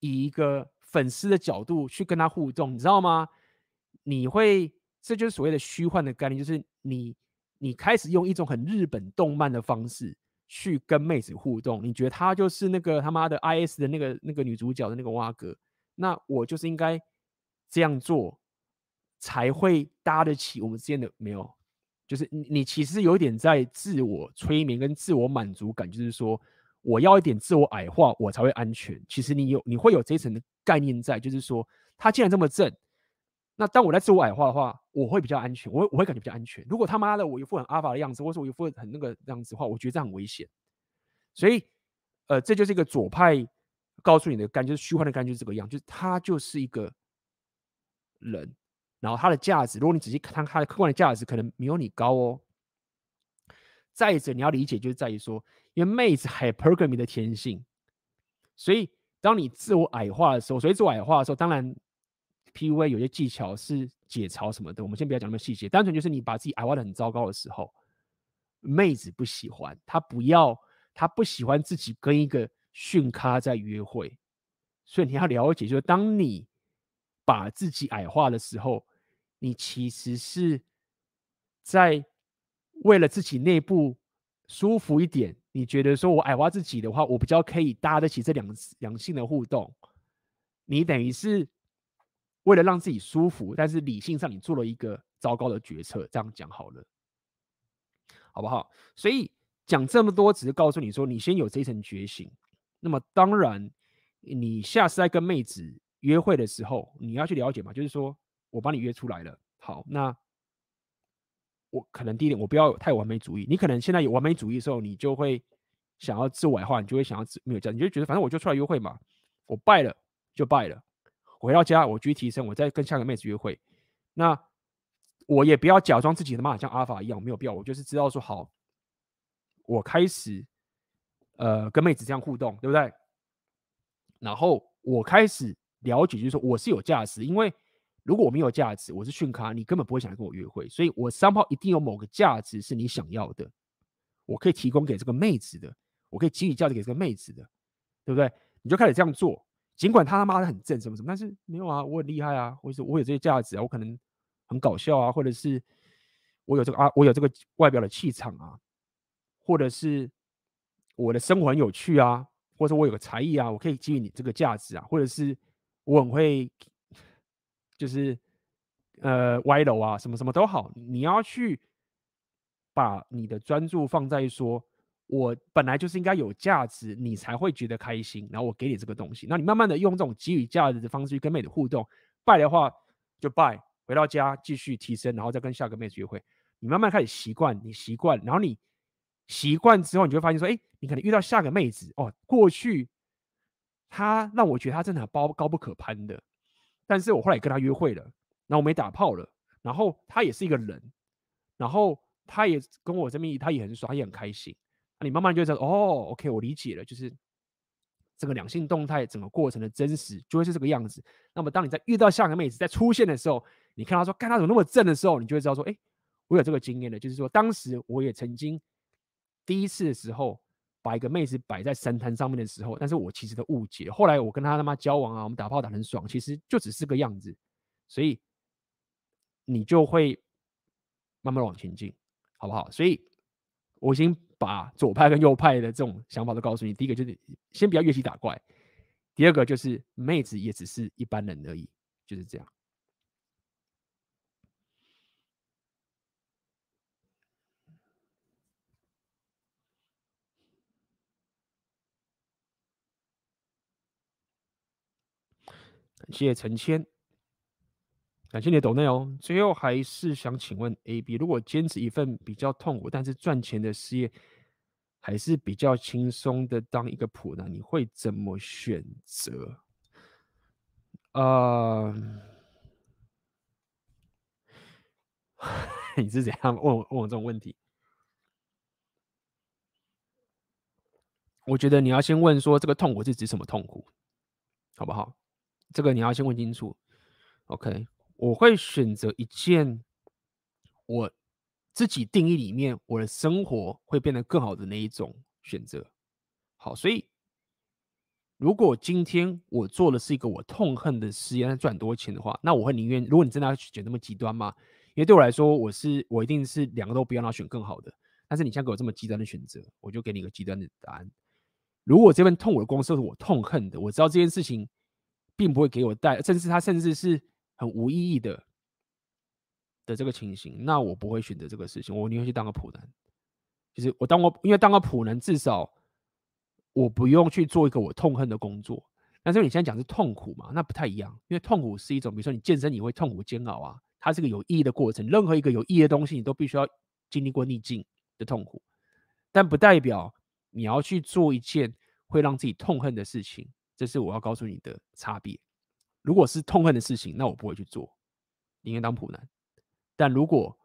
以一个粉丝的角度去跟他互动，你知道吗？你会。这就是所谓的虚幻的概念，就是你你开始用一种很日本动漫的方式去跟妹子互动，你觉得她就是那个他妈的 IS 的那个那个女主角的那个蛙哥，那我就是应该这样做才会搭得起我们之间的没有，就是你你其实有点在自我催眠跟自我满足感，就是说我要一点自我矮化我才会安全。其实你有你会有这一层的概念在，就是说他既然这么正。那当我在自我矮化的话，我会比较安全，我会我会感觉比较安全。如果他妈的我一副很阿法的样子，或者我一副很那个样子的话，我觉得这很危险。所以，呃，这就是一个左派告诉你的感觉，就是虚幻的感觉，就是这个样，就是他就是一个人，然后他的价值，如果你仔细看他的客观的价值，可能没有你高哦。再者，你要理解，就是在于说，因为妹子 hypergamy 的天性，所以当你自我矮化的时候，所以自我矮化的时候，当然。PUA 有些技巧是解嘲什么的，我们先不要讲那么细节，单纯就是你把自己矮化的很糟糕的时候，妹子不喜欢，她不要，她不喜欢自己跟一个逊咖在约会，所以你要了解，就是当你把自己矮化的时候，你其实是在为了自己内部舒服一点，你觉得说我矮化自己的话，我比较可以搭得起这两两性的互动，你等于是。为了让自己舒服，但是理性上你做了一个糟糕的决策，这样讲好了，好不好？所以讲这么多，只是告诉你说，你先有这一层觉醒。那么当然，你下次在跟妹子约会的时候，你要去了解嘛，就是说我帮你约出来了，好，那我可能第一点，我不要有太完美主义。你可能现在有完美主义的时候，你就会想要自我矮化，你就会想要自没有这样，你就觉得反正我就出来约会嘛，我败了就败了。回到家，我继续提升，我再跟下个妹子约会。那我也不要假装自己他妈像阿法一样，没有必要。我就是知道说好，我开始呃跟妹子这样互动，对不对？然后我开始了解，就是说我是有价值，因为如果我没有价值，我是逊咖，你根本不会想来跟我约会。所以我三炮一定有某个价值是你想要的，我可以提供给这个妹子的，我可以给予价值给这个妹子的，对不对？你就开始这样做。尽管他他妈的很正什么什么，但是没有啊，我很厉害啊，或者我有这些价值啊，我可能很搞笑啊，或者是我有这个啊，我有这个外表的气场啊，或者是我的生活很有趣啊，或者我有个才艺啊，我可以给予你这个价值啊，或者是我很会就是呃歪楼啊，什么什么都好，你要去把你的专注放在说。我本来就是应该有价值，你才会觉得开心。然后我给你这个东西，那你慢慢的用这种给予价值的方式去跟妹子互动。败的话就败，回到家继续提升，然后再跟下个妹子约会。你慢慢开始习惯，你习惯，然后你习惯之后，你就会发现说，哎，你可能遇到下个妹子哦，过去她让我觉得她真的很高高不可攀的，但是我后来跟他约会了，然后我没打炮了，然后他也是一个人，然后他也跟我这边，他也很爽，他也很开心。那你慢慢就知道哦，OK，我理解了，就是这个两性动态整个过程的真实就会是这个样子。那么当你在遇到下一个妹子在出现的时候，你看到说，看他怎么那么正的时候，你就会知道说，哎，我有这个经验的，就是说当时我也曾经第一次的时候把一个妹子摆在神坛上面的时候，但是我其实都误解。后来我跟她他妈交往啊，我们打炮打很爽，其实就只是个样子，所以你就会慢慢往前进，好不好？所以我已经把左派跟右派的这种想法都告诉你。第一个就是先不要越级打怪，第二个就是妹子也只是一般人而已，就是这样。感谢陈谦，感谢你的抖内哦。最后还是想请问 AB，如果坚持一份比较痛苦但是赚钱的事业，还是比较轻松的当一个普男，你会怎么选择？啊、你是怎样问我问我这种问题？我觉得你要先问说这个痛苦是指什么痛苦，好不好？这个你要先问清楚。OK，我会选择一件我自己定义里面我的生活会变得更好的那一种选择。好，所以如果今天我做的是一个我痛恨的事业，但赚很多钱的话，那我会宁愿。如果你真的要选那么极端吗？因为对我来说，我是我一定是两个都不要，然后选更好的。但是你现在给我这么极端的选择，我就给你一个极端的答案。如果这份痛苦的公司是我痛恨的，我知道这件事情。并不会给我带，甚至他甚至是很无意义的的这个情形，那我不会选择这个事情，我宁愿去当个普男。就是我当我因为当个普男，至少我不用去做一个我痛恨的工作。但是你现在讲是痛苦嘛，那不太一样，因为痛苦是一种，比如说你健身你会痛苦煎熬啊，它是个有意义的过程。任何一个有意义的东西，你都必须要经历过逆境的痛苦，但不代表你要去做一件会让自己痛恨的事情。这是我要告诉你的差别。如果是痛恨的事情，那我不会去做，宁愿当普男。但如果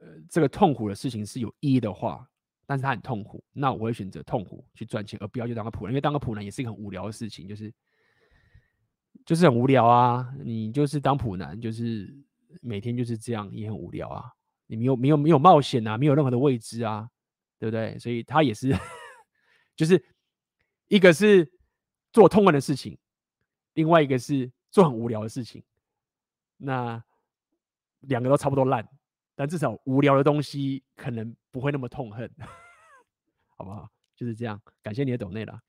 呃这个痛苦的事情是有意义的话，但是他很痛苦，那我会选择痛苦去赚钱，而不要去当个普男。因为当个普男也是一个很无聊的事情，就是就是很无聊啊。你就是当普男，就是每天就是这样，也很无聊啊。你没有没有没有冒险啊，没有任何的未知啊，对不对？所以他也是，就是一个是。做痛恨的事情，另外一个是做很无聊的事情，那两个都差不多烂，但至少无聊的东西可能不会那么痛恨，好不好？就是这样，感谢你的抖内啦。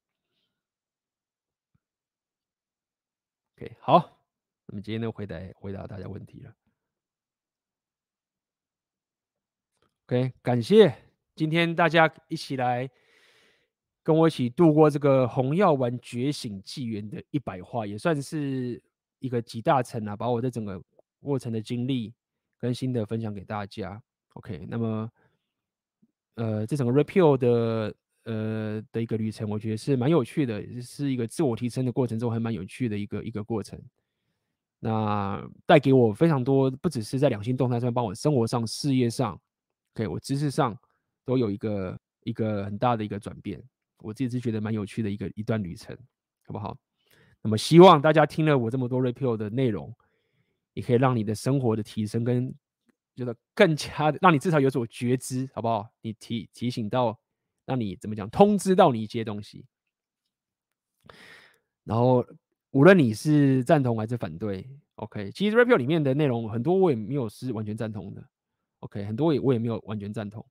OK，好，那么今天就，回答回答大家问题了。OK，感谢今天大家一起来。跟我一起度过这个红药丸觉醒纪元的一百话，也算是一个集大成啊，把我的整个过程的经历跟心得分享给大家。OK，那么呃，这整个 Repeal 的呃的一个旅程，我觉得是蛮有趣的，是一个自我提升的过程中还蛮有趣的一个一个过程。那带给我非常多，不只是在两性动态上，帮我生活上、事业上，OK，我知识上都有一个一个很大的一个转变。我自己是觉得蛮有趣的一个一段旅程，好不好？那么希望大家听了我这么多 Rapio 的内容，也可以让你的生活的提升跟觉得更加的，让你至少有所觉知，好不好？你提提醒到，让你怎么讲，通知到你一些东西。然后无论你是赞同还是反对，OK，其实 Rapio 里面的内容很多我也没有是完全赞同的，OK，很多也我也没有完全赞同。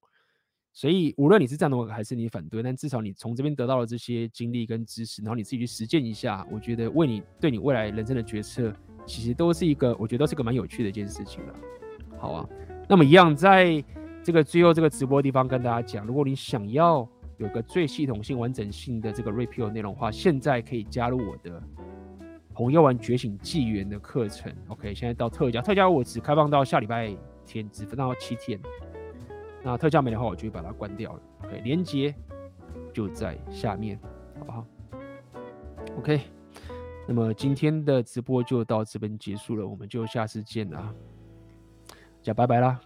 所以，无论你是赞同还是你反对，但至少你从这边得到了这些经历跟知识，然后你自己去实践一下，我觉得为你对你未来人生的决策，其实都是一个，我觉得都是个蛮有趣的一件事情了。好啊，那么一样，在这个最后这个直播的地方跟大家讲，如果你想要有个最系统性、完整性的这个 Repeal 内容的话，现在可以加入我的红药丸觉醒纪元的课程。OK，现在到特价，特价我只开放到下礼拜天，只分到七天。那特价没的话，我就会把它关掉了。OK，连接就在下面，好不好？OK，那么今天的直播就到这边结束了，我们就下次见了，讲拜拜啦。